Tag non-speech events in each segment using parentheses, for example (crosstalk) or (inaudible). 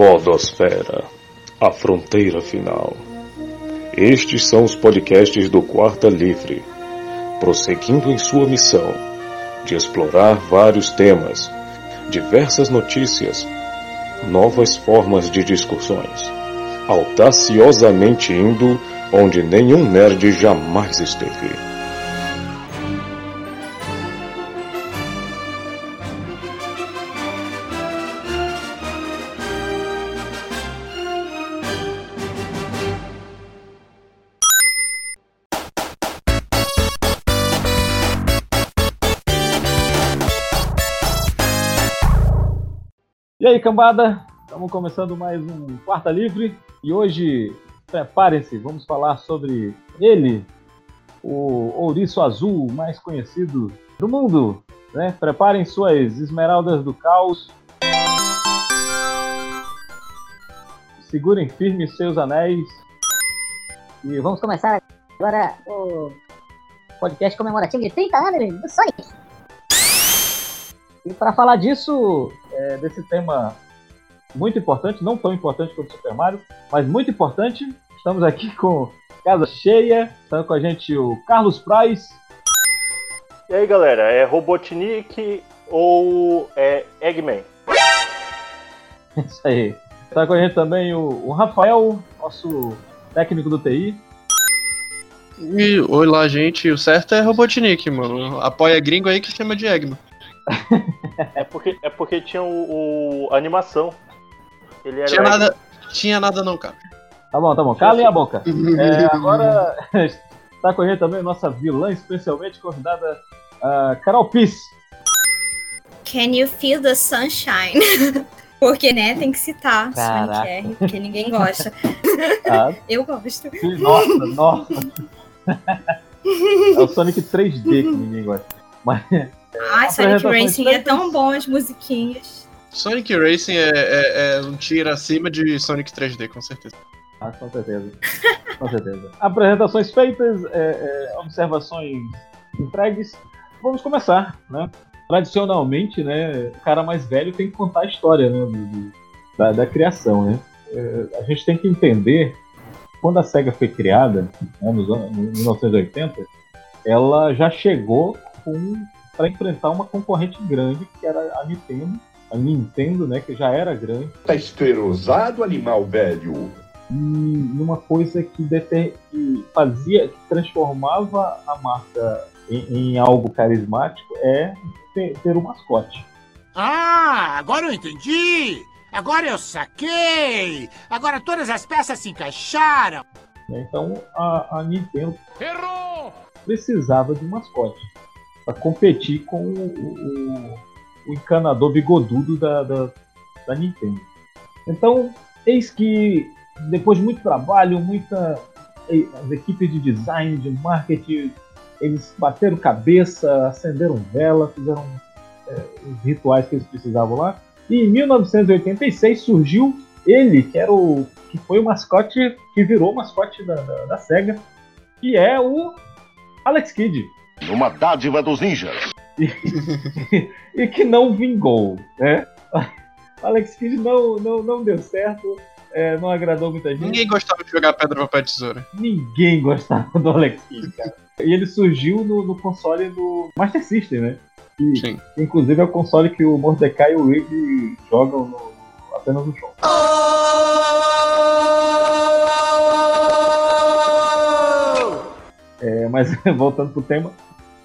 Podosfera, a fronteira final. Estes são os podcasts do Quarta Livre, prosseguindo em sua missão de explorar vários temas, diversas notícias, novas formas de discussões, audaciosamente indo onde nenhum nerd jamais esteve. Cambada? Estamos começando mais um Quarta Livre e hoje, preparem-se, vamos falar sobre ele, o ouriço azul mais conhecido do mundo. Né? Preparem suas esmeraldas do caos. Segurem firmes seus anéis. E vamos começar agora o podcast comemorativo de 30 anos do Sonic. E para falar disso, é, desse tema muito importante, não tão importante quanto o Super Mario, mas muito importante, estamos aqui (laughs) com casa cheia, está com a gente o Carlos Price. E aí galera, é Robotnik ou é Eggman? (laughs) Isso aí. Está com a gente também o, o Rafael, nosso técnico do TI. E, oi lá, gente. O certo é Robotnik, mano. Apoia gringo aí que chama de Eggman. É, porque, é porque tinha o, o a animação. Ele era tinha nada, tinha nada não, cara. Tá bom, tá bom. Calem a boca. (laughs) É, agora está (laughs) com a gente também nossa vilã especialmente convidada, uh, Carol Piss. Can you feel the sunshine? (laughs) Porque, né, tem que citar Caraca. Sonic R, porque ninguém gosta. Ah. Eu gosto. Nossa, nossa. É o Sonic 3D que ninguém gosta. Mas, Ai, Sonic Racing é tão bom as musiquinhas. Sonic Racing é, é, é um tiro acima de Sonic 3D, com certeza. Ah, com certeza. com certeza. (laughs) Apresentações feitas, é, é, observações entregues. Vamos começar, né? Tradicionalmente, né, o cara mais velho tem que contar a história né, do, da, da, criação, né? É, a gente tem que entender quando a SEGA foi criada, né, nos anos 1980, ela já chegou com para enfrentar uma concorrente grande que era a Nintendo, a Nintendo, né, que já era grande. Tá esterosado, animal velho. E uma coisa que, deter, que fazia, que transformava a marca em, em algo carismático é ter, ter um mascote. Ah, agora eu entendi! Agora eu saquei! Agora todas as peças se encaixaram! Então a, a Nintendo Errou! precisava de um mascote para competir com o, o, o, encanador bigodudo da, da, da, Nintendo. Então, eis que depois de muito trabalho, muita as equipes de design, de marketing, eles bateram cabeça, acenderam vela, fizeram é, os rituais que eles precisavam lá. E em 1986 surgiu ele, que era o que foi o mascote que virou o mascote da, da, da Sega, que é o Alex Kidd. Uma dádiva dos ninjas. E, (laughs) e que não vingou, né? (laughs) Alex Kidd não, não, não deu certo, é, não agradou muita gente. Ninguém gostava de jogar pedra, papel, tesoura. Ninguém (laughs) gostava do Alex Kidd, cara. e ele surgiu no, no, console do Master System, né? E, Sim. Inclusive é o console que o Mordecai e o Rick jogam no, apenas no jogo. É, mas voltando pro tema,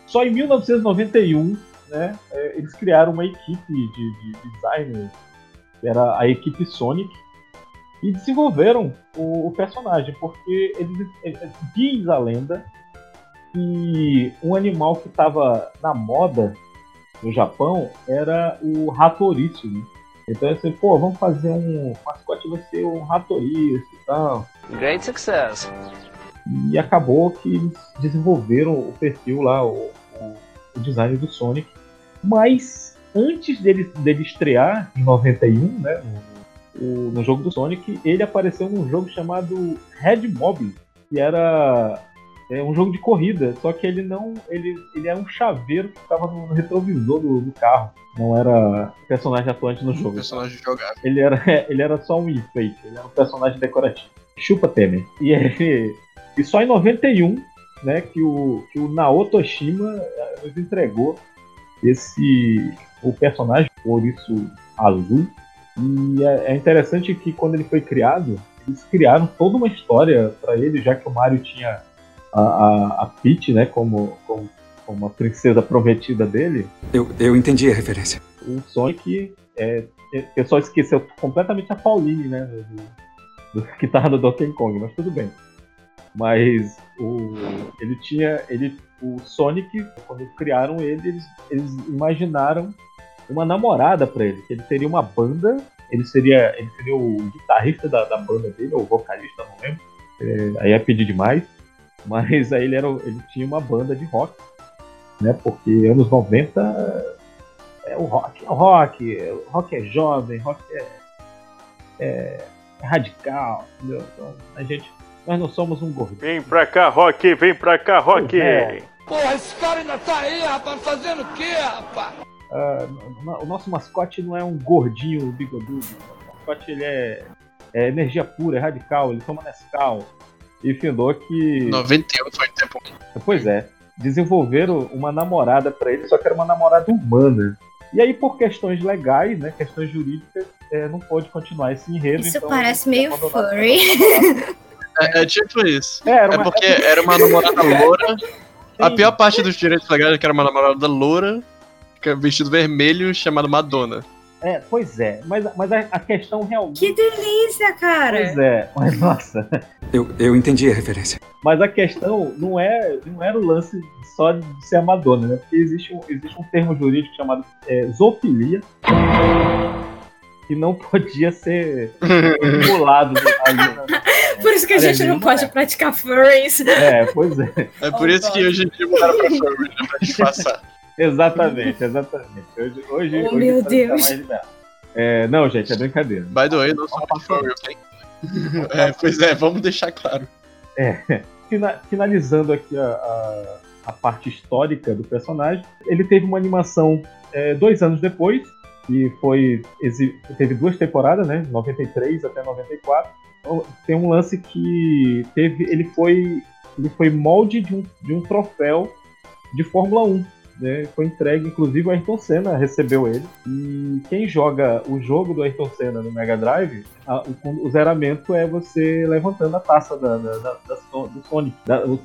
só em 1991, né, é, eles criaram uma equipe de, de design, que era a equipe Sonic, e desenvolveram o, o personagem, porque eles, eles, diz a lenda que um animal que estava na moda no Japão era o rato né? Então assim, pô, vamos fazer um mascote vai ser um rato e tal. Great success. E acabou que eles desenvolveram o perfil lá, o, o, o design do Sonic. Mas antes dele, dele estrear, em 91, né, no, no jogo do Sonic, ele apareceu num jogo chamado Red Mob, que era é um jogo de corrida, só que ele não. Ele, ele é um chaveiro que estava no retrovisor do, do, carro. Não era personagem atuante no jogo. Personagem jogável. Ele era, (laughs) ele era só um enfeite, ele era um personagem decorativo. Chupa Temer. E, ele, e só em 91, né, que o, que o Naoto Oshima eh, nos entregou esse. o personagem, Ouriço Azul. E é, é interessante que quando ele foi criado, eles criaram toda uma história para ele, já que o Mario tinha a, a, a Peach, né, como, como, como a princesa prometida dele. Eu, eu entendi a referência. O Sonic, é, é, o pessoal esqueceu completamente a Pauline, né, do, do, que tava no Donkey Kong, mas tudo bem. Mas o, ele tinha, ele, o Sonic, quando criaram ele, eles, eles imaginaram uma namorada para ele, que ele teria uma banda, ele seria, ele seria o guitarrista da, da banda dele, ou vocalista, não lembro. É, aí é pedir demais. Mas aí ele, era, ele tinha uma banda de rock, né? Porque anos 90 é o rock, é o rock, o rock é jovem, rock é, é, é radical, entendeu? Então a gente, nós não somos um gordinho. Vem pra cá, rock, vem pra cá, rock! É. Porra, esse cara ainda tá aí, rapaz, fazendo o quê, rapaz? Uh, o nosso mascote não é um gordinho bigodudo. O mascote ele é, é energia pura, é radical, ele toma Nescau, e findou que. 91 foi tempo. Pois é. Desenvolveram uma namorada para ele, só que era uma namorada humana. E aí, por questões legais, né, questões jurídicas, é, não pôde continuar esse enredo. Isso então, parece meio furry. (laughs) É, é, tipo isso. É, uma... é porque era uma namorada (laughs) loura. A pior parte dos direitos legais é que era uma namorada loura, vestido vermelho, chamada Madonna. É, pois é, mas, mas a, a, questão realmente. Que delícia, cara! Pois é, (laughs) mas nossa. Eu, eu entendi a referência. Mas a questão não é não era o lance só de ser a Madonna, né? Porque existe um, existe um termo jurídico chamado é, zoofilia que não podia ser pulado ali na, Por isso que a gente não pode é. praticar furries. É, pois é. É por oh, isso que hoje em dia mudaram pra furries, né? Pra disfarçar. (laughs) Exatamente, exatamente. Hoje, hoje, oh, hoje meu Deus. É, não, gente, é brincadeira. By the way, não sou furry, ok? (laughs) é, pois é, vamos deixar claro. É, finalizando aqui a, a, a, parte histórica do personagem, ele teve uma animação é, dois anos depois, e foi teve duas temporadas, né, 93 até 94. Tem um lance que teve, ele foi ele foi molde de um, de um troféu de Fórmula 1 né, foi entregue, inclusive o Ayrton Senna recebeu ele. E quem joga o jogo do Ayrton Senna no Mega Drive, a, o, o, zeramento é você levantando a taça da, da, da, da do Sonic,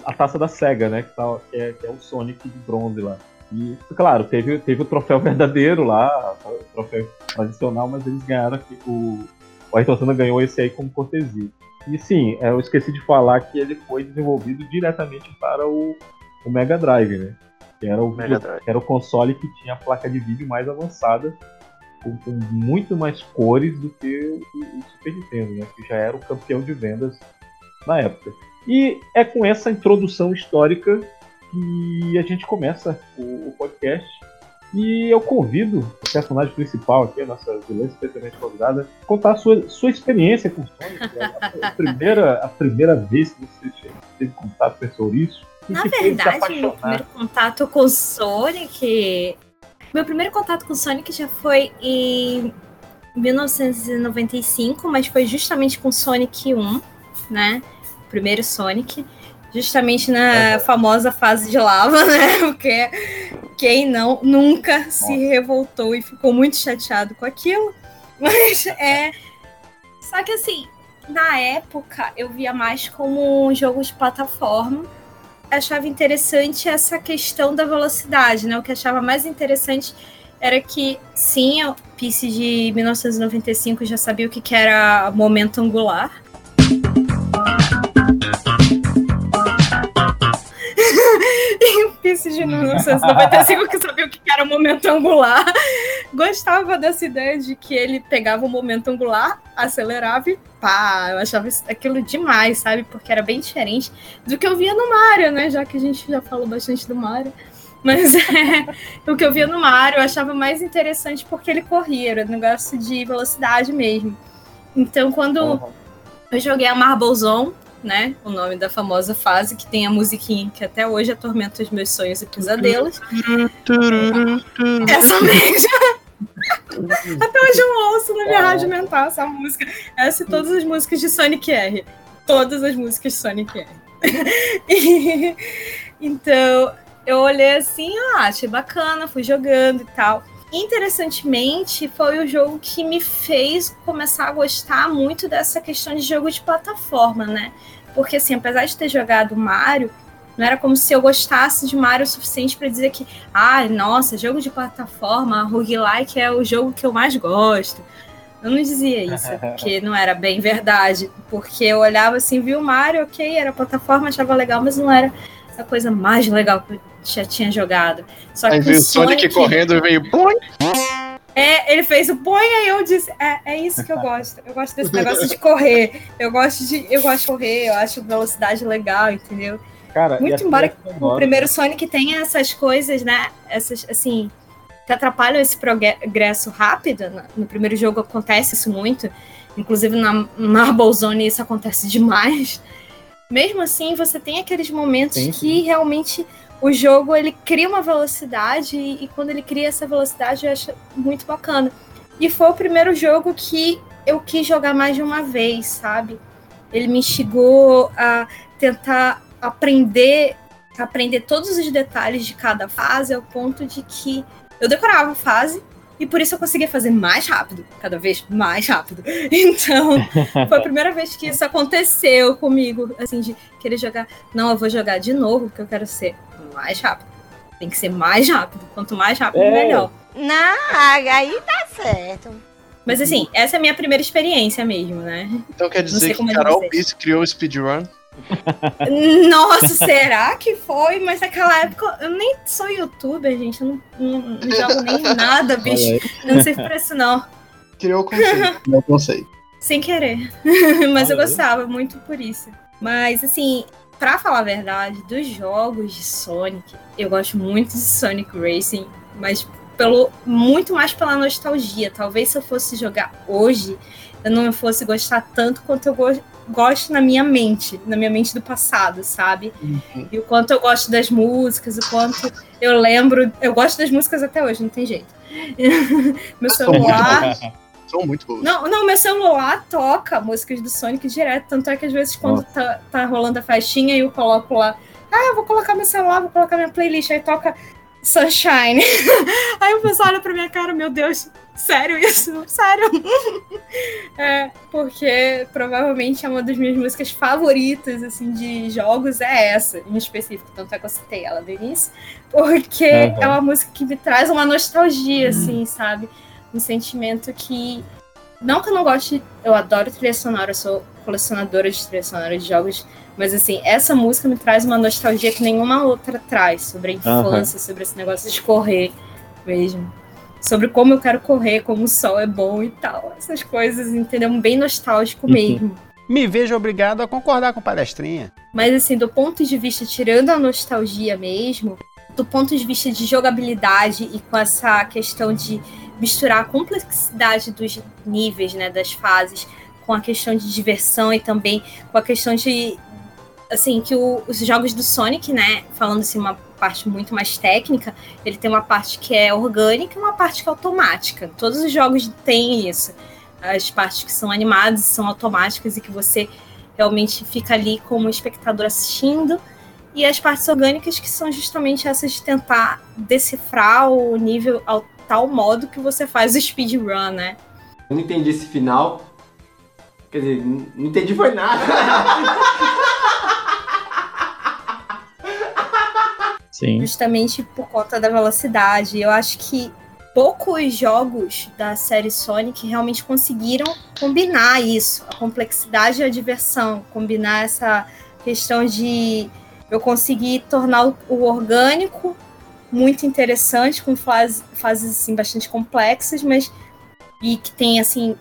a taça da SEGA, né, que, tá, que, é, que, é, o Sonic de bronze lá. E, claro, teve, teve o troféu (laughs) verdadeiro lá, o troféu tradicional, mas eles ganharam o, o Ayrton Senna ganhou esse aí como cortesia. E sim, é, eu esqueci de falar que ele foi desenvolvido diretamente para o, o Mega Drive, né? que era o, era o console que tinha a placa de vídeo mais avançada, com, com muito mais cores do que o, o, Super Nintendo, né, que já era o campeão de vendas na época. E é com essa introdução histórica que a gente começa o, o podcast. E eu convido o personagem principal aqui, a nossa vilã especialmente convidada, contar a sua, sua experiência com o Sonic. A, a, (laughs) primeira, a primeira vez que você teve contato com esse ouriço. Na verdade, meu primeiro contato com o Sonic. Meu primeiro contato com o Sonic já foi em 1995, mas foi justamente com Sonic 1, né? O primeiro Sonic. Justamente na famosa fase de lava, (laughs) né? Porque quem não nunca se revoltou e ficou muito chateado com aquilo. (laughs) Mas é. Só que assim, na época eu via mais como um jogo de plataforma achava interessante essa questão da velocidade, né? O que achava mais interessante era que, sim, a PC de 1995 já sabia o que, que era momento angular. E o PC de 1995 que sabia o que era momento angular. Gostava dessa ideia de que ele pegava o momento angular, acelerava e pá, eu achava aquilo demais, sabe? Porque era bem diferente do que eu via no Mario, né? Já que a gente já falou bastante do Mario. Mas (laughs) é, o que eu via no Mario eu achava mais interessante porque ele corria, era um negócio de velocidade mesmo. Então, quando uhum. eu joguei a Marble Zone, né? O nome da famosa fase, que tem a musiquinha que até hoje atormenta os meus sonhos e pesadelos. essa mesma. (laughs) até hoje eu ouço na minha rádio mental essa música. Essa e todas as músicas de Sonic R. Todas as músicas de Sonic R. (laughs) e, então, eu olhei assim, ah, achei bacana, fui jogando e tal. Interessantemente, foi o jogo que me fez começar a gostar muito dessa questão de jogo de plataforma, né? Porque, assim, apesar de ter jogado Mario, não era como se eu gostasse de Mario o suficiente para dizer que, ah, nossa, jogo de plataforma, roguelike é o jogo que eu mais gosto. Eu não dizia isso, (laughs) porque não era bem verdade. Porque eu olhava assim, vi o Mario, ok, era plataforma, achava legal, mas não era a coisa mais legal já tinha jogado. Só Aí veio o Sonic, Sonic correndo e veio. É, ele fez o põe aí eu disse, é, é isso que eu gosto. Eu gosto desse negócio de correr. Eu gosto de, eu gosto de correr, eu acho velocidade legal, entendeu? Cara, Muito embora o primeiro Sonic tenha essas coisas, né? Essas, assim, que atrapalham esse progresso rápido. No primeiro jogo acontece isso muito. Inclusive na Marble Zone isso acontece (laughs) demais. Mesmo assim, você tem aqueles momentos sim, sim. que realmente o jogo ele cria uma velocidade e, e, quando ele cria essa velocidade eu acho muito bacana. E foi o primeiro jogo que eu quis jogar mais de uma vez, sabe? Ele me instigou a tentar aprender aprender todos os detalhes de cada fase ao ponto de que eu decorava a fase e por isso eu conseguia fazer mais rápido, cada vez mais rápido. (laughs) Então, foi a primeira vez que isso aconteceu comigo, assim, de querer jogar. Não, eu vou jogar de novo, porque eu quero ser mais rápido. Tem que ser mais rápido. Quanto mais rápido, é. melhor. Não, aí tá certo. Mas assim, essa é a minha primeira experiência mesmo, né? Então quer dizer que Carol Biss criou o speedrun? (laughs) Nossa, será que foi? Mas naquela época eu nem sou youtuber, gente. Eu não, não, não jogo nem (laughs) nada, bicho. Eu não sei por isso, não. Criou o conceito. (laughs) Não conceito. Sem querer. Mas eu gostava muito por isso. Mas assim, pra falar a verdade, dos jogos de Sonic, eu gosto muito de Sonic Racing, mas pelo muito mais pela nostalgia. Talvez se eu fosse jogar hoje, eu não fosse gostar tanto quanto eu go gosto na minha mente, na minha mente do passado, sabe? Uhum. E o quanto eu gosto das músicas, o quanto eu lembro. Eu gosto das músicas até hoje, não tem jeito. (laughs) Meu celular. (laughs) (laughs) São muito boas. Não, não, meu celular toca músicas do Sonic direto. Tanto é que às vezes quando tá, tá rolando a faixinha eu coloco lá. Ah, eu vou colocar meu celular, vou colocar minha playlist. Aí toca Sunshine. (laughs) Aí o pessoal olha pra minha cara, meu Deus, sério isso? Sério? (laughs) É, porque provavelmente é uma das minhas músicas favoritas, assim, de jogos, é essa, em específico. Tanto é que eu citei ela do início. Porque uhum. é uma música que me traz uma nostalgia, assim, sabe? Um sentimento que. Não que eu não goste, eu adoro trilha sonora, eu sou colecionadora de trilha sonora de jogos, mas assim, essa música me traz uma nostalgia que nenhuma outra traz sobre a infância, uhum. sobre esse negócio de correr mesmo. Sobre como eu quero correr, como o sol é bom e tal. Essas coisas, entendeu? Bem nostálgico uhum. mesmo. Me vejo obrigado a concordar com palestrinha. Mas assim, do ponto de vista, tirando a nostalgia mesmo, do ponto de vista de jogabilidade e com essa questão de misturar a complexidade dos níveis, né, das fases, com a questão de diversão e também com a questão de assim que o, os jogos do Sonic, né, falando assim uma parte muito mais técnica, ele tem uma parte que é orgânica e uma parte que é automática. Todos os jogos têm isso. As partes que são animadas são automáticas e que você realmente fica ali como espectador assistindo e as partes orgânicas que são justamente essas de tentar decifrar o nível tal modo que você faz o speedrun, né? Eu não entendi esse final. Quer dizer, não entendi foi nada. (laughs) Sim. Justamente por conta da velocidade. Eu acho que poucos jogos da série Sonic realmente conseguiram combinar isso, a complexidade e a diversão, combinar essa questão de eu conseguir tornar o orgânico muito interessante, com fase, fases assim, bastante complexas, mas e que tem assim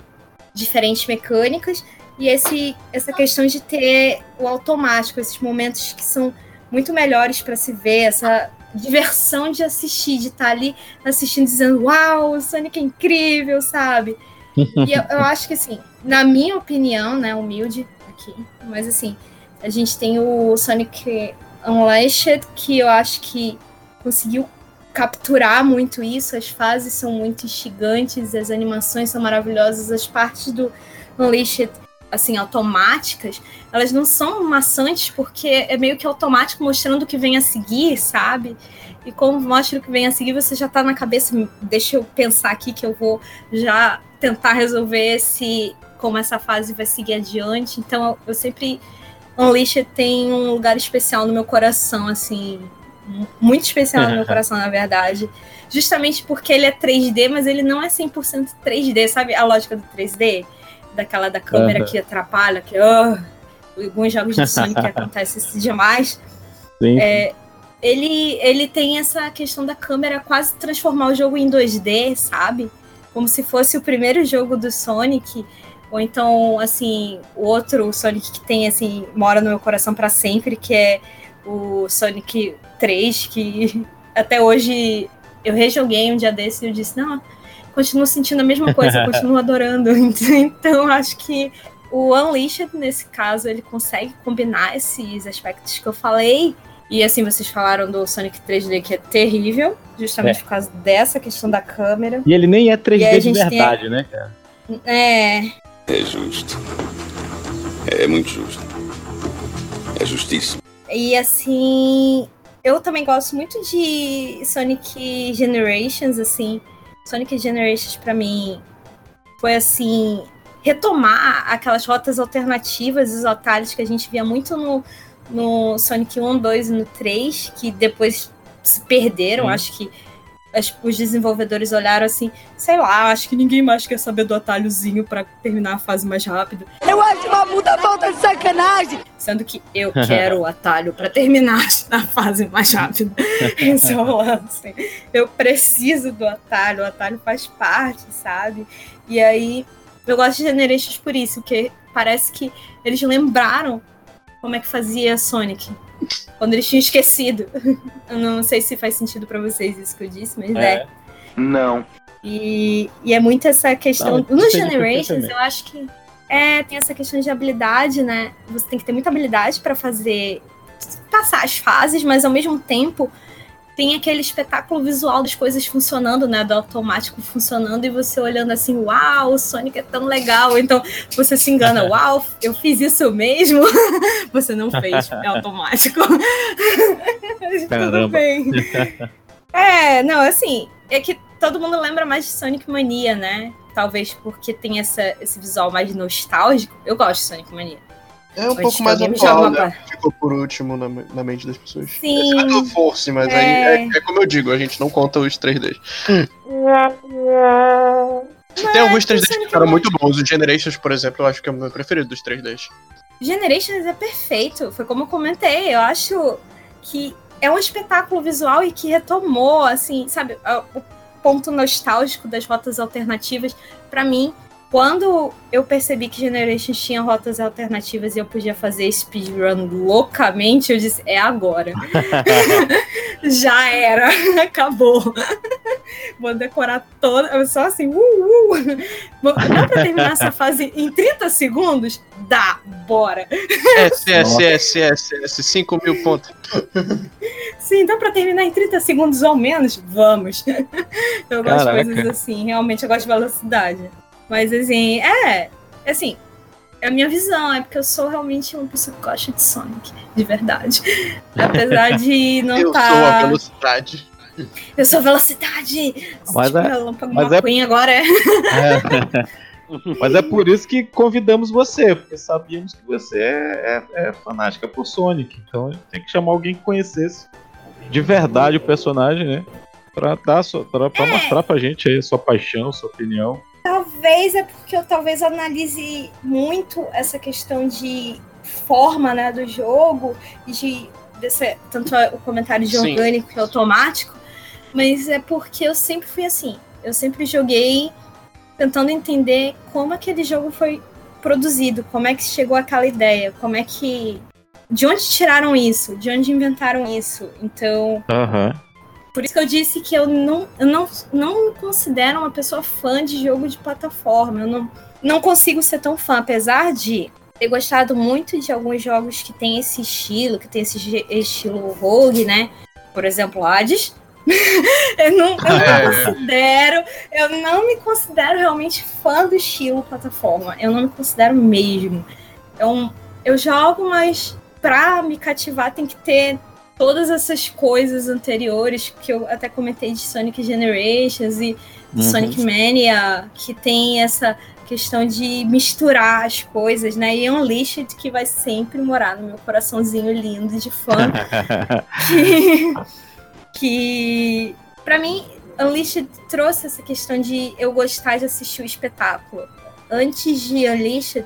diferentes mecânicas e esse essa questão de ter o automático, esses momentos que são muito melhores para se ver, essa diversão de assistir, de estar tá ali assistindo dizendo, uau, o Sonic é incrível, sabe? (laughs) E eu, eu acho que assim, na minha opinião, né, humilde aqui, mas assim, A gente tem o Sonic Unleashed, que eu acho que conseguiu capturar muito isso. As fases são muito instigantes, as animações são maravilhosas, as partes do Unleashed assim, automáticas, elas não são maçantes porque é meio que automático mostrando o que vem a seguir, sabe? E como mostra o que vem a seguir, você já tá na cabeça, deixa eu pensar aqui que eu vou já tentar resolver esse como essa fase vai seguir adiante. Então eu, eu sempre Unleashed tem um lugar especial no meu coração, assim, muito especial no meu coração, na verdade. Justamente porque ele é 3D, mas ele não é 100% 3D, sabe a lógica do 3D? Daquela da câmera uhum. que atrapalha, que oh, alguns jogos de Sonic que (laughs) acontece isso demais. Sim. É, ele, ele tem essa questão da câmera quase transformar o jogo em 2D, sabe? Como se fosse o primeiro jogo do Sonic. Ou então, assim, o outro Sonic que tem, assim, mora no meu coração para sempre, que é o Sonic 3, que (laughs) até hoje eu rejoguei um dia desse e eu disse, não, continuo sentindo a mesma coisa, continuo (laughs) adorando. (laughs) Então, acho que o Unleashed, nesse caso, ele consegue combinar esses aspectos que eu falei. E assim, vocês falaram do Sonic 3D que é terrível, justamente é. por causa dessa questão da câmera. E ele nem é 3D de verdade, tem... né, cara? É. É justo. É muito justo. É justíssimo. E assim, eu também gosto muito de Sonic Generations, assim. Sonic Generations para mim foi assim retomar aquelas rotas alternativas, os atalhos que a gente via muito no, no Sonic 1, 2 e no 3, que depois se perderam, acho que as, os desenvolvedores olharam assim, sei lá, acho que ninguém mais quer saber do atalhozinho para terminar a fase mais rápido. Eu acho uma puta falta de sacanagem! Sendo que eu (laughs) quero o atalho para terminar (laughs) a fase mais rápido. Esse é o lance. Eu preciso do atalho, o atalho faz parte, sabe? E aí, eu gosto de Generations por isso, porque parece que eles lembraram como é que fazia Sonic quando eles tinham esquecido. (laughs) Eu não sei se faz sentido para vocês isso que eu disse, mas é. é. Não. E, e é muito essa questão. Não, no Generations, eu acho que é, tem essa questão de habilidade, né? Você tem que ter muita habilidade para fazer. passar as fases, mas ao mesmo tempo tem aquele espetáculo visual das coisas funcionando, né? Do automático funcionando e você olhando assim, uau, o Sonic é tão legal. Então você se engana, (laughs) uau, eu fiz isso mesmo. (laughs) você não fez, é (laughs) automático. Tudo bem. É, não, assim, é que todo mundo lembra mais de Sonic Mania, né? Talvez porque tem essa, esse visual mais nostálgico. Eu gosto de Sonic Mania. É um pouco mais atual, né? Ficou por último na, na mente das pessoas. Sim. É do Force, mas é... aí é, é, como eu digo, a gente não conta os 3Ds. Hum. Tem alguns 3Ds que ficaram muito bons. O Generations, por exemplo, eu acho que é o meu preferido dos 3Ds. Generations é perfeito. Foi como eu comentei. Eu acho que é um espetáculo visual e que retomou, assim, sabe, o ponto nostálgico das rotas alternativas. para mim, quando eu percebi que Generations tinha rotas alternativas e eu podia fazer speedrun loucamente, eu disse, é agora. (laughs) Já era, (laughs) acabou. Vou decorar toda, só assim, uh, uh. Dá pra terminar essa fase em 30 segundos? Dá, bora. S, S, S, S, S, 5 mil pontos. Sim, dá pra terminar em 30 segundos ou menos? Vamos. Eu gosto Caraca. de coisas assim, realmente eu gosto de velocidade. Mas assim, é. Assim, é a minha visão, é porque eu sou realmente uma pessoa que gosta de Sonic, de verdade. (laughs) Apesar de não estar. Eu tá... sou a velocidade. Eu sou a velocidade! Mas tipo, é, mas é... agora é. é. Mas é por isso que convidamos você, porque sabíamos que você é, é, é fanática por Sonic. Então tem que chamar alguém que conhecesse de verdade o personagem, né? Pra, dar, pra, pra é. mostrar pra gente aí a sua paixão, sua opinião. Talvez é porque eu talvez analise muito essa questão de forma né, do jogo, de desse, tanto o comentário de Sim. orgânico e automático, mas é porque eu sempre fui assim. Eu sempre joguei tentando entender como aquele jogo foi produzido, como é que chegou aquela ideia, como é que. De onde tiraram isso? De onde inventaram isso? Então. Uhum. Por isso que eu disse que eu não, eu não, não me considero uma pessoa fã de jogo de plataforma. Eu não, não consigo ser tão fã, apesar de ter gostado muito de alguns jogos que tem esse estilo, que tem esse estilo rogue, né? Por exemplo, Hades. (laughs) eu não, eu não é. considero, eu não me considero realmente fã do estilo plataforma. Eu não me considero mesmo. Eu, eu jogo, mas pra me cativar tem que ter todas essas coisas anteriores que eu até comentei de Sonic Generations e uhum. Sonic Mania, que tem essa questão de misturar as coisas, né? E Unleashed que vai sempre morar no meu coraçãozinho lindo de fã. (laughs) (laughs) que, que para mim Unleashed trouxe essa questão de eu gostar de assistir o espetáculo. Antes de Unleashed,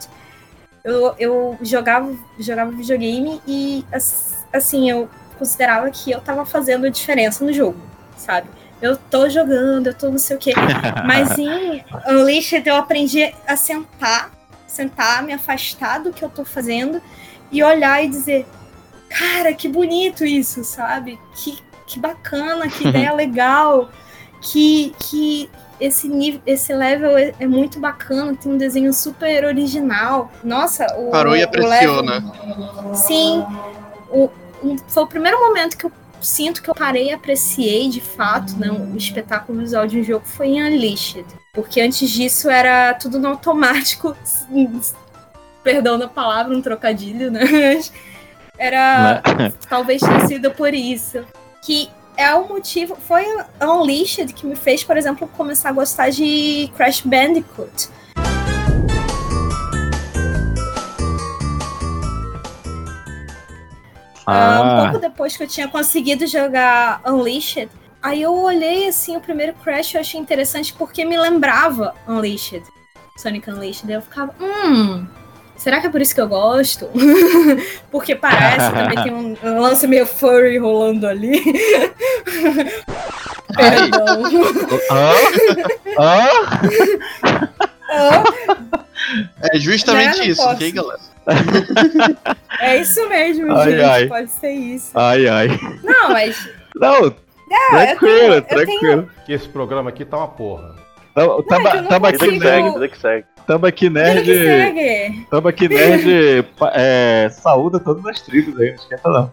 eu, eu jogava, jogava videogame e assim, eu considerava que eu tava fazendo diferença no jogo, sabe? Eu tô jogando, eu tô não sei o quê. (laughs) Mas em Unleashed eu aprendi a sentar, sentar, me afastar do que eu tô fazendo e olhar e dizer, cara, que bonito isso, sabe? Que, que bacana, que (laughs) ideia legal, que, que esse nível, esse level é, é, muito bacana, tem um desenho super original. Nossa, o parou e apreciou, level, né? Sim, o, foi o primeiro momento que eu sinto que eu parei e apreciei de fato né, o espetáculo visual de um jogo foi em Unleashed. Porque antes disso era tudo no automático. (laughs) Perdão da palavra, um trocadilho, né? Era. Né? (laughs) Talvez tenha sido por isso. Que é o motivo. Foi Unleashed que me fez, por exemplo, começar a gostar de Crash Bandicoot Ah. um pouco depois que eu tinha conseguido jogar Unleashed, aí eu olhei assim o primeiro Crash eu achei interessante porque me lembrava Unleashed, Sonic Unleashed. Daí eu ficava, hum, será que é por isso que eu gosto? (laughs) porque parece, (laughs) também tem um, um lance meio furry rolando ali. (laughs) Perdão. Ah? Ah? É justamente né? isso, posso. ok, galera? É isso mesmo, ai, gente. Ai. Pode ser isso. Ai, ai. Não, mas. Não, não tranquilo, tenho, tranquilo. Tenho... Que esse programa aqui tá uma porra. Não, tamo, não, aqui, consigo... segue, que segue. Tamo aqui nerd. Tamo aqui nerd. é, saúda todas as tribos aí, não esquenta não.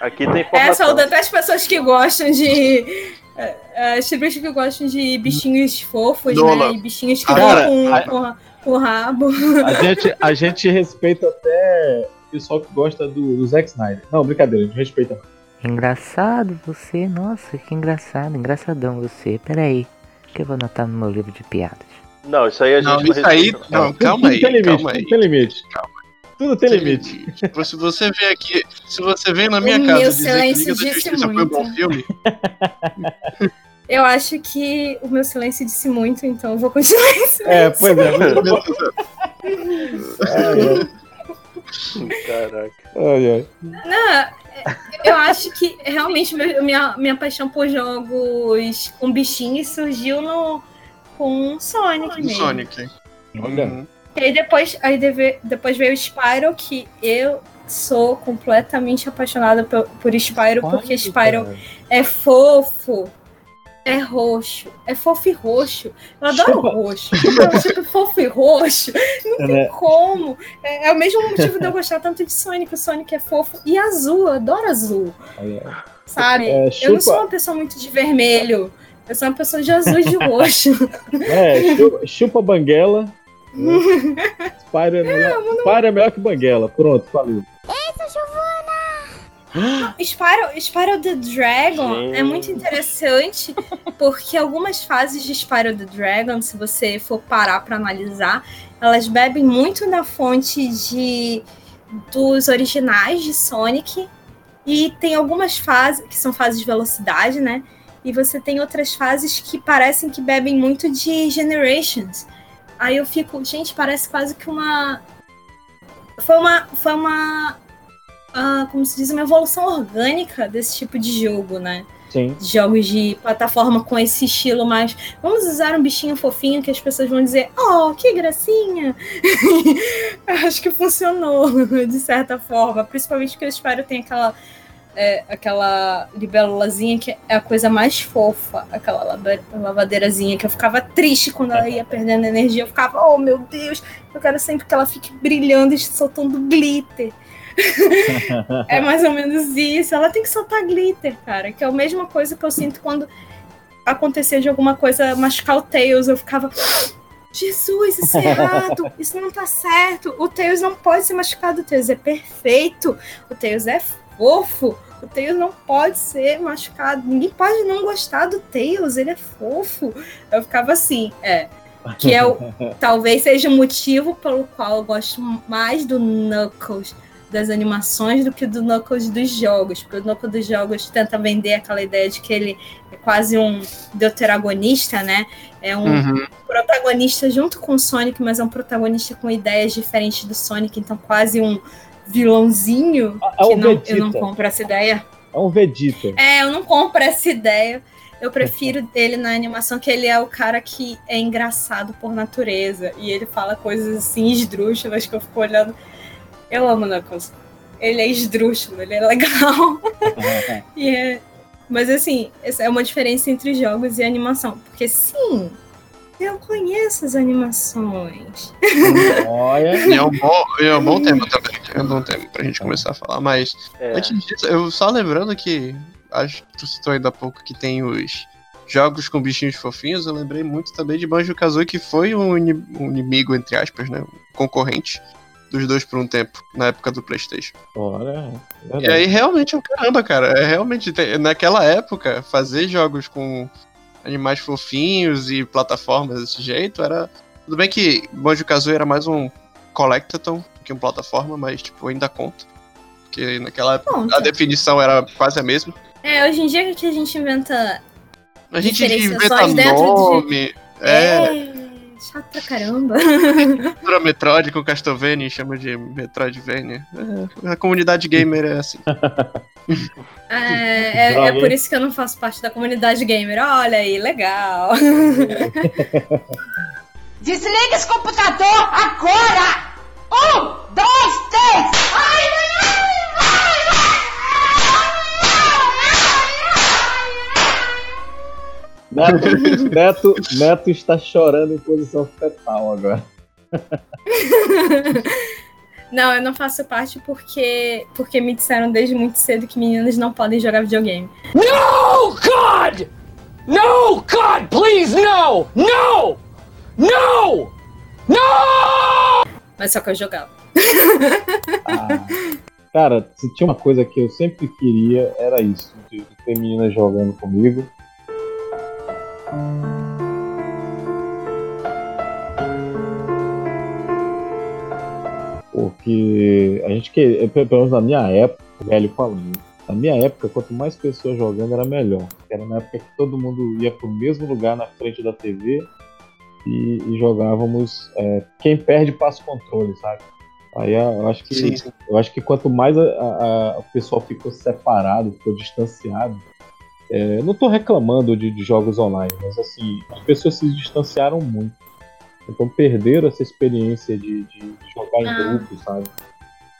Aqui tem informação. É, saúda até as pessoas que gostam de. É, as tribos que gostam de bichinhos fofos, Dola. né? E bichinhos que vão com, a... com, o rabo. A gente, a gente respeita até o pessoal que gosta do, do Zack Snyder. Não, brincadeira, a gente respeita. Engraçado você, nossa, que engraçado, engraçadão você. Peraí, que eu vou anotar no meu livro de piadas. Não, isso aí a gente não, não isso aí, não, calma aí, tem limite, calma aí. Tem limite. Calma. Tudo tem limite. Se você vem aqui, se você vem na minha o casa dizer que Liga da Justiça foi um bom filme, (laughs) Eu acho que o meu silêncio disse muito, então eu vou continuar em silêncio. É, pois é. Caraca. Ai, ai. Não, eu acho que realmente minha, minha paixão por jogos com bichinhos surgiu no, com Sonic mesmo. Sonic. Olha. Uhum. E aí depois, aí depois veio o Spyro, que eu sou completamente apaixonada por, por Spyro, porque Spyro é fofo é roxo. É fofo e roxo. Eu adoro Chupa. roxo. tipo, fofo e roxo. Não tem é. como. É, é, o mesmo motivo de eu gostar tanto de Sonic. O Sonic é fofo. E azul. Eu adoro azul. Sabe? É, eu não sou uma pessoa muito de vermelho. Eu sou uma pessoa de azul e de roxo. É, chupa, chupa banguela. (laughs) Spyro é, melhor, Spyro é melhor que banguela. Pronto, falei. Eita, Giovana! (gasps) Spyro, Spyro the Dragon Sim. é muito interessante porque algumas fases de Spyro the Dragon, se você for parar para analisar, elas bebem muito na fonte de dos originais de Sonic e tem algumas fases que são fases de velocidade, né? E você tem outras fases que parecem que bebem muito de Generations. Aí eu fico, gente, parece quase que uma foi uma foi uma ah, como se diz, uma evolução orgânica desse tipo de jogo, né? Sim. Jogos de plataforma com esse estilo mais. Vamos usar um bichinho fofinho que as pessoas vão dizer, oh, que gracinha! (laughs) Acho que funcionou, (laughs) de certa forma. Principalmente porque o Spyro tem aquela é, aquela libélulazinha que é a coisa mais fofa, aquela lavadeirazinha que eu ficava triste quando ela ia perdendo energia. Eu ficava, oh meu Deus, eu quero sempre que ela fique brilhando e soltando glitter. (laughs) é mais ou menos isso. Ela tem que soltar glitter, cara, que é a mesma coisa que eu sinto quando acontecia de alguma coisa machucar o Tails. Eu ficava. Jesus, isso é errado, (laughs) isso não tá certo. O Tails não pode ser machucado, o Tails é perfeito, o Tails é fofo, o Tails não pode ser machucado. Ninguém pode não gostar do Tails, ele é fofo. Eu ficava assim, é. Que é o, (laughs) talvez seja o motivo pelo qual eu gosto mais do Knuckles das animações do que do Knuckles dos jogos. Porque o Knuckles dos jogos tenta vender aquela ideia de que ele é quase um deuteragonista, né? É um uhum. protagonista junto com o Sonic, mas é um protagonista com ideias diferentes do Sonic, então quase um vilãozinho, é que não, eu não compro essa ideia. É um Vegeta. É, eu não compro essa ideia. Eu prefiro (laughs) ele na animação que ele é o cara que é engraçado por natureza. E ele fala coisas assim esdrúxulas que eu fico olhando. Eu amo Knuckles. Ele é esdrúxulo, ele é legal. (laughs) (laughs) é... Mas assim, essa é uma diferença entre jogos e animação. Porque sim, eu conheço as animações. Olha. é, um bom, é um bom (laughs) tema também. É um bom tema pra gente começar a falar. Mas é. antes disso, eu só lembrando que. Acho que tu citou ainda há pouco que tem os jogos com bichinhos fofinhos. Eu lembrei muito também de Banjo Kazooie, que foi um, um inimigo, entre aspas, né? Um concorrente dos dois por um tempo, na época do PlayStation. Olha, é e aí realmente é um caramba, cara. É realmente, naquela época, fazer jogos com animais fofinhos e plataformas desse jeito, era. Tudo bem que Banjo Kazooie era mais um collectathon que um plataforma, mas tipo, ainda conta. Porque naquela época a definição era quase a mesma. É, hoje em dia que a gente inventa. A gente inventa nome. De... É. é. Chato pra caramba. (laughs) Pra Metroid com Castlevania chama de Metroidvania. É, a comunidade gamer é assim. (laughs) É, é, é, por isso que eu não faço parte da comunidade gamer. Olha aí, legal. Desliga esse computador agora! Um, dois, três! Ai, Neto, Neto, Neto está chorando em posição fetal agora. Não, eu não faço parte porque porque me disseram desde muito cedo que meninas não podem jogar videogame. No, God! No, God, please, no! No! No! No! Mas só que eu jogava. Ah, cara, se tinha uma coisa que eu sempre queria, era isso, de ter meninas jogando comigo. Porque a gente que, pelo menos na minha época, velho falando, na minha época, quanto mais pessoas jogando era melhor. Era na época que todo mundo ia pro mesmo lugar na frente da TV e, e jogávamos. É, quem perde passa o controle, sabe? Aí eu acho que sim, sim. eu acho que quanto mais a, a, o pessoal ficou separado, ficou distanciado, é, não estou reclamando de, de, jogos online, mas assim, as pessoas se distanciaram muito. Então perderam essa experiência de, de jogar em ah. grupo, sabe?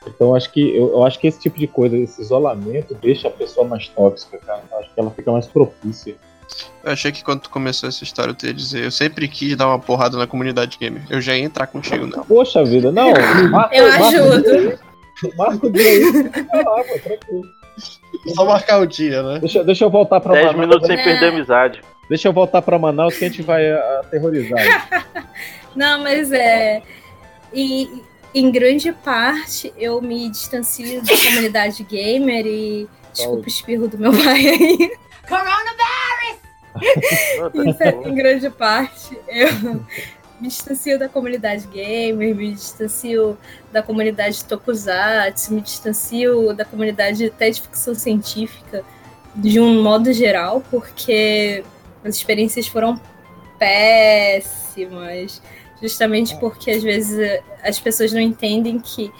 Então acho que eu, eu, acho que esse tipo de coisa, esse isolamento, deixa a pessoa mais tóxica, cara. Eu acho que ela fica mais propícia. Eu achei que quando tu começou essa história, tu ia dizer, eu sempre quis dar uma porrada na comunidade gamer. Eu já ia entrar contigo, não. Poxa vida, não. (laughs) Marco, eu ajudo. Marco o dia aí. Lá, pô, tranquilo. Só marcar o dia, né? Deixa, deixa eu voltar pra 10 Manaus. 10 minutos sem perder a amizade. Deixa eu voltar pra Manaus que a gente vai aterrorizar. (laughs) Não, mas é. E em grande parte eu me distancio da comunidade gamer e. Desculpa o espirro do meu (laughs) pai aí. Coronavirus! Isso é, em grande parte eu me distancio da comunidade gamer, me distancio da comunidade tokusatsu, me distancio da comunidade até de ficção científica de um modo geral, porque as experiências foram péssimas, justamente porque às vezes as pessoas não entendem que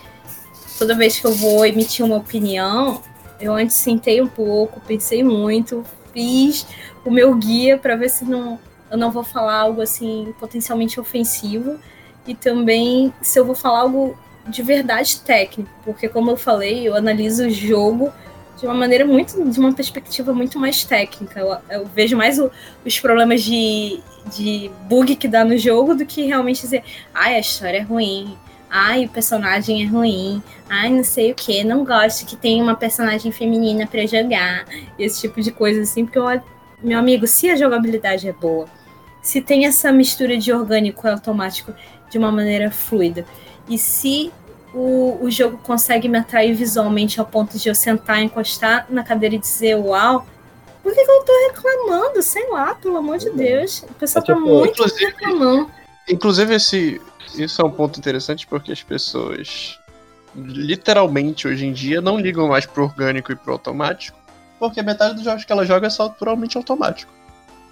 toda vez que eu vou emitir uma opinião, eu antes sentei um pouco, pensei muito, fiz o meu guia para ver se não eu não vou falar algo assim potencialmente ofensivo. E também se eu vou falar algo de verdade técnico, porque como eu falei, eu analiso o jogo de uma maneira muito, de uma perspectiva muito mais técnica. Eu, eu vejo mais o, os problemas de, de bug que dá no jogo do que realmente dizer, ai, a história é ruim, ai, o personagem é ruim, ai, não sei o que, não gosto que tenha uma personagem feminina para jogar, esse tipo de coisa assim, porque eu, meu amigo, se a jogabilidade é boa, se tem essa mistura de orgânico e automático de uma maneira fluida, e se o, o jogo consegue me atrair visualmente ao ponto de eu sentar, encostar na cadeira e dizer uau, por que, que eu tô reclamando? Sei lá, pelo amor de Deus. O pessoal é, tá tipo, muito reclamando. Inclusive, esse, isso é um ponto interessante porque as pessoas literalmente hoje em dia não ligam mais pro orgânico e pro automático, porque metade dos jogos que ela joga é só puramente automático.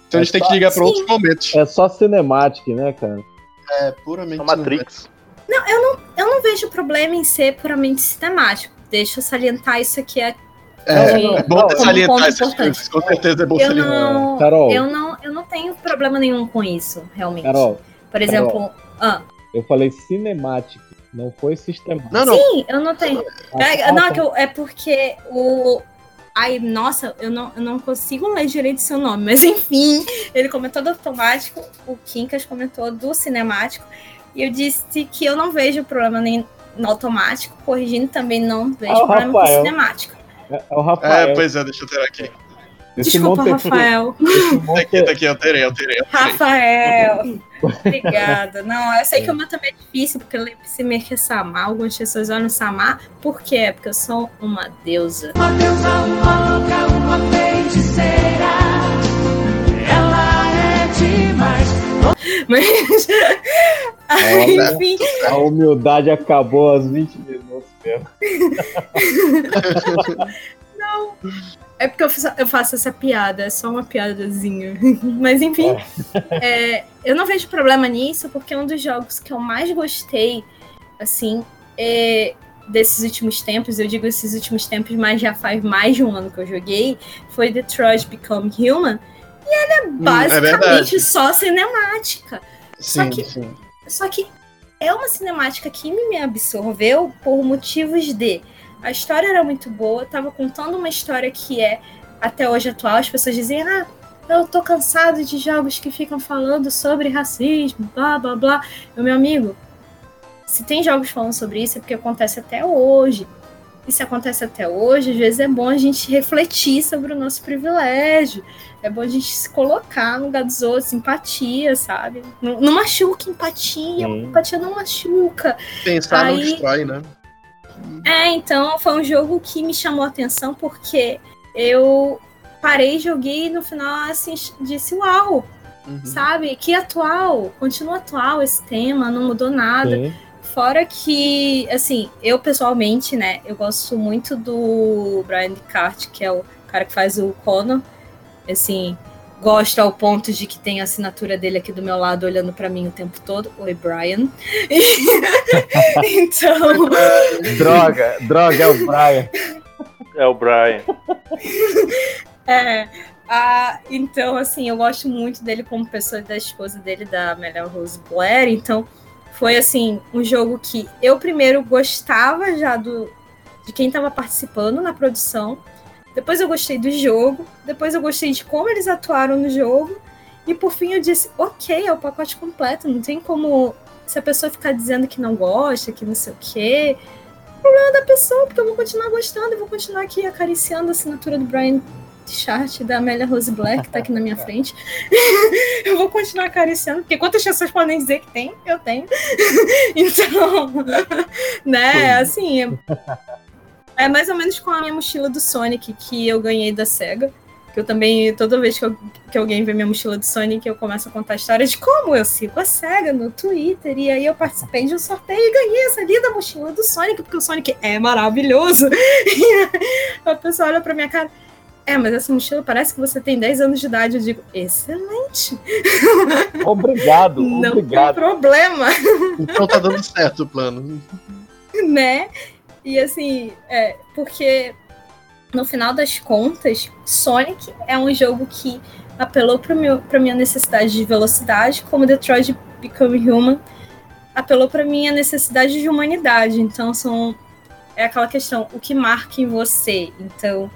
Então é a gente só, tem que ligar para outros momentos. É só cinemático, né, cara? É puramente. É Matrix. Não, eu não, eu não vejo problema em ser puramente cinemático. Deixa eu salientar isso aqui é, é, é bom salientar essas coisas, com certeza é bom eu Não, Carol. Eu não, eu não tenho problema nenhum com isso, realmente. Carol. Por exemplo, Carol, ah. eu falei cinemático, não foi sistemático. Não, não. Sim, eu não tenho. Ah, é, ah, não, é porque o. Ai, nossa, eu não, eu não consigo ler direito seu nome, mas (laughs) enfim, ele comentou do automático, o Kinkas comentou do cinemático. E eu disse que eu não vejo problema nem no automático, corrigindo também não vejo é problema Rafael. com cinemático. É, é, o Rafael. É, pois é, deixa eu ter aqui. Esse Desculpa, Rafael. (laughs) Tá aqui, tá aqui, alterei, (laughs) alterei. Rafael. Obrigada. Não, eu sei que o meu também é difícil, porque eu lembro se meio que Samar, algumas pessoas olham Samar. Por quê? Porque eu sou uma deusa. Uma deusa louca, uma feiticeira. Ela é demais. Mas. (laughs) Enfim. A humildade acabou aos 20 minutos mesmo. (laughs) Não. É porque eu faço, eu faço, essa piada, é só uma piadazinha. (laughs) Mas enfim, é. é, eu não vejo problema nisso, porque um dos jogos que eu mais gostei, assim, é, desses últimos tempos, eu digo esses últimos tempos, mas já faz mais de um ano que eu joguei, foi Detroit Become Human. E ela é basicamente hum, é só cinemática. Sim, só que, sim. Só que é uma cinemática que me absorveu por motivos de. A história era muito boa, tava contando uma história que é até hoje atual. As pessoas dizem, ah, eu tô cansado de jogos que ficam falando sobre racismo, blá blá blá. meu amigo, se tem jogos falando sobre isso é porque acontece até hoje. Se acontece até hoje, às vezes é bom a gente refletir sobre o nosso privilégio. É bom a gente se colocar no lugar dos outros, empatia, sabe? Não, não machuca empatia, Sim. empatia não machuca. Pensar Aí, não destrói, né? É, então foi um jogo que me chamou a atenção porque eu parei, joguei e no final assim, disse, uau, uhum. sabe? Que atual, continua atual esse tema, não mudou nada. Sim. Fora que, assim, eu pessoalmente, né, eu gosto muito do Brian Descartes, que é o cara que faz o Connor assim, gosto ao ponto de que tem a assinatura dele aqui do meu lado olhando para mim o tempo todo. Oi, Brian. (laughs) então. (laughs) droga, droga, é o Brian. É o Brian. (laughs) é. Ah, então, assim, eu gosto muito dele como pessoa da esposa dele, da Melhor Rose Blair. Então, foi assim, um jogo que eu primeiro gostava já do de quem estava participando na produção. Depois eu gostei do jogo, depois eu gostei de como eles atuaram no jogo, e por fim eu disse, ok, é o pacote completo, não tem como. Se a pessoa ficar dizendo que não gosta, que não sei o quê. Problema da pessoa, porque eu vou continuar gostando, eu vou continuar aqui acariciando a assinatura do Brian chart da Amélia Rose Black, que tá aqui na minha frente. (laughs) eu vou continuar acariciando, porque quantas pessoas podem dizer que tem? Eu tenho. (laughs) então, (laughs) né, assim, é mais ou menos com a minha mochila do Sonic que eu ganhei da SEGA. Que eu também, toda vez que, eu, que alguém vê minha mochila do Sonic, eu começo a contar a história de como eu sigo a SEGA no Twitter. E aí eu participei de um sorteio e ganhei essa linda mochila do Sonic, porque o Sonic é maravilhoso. E a pessoa olha pra minha cara. É, mas essa mochila parece que você tem 10 anos de idade. Eu digo, excelente. Obrigado. Não obrigado. tem problema. Então tá dando certo o plano. Né? E assim, é, porque no final das contas, Sonic é um jogo que apelou para a minha necessidade de velocidade, como Detroit Become Human apelou para minha necessidade de humanidade. Então são é aquela questão, o que marca em você. Então,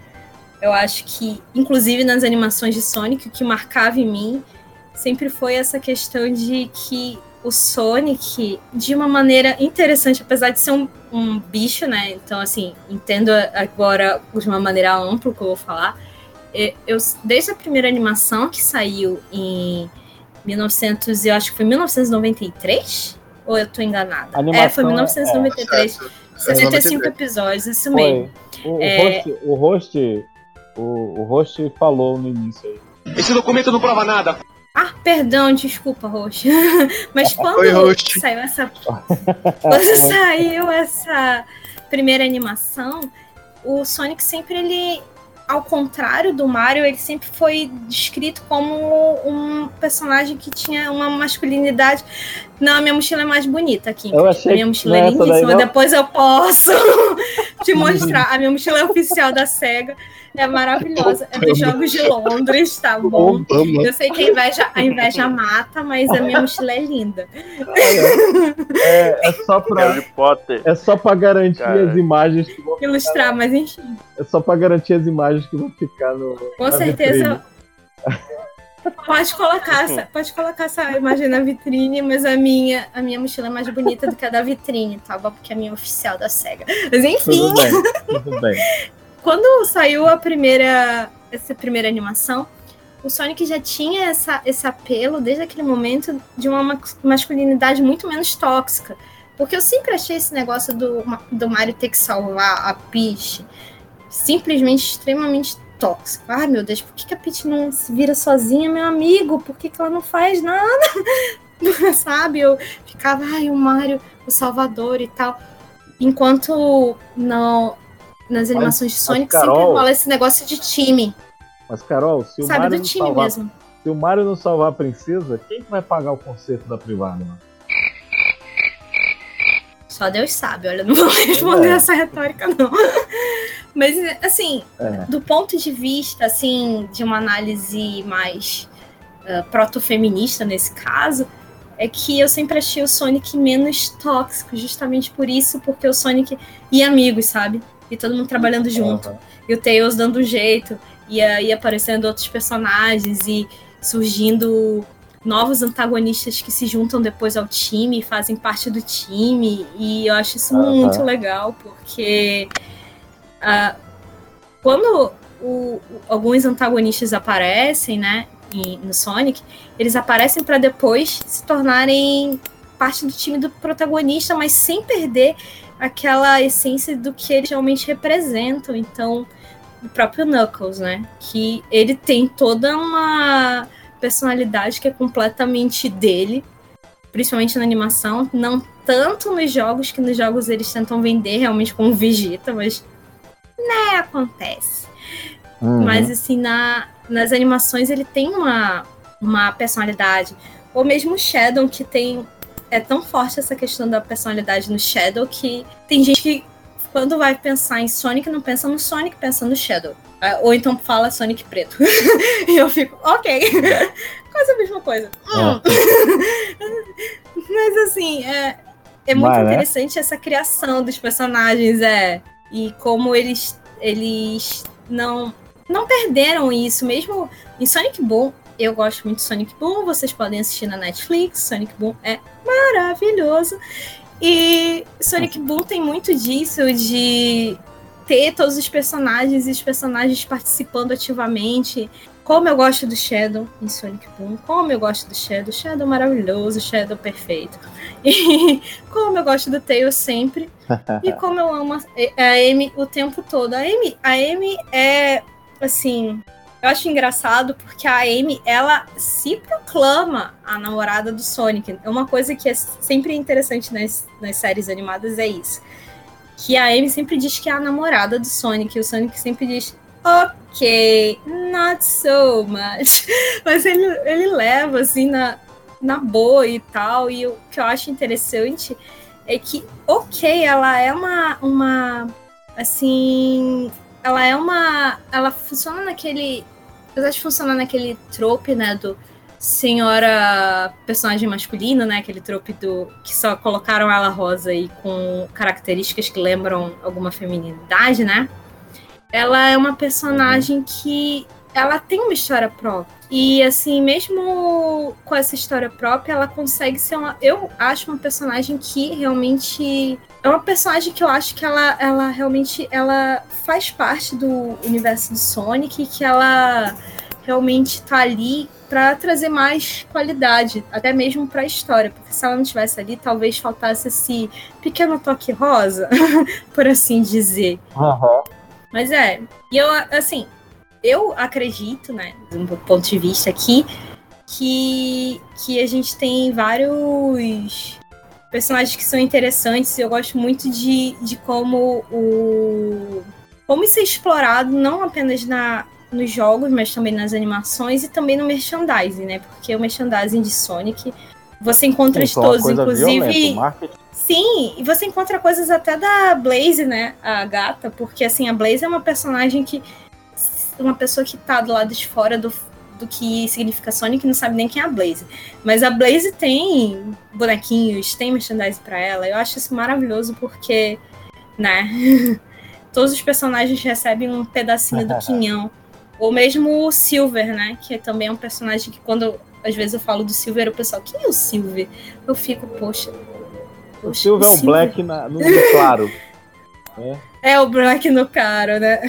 Eu acho que, inclusive nas animações de Sonic, o que marcava em mim sempre foi essa questão de que o Sonic, de uma maneira interessante, apesar de ser um, um bicho, né? Então, assim, entendo agora de uma maneira ampla o que eu vou falar. Eu, desde a primeira animação que saiu em 1900, eu acho que foi 1993? Ou eu tô enganada? Animação, é, foi 1993. É, 65 episódios, isso mesmo. O, é... host, o host, o, o host falou no início aí. Esse documento não prova nada. Ah, perdão, desculpa, Roxa. (laughs) Mas quando Oi, saiu essa. (laughs) quando saiu essa primeira animação, o Sonic sempre ele. Ao contrário do Mario, ele sempre foi descrito como um personagem que tinha uma masculinidade. Não, a minha mochila é mais bonita aqui. Eu achei a minha mochila é lindíssima. Depois eu posso (laughs) te mostrar. A minha mochila é oficial da SEGA. É maravilhosa. É dos Jogos de Londres, tá bom? Obama. Eu sei que a inveja, a inveja mata, mas a minha mochila é linda. É, é só pra. Harry Potter. É só pra garantir Cara. as imagens que vão Ilustrar, ficar, mas enfim. É só pra garantir as imagens que vão ficar no. Com certeza. Pode colocar, essa, pode colocar essa imagem na vitrine, mas a minha, a minha mochila é mais bonita do que a da vitrine, tá bom? Porque é a minha oficial da SEGA. Mas enfim. Tudo bem, tudo bem. Quando saiu a primeira, essa primeira animação, o Sonic já tinha essa, esse apelo desde aquele momento de uma masculinidade muito menos tóxica. Porque eu sempre achei esse negócio do, do Mario ter que salvar a Peach simplesmente extremamente tóxico. Ai, meu Deus, por que, que a Peach não se vira sozinha, meu amigo? Por que, que ela não faz nada? (laughs) Sabe? Eu ficava, ai, o Mario, o Salvador e tal. Enquanto não, nas animações mas, de Sonic Carol, sempre rola esse negócio de time. Mas, Carol, se o Sabe, Mario do time salvar, mesmo. Se o Mario não salvar a princesa, quem vai pagar o conserto da privada? Mano? Só Deus sabe, olha, não vou (laughs) responder é. essa retórica, não. (laughs) Mas, assim, é. do ponto de vista, assim, de uma análise mais uh, proto-feminista nesse caso, é que eu sempre achei o Sonic menos tóxico, justamente por isso, porque o Sonic e amigos, sabe? E todo mundo trabalhando junto. Uhum. E o Tails dando um jeito, e aí aparecendo outros personagens e surgindo novos antagonistas que se juntam depois ao time fazem parte do time. E eu acho isso uhum. muito legal, porque uh, quando o, alguns antagonistas aparecem, né, no Sonic, eles aparecem para depois se tornarem parte do time do protagonista, mas sem perder aquela essência do que eles realmente representam. Então, o próprio Knuckles, né? Que ele tem toda uma personalidade que é completamente dele, principalmente na animação, não tanto nos jogos, que nos jogos eles tentam vender realmente como Vegeta, mas né, acontece. Uhum. Mas assim, na, nas animações ele tem uma, uma personalidade. Ou mesmo o Shadow, que tem é tão forte essa questão da personalidade no Shadow que tem gente que, quando vai pensar em Sonic, não pensa no Sonic, pensa no Shadow. É, ou então fala Sonic preto. (laughs) e eu fico, ok. (laughs) Quase a mesma coisa. Hum. (laughs) Mas assim, é, é muito Mas, né? interessante né? essa criação dos personagens, é. E como eles, eles não, não perderam isso, mesmo em Sonic Boom eu gosto muito de Sonic Boom, vocês podem assistir na Netflix. Sonic Boom é maravilhoso. E Sonic Boom tem muito disso de ter todos os personagens e os personagens participando ativamente. Como eu gosto do Shadow em Sonic Boom, como eu gosto do Shadow, Shadow maravilhoso, Shadow perfeito. (laughs) E como eu gosto do Tails sempre. e como eu amo a Amy o tempo todo. A Amy, a Amy é assim, eu acho engraçado porque a Amy, ela se proclama a namorada do Sonic. É uma coisa que é sempre interessante nas, nas séries animadas, é isso. Que a Amy sempre diz que é a namorada do Sonic, e o Sonic sempre diz, ok, not so much. (laughs) Mas ele, ele leva, assim, na, na boa e tal. E o que eu acho interessante é que, ok, ela é uma, uma assim, ela é uma. Ela funciona naquele apesar de funcionar naquele trope, né, do senhora personagem masculino, né, aquele trope do que só colocaram ela rosa e com características que lembram alguma feminilidade, né? ela é uma personagem que ela tem uma história própria. E assim, mesmo com essa história própria, ela consegue ser uma. Eu acho uma personagem que realmente. É uma personagem que eu acho que ela, ela realmente ela faz parte do universo do Sonic, que ela realmente tá ali para trazer mais qualidade, até mesmo para a história, porque se ela não estivesse ali, talvez faltasse esse pequeno toque rosa, (laughs) por assim dizer. Uhum. Mas é, e eu, assim, eu acredito, né, do meu ponto de vista aqui, que, que a gente tem vários personagens que são interessantes. Eu gosto muito de, de como o. Como isso é explorado, não apenas na, nos jogos, mas também nas animações e também no merchandising, né? Porque o merchandising de Sonic você encontra Sim, de todos, inclusive. Sim, e você encontra coisas até da Blaze, né? A gata, porque assim, a Blaze é uma personagem que. Uma pessoa que tá do lado de fora do, do que significa Sonic não sabe nem quem é a Blaze. Mas a Blaze tem bonequinhos, tem merchandising pra ela. Eu acho isso maravilhoso porque, né? (laughs) Todos os personagens recebem um pedacinho do (laughs) quinhão. Ou mesmo o Silver, né? Que também é um personagem que quando às vezes eu falo do Silver, o pessoal, quem é o Silver? Eu fico, poxa. O Silver é um black na, no no claro. É. (laughs) É o Black no caro, né?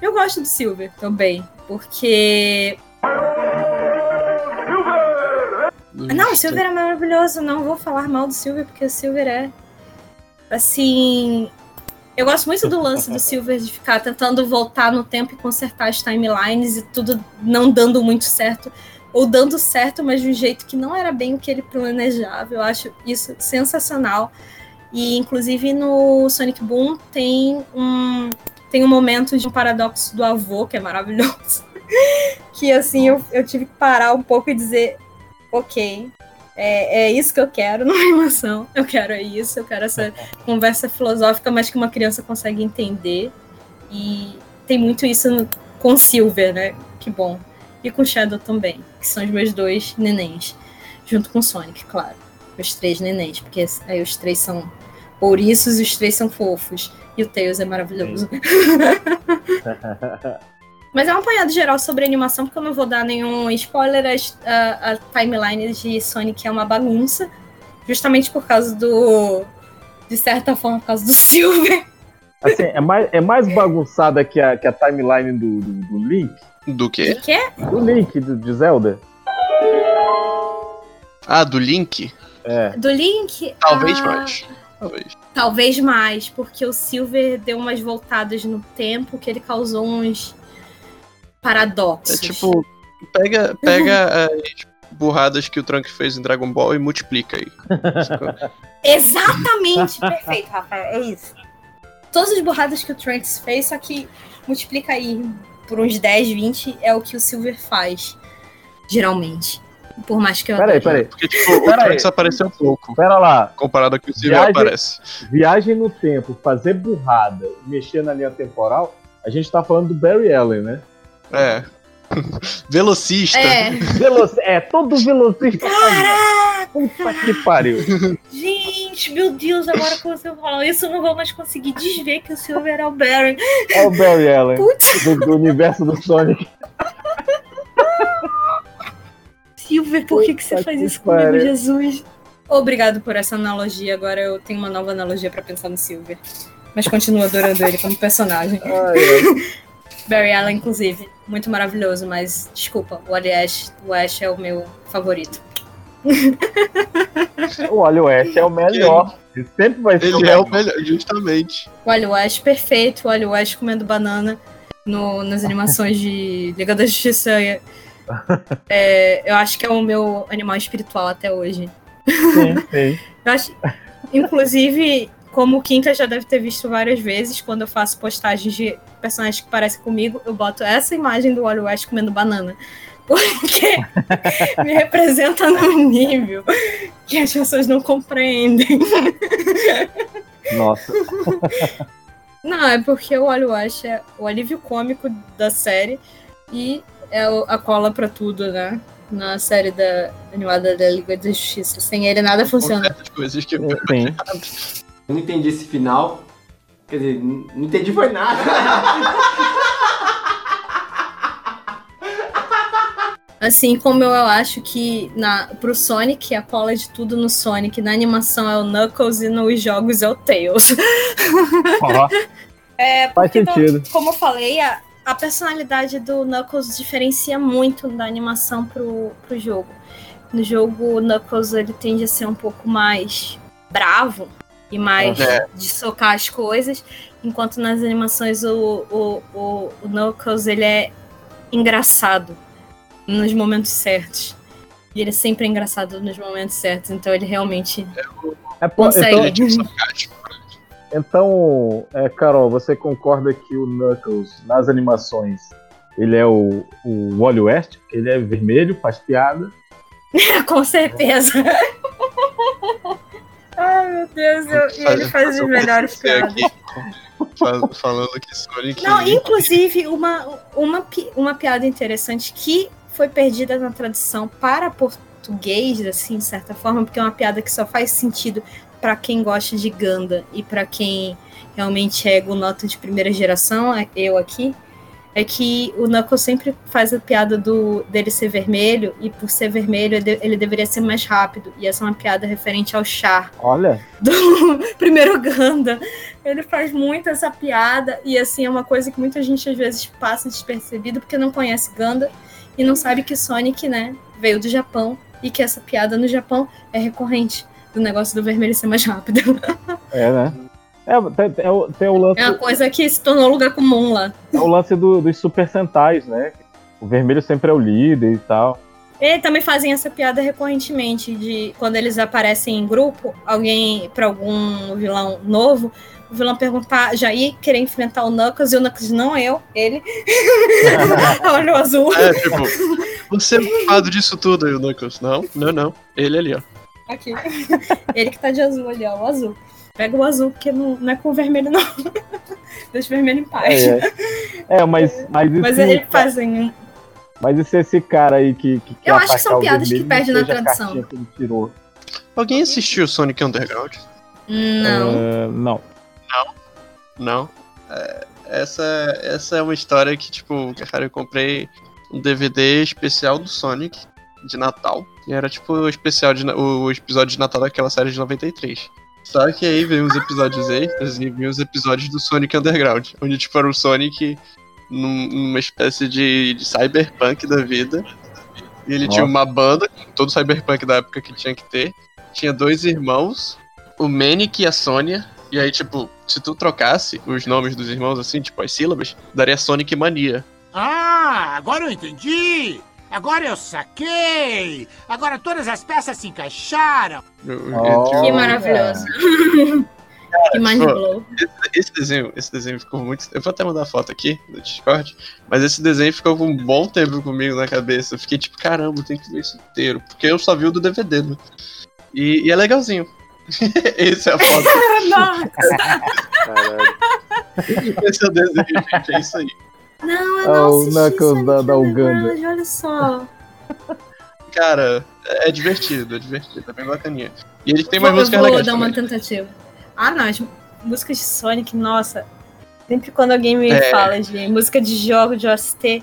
Eu gosto do Silver também, porque. Não, o Silver é maravilhoso. Não vou falar mal do Silver, porque o Silver é. Assim. Eu gosto muito do lance do Silver de ficar tentando voltar no tempo e consertar as timelines e tudo não dando muito certo. Ou dando certo, mas de um jeito que não era bem o que ele planejava. Eu acho isso sensacional. E inclusive no Sonic Boom tem um tem um momento de um paradoxo do avô que é maravilhoso. (laughs) que assim eu, eu tive que parar um pouco e dizer, ok, é, é isso que eu quero numa (laughs) animação. Eu quero isso, eu quero essa conversa filosófica, mas que uma criança consegue entender. E tem muito isso no, com Silver, né? Que bom. E com Shadow também, que são os meus dois nenéns. Junto com Sonic, claro. Os três nenéns, porque aí os três são ouriços e os três são fofos. E o Tails é maravilhoso. (laughs) Mas é um apanhado geral sobre animação, porque eu não vou dar nenhum spoiler. A, a timeline de Sonic é uma bagunça. Justamente por causa do. De certa forma, por causa do (laughs) Silver. Assim, é mais, é mais bagunçada que a, que a timeline do, do, do Link. Do quê? O quê? Do Link, do, de Zelda. Ah, do Link? É. Do Link? Talvez ah, mais. Talvez. Talvez mais, porque o Silver deu umas voltadas no tempo que ele causou uns paradoxos. É tipo, pega, pega (laughs) as burradas que o Trunks fez em Dragon Ball e multiplica aí. (laughs) Exatamente, perfeito, Rafael. É isso. Todas as burradas que o Trunks fez, só que multiplica aí por uns 10, 20 é o que o Silver faz, geralmente. Por mais que eu. Peraí, peraí. Porque, tipo, o Pera. Trunks apareceu pouco. Pera lá. Comparado ao que o Silver Viagem- aparece. Viagem no tempo, fazer burrada, mexer na linha temporal, a gente tá falando do Barry Allen, né? É. (laughs) Velocista. É. É, todo velocista. Caraca! Puta que pariu. Gente, meu Deus, agora que você falou isso, eu não vou mais conseguir desver que o Silver é o Barry. É o Barry Allen. Putz. Do, do universo do Sonic. Silver, por que, que você faz isso comigo. Jesus? Obrigado por essa analogia. Agora eu tenho uma nova analogia pra pensar no Silver. Mas continuo adorando ele como personagem. (laughs) (laughs) Barry Allen, inclusive, muito maravilhoso, mas desculpa, o Ali Ash, o Ash é o meu favorito. (laughs) O Ash é o melhor. Ele sempre vai ser Ele é o melhor, justamente. O Ash perfeito, olha o Ash comendo banana no- nas animações de Liga da Justiça. É, eu acho que é o meu animal espiritual até hoje. Sim, sim. (laughs) Eu acho, inclusive, como o Quinta já deve ter visto várias vezes, quando eu faço postagens de personagens que parecem comigo, eu boto essa imagem do Wally West comendo banana. Porque (laughs) me representa num nível que as pessoas não compreendem. Nossa. Não, é porque o Wally West é o alívio cômico da série e é a cola pra tudo, né? Na série da animada da Liga da Justiça. Sem ele nada funciona. Coisas que eu não entendi esse final. Quer dizer, não entendi foi nada. (laughs) Assim como eu acho que na, pro Sonic, a cola de tudo no Sonic, na animação é o Knuckles e nos jogos é o Tails. (laughs) É, Faz então, sentido. como eu falei, a, a personalidade do Knuckles diferencia muito da animação pro, pro jogo. No jogo, o Knuckles ele tende a ser um pouco mais bravo e mais É. de socar as coisas, enquanto nas animações o, o, o, o Knuckles ele é engraçado nos momentos certos. E ele é sempre engraçado nos momentos certos, então ele realmente É, pô, consegue. então, então é, Carol, você concorda que o Knuckles, nas animações, ele é o, o Wally West? Ele é vermelho, faz piada. (laughs) Com certeza. (laughs) Ai, meu Deus, eu- e ele faz as melhores piadas. falando que Sonic. Não, inclusive, uma, uma, uma piada interessante que foi perdida na tradução para português, assim, de certa forma, porque é uma piada que só faz sentido para quem gosta de Ganda e para quem realmente é Gunoto de primeira geração, é- eu aqui, é que o Knuckles sempre faz a piada do, dele ser vermelho, e por ser vermelho ele, de- ele deveria ser mais rápido. E essa é uma piada referente ao Char Olha, do (laughs) primeiro Ganda. Ele faz muito essa piada e assim é uma coisa que muita gente às vezes passa despercebido porque não conhece Ganda e não sabe que Sonic, né, veio do Japão e que essa piada no Japão é recorrente do negócio do vermelho ser mais rápido. é, né? É, tem, tem o- tem o lance, É uma coisa que se tornou lugar comum lá. é o lance do- dos Super Sentais, né? O vermelho sempre é o líder e tal. E também fazem essa piada recorrentemente de quando eles aparecem em grupo, alguém para algum vilão novo, o vilão perguntar, já ir querer enfrentar o Knuckles e o Knuckles não eu, ele. (laughs) Olho azul. É, tipo, você é o culpado disso tudo aí, o Knuckles. Não, não, não. Ele ali, ó. Aqui. (laughs) Ele que tá de azul ali, ó, o azul. Pega o azul, porque não, não é com o vermelho, não. (laughs) Deixa o vermelho em paz. É, é. É, mas, mas, Mas eles fazem. um- Mas e se esse cara aí que, que Eu acho que são piadas que vermelho perdem não na tradução. que? Alguém assistiu Sonic Underground? Não. É, não. Não. É, essa, essa é uma história que, tipo, cara, eu comprei um DVD especial do Sonic de Natal. E era tipo o especial de, o episódio de Natal daquela série de 93. Só que aí veio uns episódios extras e veio os episódios do Sonic Underground, onde tipo era o Sonic num- numa espécie de, de cyberpunk da vida. E ele tinha Nossa. uma banda, todo cyberpunk da época que tinha que ter. Tinha dois irmãos, o Manic e a Sônia. E aí, tipo, se tu trocasse os nomes dos irmãos assim, tipo as sílabas, daria Sonic Mania. Ah, agora eu entendi! Agora eu saquei! Agora todas as peças se encaixaram! Que maravilhoso. (laughs) que mind Pô, blow. Esse, esse desenho, esse desenho ficou muito. Eu vou até mandar a foto aqui no Discord, mas esse desenho ficou com um bom tempo comigo na cabeça. Eu fiquei tipo, caramba, tem que ver isso inteiro. Porque eu só vi o do DVD, né? E, e é legalzinho. (laughs) esse é a foto. (laughs) esse é o desenho, gente. É isso aí. Não, eu É não o assisti Knuckles da- da Uganda. Olha só. Cara, é divertido, é divertido, é bem bacaninha. E ele tem Vou- mais músicas eu vou legais. dar uma também. tentativa. Ah, não, as músicas de Sonic, nossa. Sempre quando alguém me É. fala de música de jogo, de OST,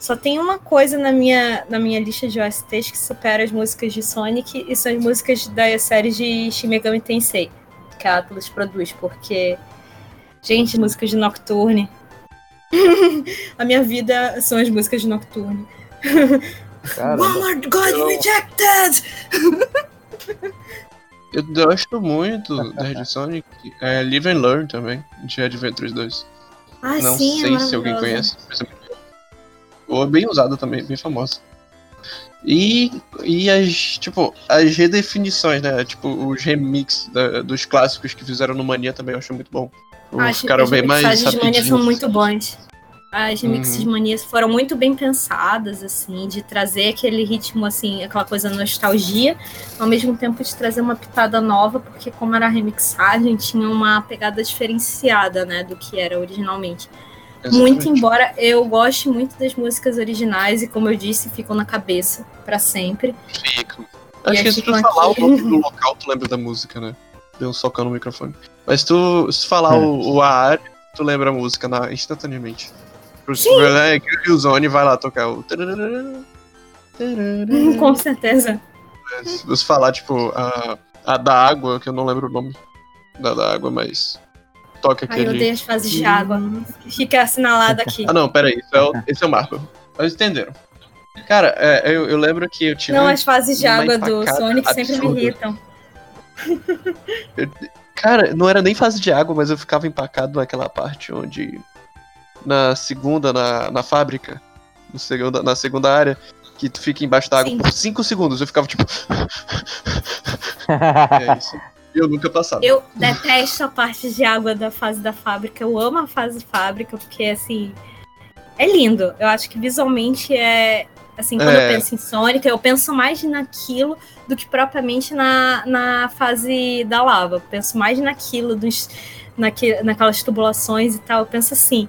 só tem uma coisa na minha, na minha lista de OSTs que supera as músicas de Sonic e são as músicas da série de Shin Megami Tensei, que a Atlus produz, porque, gente, músicas de Nocturne. (laughs) a minha vida são as músicas de Nocturne. Walmart God Rejected! Eu gosto muito da de Sonic. É, Live and Learn também, de Adventures 2. Ah, Não sim, é sei se alguém conhece. é. Ou é bem usada também, bem famosa. E, e as, tipo, as redefinições, né? Tipo, os remix da- dos clássicos que fizeram no Mania também eu acho muito bom. Acho as bem mais remixagens de Mania são muito bons. As remixes Uhum. de Mania foram muito bem pensadas, assim, de trazer aquele ritmo, assim, aquela coisa nostalgia, ao mesmo tempo de trazer uma pitada nova, porque como era remixagem, tinha uma pegada diferenciada, né, do que era originalmente. Muito Exatamente. embora eu goste muito das músicas originais e, como eu disse, ficam na cabeça pra sempre. Fico. E Acho que se tu ficam falar o nome do (laughs) local, tu lembra da música, né? Deu um socão no microfone. Mas tu, se tu falar o, o AR, tu lembra a música na, instantaneamente. Se é que o Zone vai lá tocar o. Com certeza. Se você falar, tipo, a, a da água, que eu não lembro o nome da, da água, mas. Toca Ai, eu aquele. odeio as fases de água. Fica assinalado aqui. Ah, não, peraí. Esse é o, esse é o Marco. Mas entenderam. Cara, é, eu, eu lembro que eu tive. Não, as fases de água do Sonic sempre me absurda. Cara, não era nem fase de água, mas eu ficava empacado naquela parte onde. Na segunda, na, na fábrica. No segunda, na segunda área. Que tu fica embaixo da água Sim. por 5 segundos. Eu ficava tipo. (laughs) é isso. Eu nunca passava. Eu detesto a parte de água da fase da fábrica. Eu amo a fase fábrica, porque assim. É lindo. Eu acho que visualmente é. Assim, quando É. eu penso em Sonic, eu penso mais naquilo do que propriamente na, na fase da lava. Eu penso mais naquilo, dos, naque, naquelas tubulações e tal. Eu penso assim.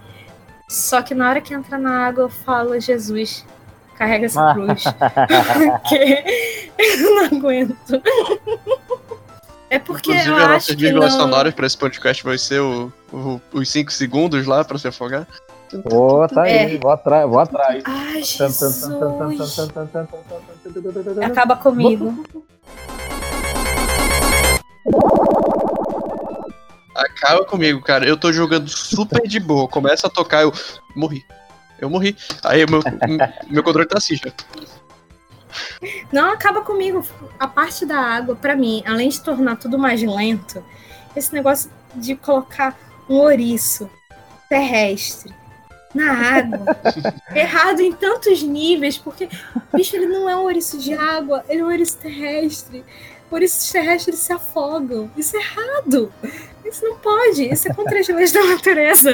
Só que na hora que entra na água, eu falo, Jesus, carrega essa cruz. (laughs) porque (laughs) eu não aguento. É porque Inclusive, eu nossas que vírgulas não... sonoras pra esse podcast vai ser o, o- os 5 segundos lá pra se afogar. Pô, oh, tá aí, vou atrás, vou atrás. Acaba comigo. Acaba comigo, cara. Eu tô jogando super de boa. Começa a tocar, eu morri. Eu morri. Aí meu, meu controle tá assim já. Não acaba comigo. A parte da água, para mim, além de tornar tudo mais lento, esse negócio de colocar um ouriço terrestre na água, (laughs) errado em tantos níveis, porque, bicho, ele não é um ouriço de água, ele é um ouriço terrestre. Ouriços terrestres se afogam. Isso é errado. Isso não pode. Isso é contra as leis da natureza.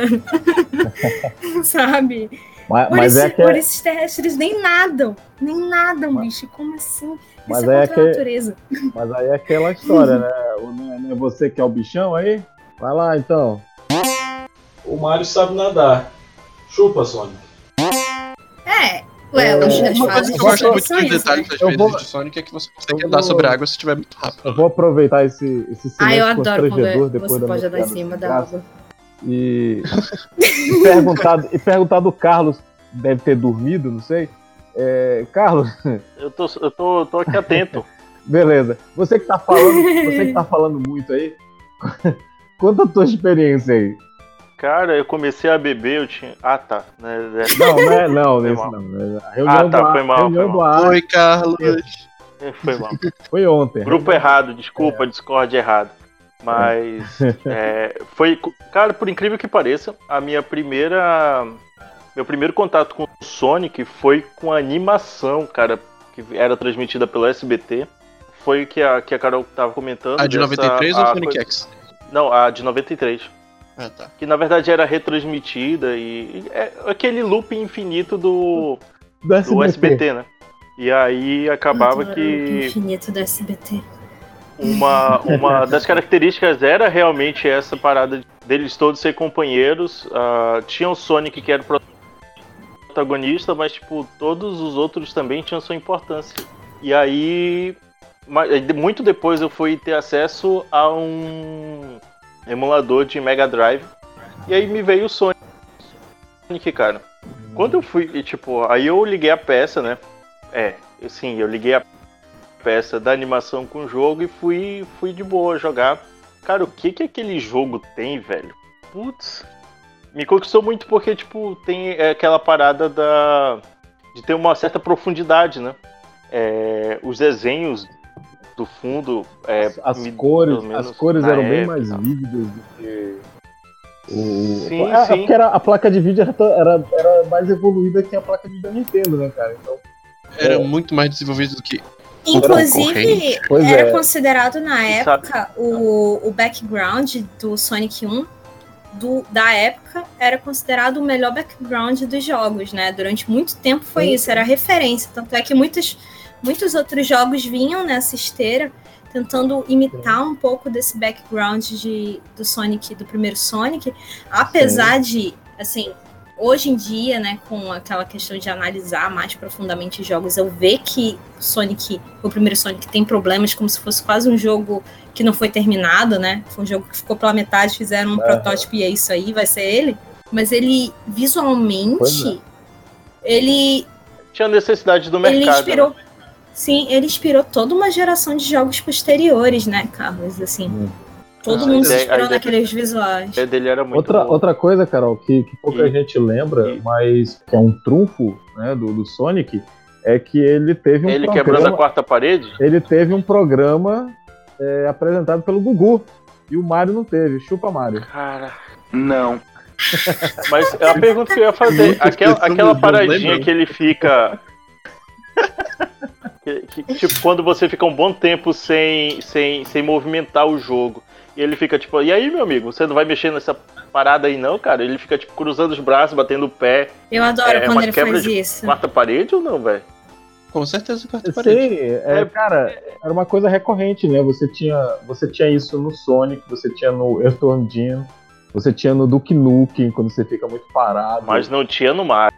(laughs) Sabe? Mas, mas é que ouriços terrestres nem nadam. Nem nadam, bicho. Como assim? Mas Isso é é contra a que- natureza. Mas aí é aquela história, né? (laughs) Não é, não é você que é o bichão aí? Vai lá então. O Mario sabe nadar. Chupa, Sonic. É, ué, coisa fases que eu gosto muito isso, detalhes às Eu vezes vou- de Sonic é que você consegue eu andar sobre a água se estiver muito rápido. Eu vou aproveitar esse, esse silêncio Ah, eu adoro constrangedor quando depois você da pode andar em cima da água. E, e, perguntar, e perguntar do Carlos, deve ter dormido, não sei. É, Carlos, Eu tô, eu tô, tô aqui atento. (laughs) beleza. Você que tá falando, você que tá falando muito aí, (laughs) conta a tua experiência aí. Cara, eu comecei a beber, eu tinha. Ah, tá. Né, né. Não, não é, (laughs) não, Foi nesse mal. não. A reunião Ah, tá, do ar- foi mal, foi mal. Oi, Carlos. Foi mal. (laughs) foi ontem. Grupo errado, desculpa, Discord errado. Mas (laughs) é, foi. Cara, por incrível que pareça, a minha primeira. Meu primeiro contato com o Sonic foi com a animação, cara, que era transmitida pelo SBT. Foi que a, que a Carol tava comentando. A de dessa- 93 ou a Sonic coisa- X? Não, a de 93. Ah, tá. Que na verdade era retransmitida e. é aquele loop infinito do, Do do SBT. SBT, né? E aí acabava que infinito do SBT. uma, uma (laughs) das características era realmente essa parada deles todos ser companheiros. Ah, tinha o Sonic que era o protagonista, mas tipo, todos os outros também tinham sua importância. E aí, muito depois eu fui ter acesso a um emulador de Mega Drive. E aí me veio o Sonic, cara. Quando eu fui, e, tipo, aí eu liguei a peça, né? É, sim, eu liguei a peça da animação com o jogo e fui, fui de boa jogar. Cara, o que que aquele jogo tem, velho? Putz. Me conquistou muito porque, tipo, tem é, aquela parada da. de ter uma certa profundidade, né? É, os desenhos do fundo. É, As me- cores, as cores eram bem época. mais vívidas do que o. Sim, é, sim. porque era, a placa de vídeo era, era, era mais evoluída que a placa de vídeo da Nintendo, né, cara? Então, Era É. muito mais desenvolvido do que. Inclusive, Pois era é. considerado na E época o, o background do Sonic 1 do, da época era considerado o melhor background dos jogos, né? Durante muito tempo foi Sim. isso, era referência. Tanto é que muitos, muitos outros jogos vinham nessa esteira tentando imitar um pouco desse background de, do Sonic, do primeiro Sonic, apesar de, assim, hoje em dia, né, com aquela questão de analisar mais profundamente os jogos, eu ver que Sonic, o primeiro Sonic, tem problemas como se fosse quase um jogo que não foi terminado, né? Foi um jogo que ficou pela metade, fizeram um Aham. protótipo e é isso aí, vai ser ele. Mas ele, visualmente, ele Tinha necessidade do ele mercado. inspirou. né? Sim, ele inspirou toda uma geração de jogos posteriores, né, Carlos? Assim, todo Ah, mundo se inspirou ideia- naqueles visuais. Dele era muito Outra, boa. outra coisa, Carol, que, que pouca E- gente lembra, mas que é um trunfo né, do, do Sonic, é que ele teve um Ele programa. quebrando a quarta parede? Ele teve um programa é, apresentado pelo Gugu. E o Mario não teve. Chupa Mario. Cara. Não. Mas a pergunta que eu ia fazer, aquela, aquela paradinha que ele fica. Que- que, tipo, quando você fica um bom tempo sem, sem, sem movimentar o jogo. E ele fica tipo, e aí, meu amigo, você não vai mexer nessa parada aí não, cara? Ele fica tipo cruzando os braços, batendo o pé. Eu adoro É quando uma ele quebra faz de isso. Quarta parede ou não, velho? Com certeza, quarta parede. é, cara, era uma coisa recorrente, né? Você tinha, você tinha isso no Sonic, você tinha no Earthworm Jim, você tinha no Duke Nukem, quando você fica muito parado. Mas não tinha no Mario.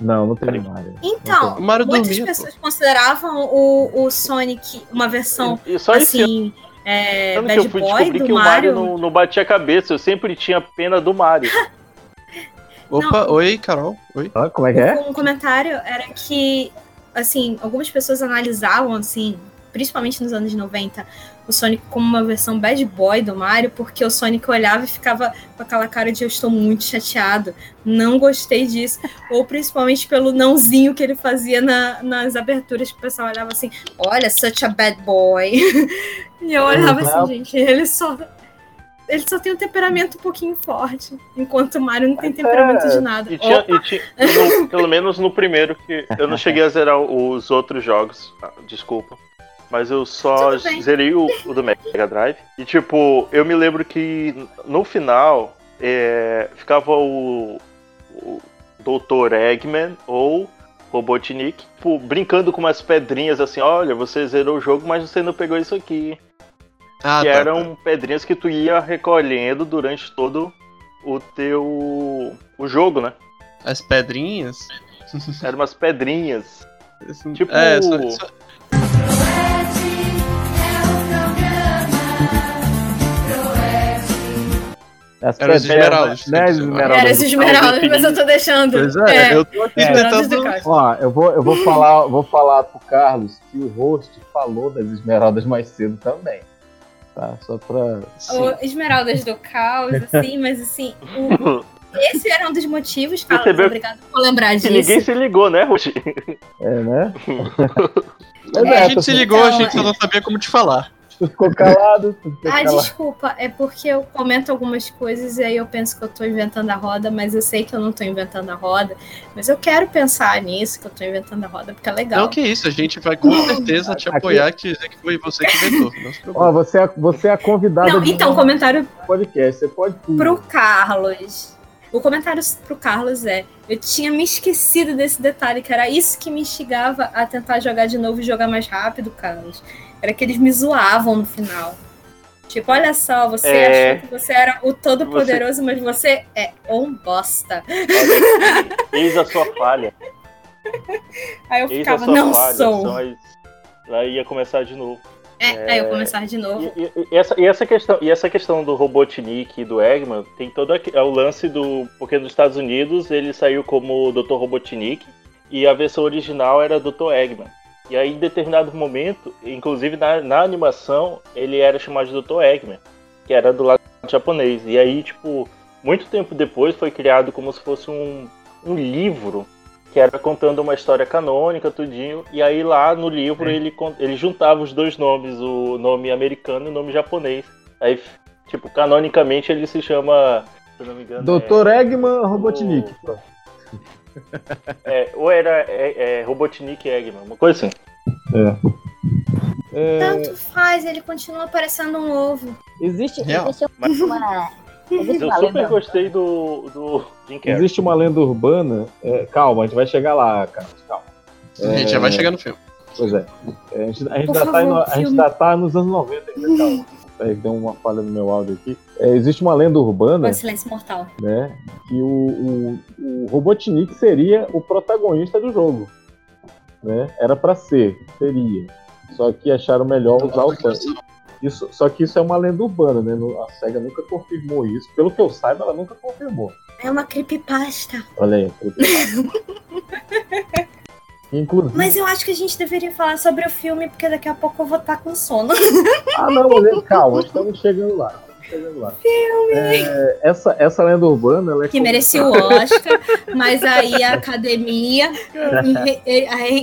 Não, não tem no Mario. Então, Mario muitas dormia, pessoas consideravam o, o Sonic uma versão E só esse assim, é, ano que bad eu fui boy descobrir do que o Mario Mario. não, não batia a cabeça, eu sempre tinha pena do Mario. (laughs) Opa, oi, Carol. Oi. Ah, como é que é? Um comentário era que, assim, algumas pessoas analisavam, assim, principalmente nos anos 90, o Sonic como uma versão bad boy do Mario, porque o Sonic olhava e ficava com aquela cara de eu estou muito chateado, não gostei disso. Ou principalmente pelo nãozinho que ele fazia na- nas aberturas, que o pessoal olhava assim, olha, such a bad boy. (laughs) e eu olhava assim, gente, ele só. Ele só tem um temperamento um pouquinho forte, enquanto o Mario não tem temperamento de nada. E tinha, e tinha- no- pelo menos no primeiro, que eu não cheguei a zerar os outros jogos, ah, desculpa. Mas eu só zerei o, o do Mega Drive. E tipo, eu me lembro que no final é, ficava o, o Dr. Eggman ou Robotnik tipo, brincando com umas pedrinhas assim, olha, você zerou o jogo, mas você não pegou isso aqui. Ah, que tá, eram pedrinhas que tu ia recolhendo durante todo o teu o jogo, né? As pedrinhas? Eram umas pedrinhas. (laughs) Tipo. É, só- só- As Eram as esmeraldas, Né, as esmeraldas. Era as esmeraldas, mas eu tô deixando. Pois é, eu tô aqui esmeraldas tentando-. Ó, eu vou, eu vou falar, vou falar pro Carlos que o host falou das esmeraldas mais cedo também. Tá? Só pra. O Esmeraldas do Caos, assim, mas assim, o- (laughs) esse era um dos motivos, Carlos, Percebeu obrigado por lembrar disso. ninguém se ligou, né, Ruth? É, né? (laughs) a gente se ligou, a Então, gente só não sabia como te falar. Tu ficou calado, tu ficou Ah, calado. desculpa, é porque eu comento algumas coisas e aí eu penso que eu tô inventando a roda, mas eu sei que eu não tô inventando a roda. Mas eu quero pensar nisso, que eu tô inventando a roda, porque é legal. Não, que isso, a gente vai com certeza te Aqui- apoiar e dizer que foi você que inventou. Ó, você é, você é a convidada Não, do então, comentário podcast. Você pode tudo. pro Carlos. O comentário pro Carlos é: eu tinha me esquecido desse detalhe, que era isso que me instigava a tentar jogar de novo e jogar mais rápido, Carlos. Era que eles me zoavam no final. Tipo, olha só, você É. achou que você era o todo-poderoso, mas você é um bosta. Eis a sua falha. (laughs) Aí eu Eis ficava, não falha. sou. São as- Aí ia começar de novo. É, aí eu começar de novo. E, e- e essa, e, essa questão, e essa questão do Robotnik e do Eggman tem todo é o lance do. Porque nos Estados Unidos ele saiu como Dr. Robotnik e a versão original era Dr. Eggman. E aí, em determinado momento, inclusive na, na animação, ele era chamado de Dr. Eggman, que era do lado japonês. E aí, tipo, muito tempo depois foi criado como se fosse um, um livro que era contando uma história canônica, tudinho. E aí lá no livro ele, ele juntava os dois nomes, o nome americano e o nome japonês. Aí, tipo, canonicamente ele se chama. Se não me engano. Dr. Eggman Robotnik. Pronto. É, é, ou era é, é, Robotnik Eggman, uma coisa assim. É. Tanto faz, ele continua parecendo um ovo. Existe, Real. Existe Mas- uma. Existe Eu uma super lenda. gostei do, do Jim Carrey. existe uma lenda urbana. é, calma, a gente vai chegar lá, Carlos. Calma. A gente já vai chegar no filme. Pois é. É, A gente, a gente ainda tá, no- a gente ainda tá nos anos 90 ainda, calma. Peraí, deu uma falha no meu áudio aqui. É, existe uma lenda urbana Com silêncio mortal. né? Que o, o, o Robotnik seria o protagonista do jogo. Né? Era para ser, seria. Só que acharam melhor usar o Sonic. Isso, só que isso é uma lenda urbana, né? A SEGA nunca confirmou isso. Pelo que eu saiba, ela nunca confirmou. É uma creepypasta. Olha aí, creepypasta. (laughs) Inclusive... Mas eu acho que a gente deveria falar sobre o filme, porque daqui a pouco eu vou estar com sono. (laughs) ah, não, calma, estamos chegando lá. Estamos chegando lá. Filme! É, essa, essa lenda urbana. Ela é que como... merecia o Oscar, mas aí a (laughs) academia.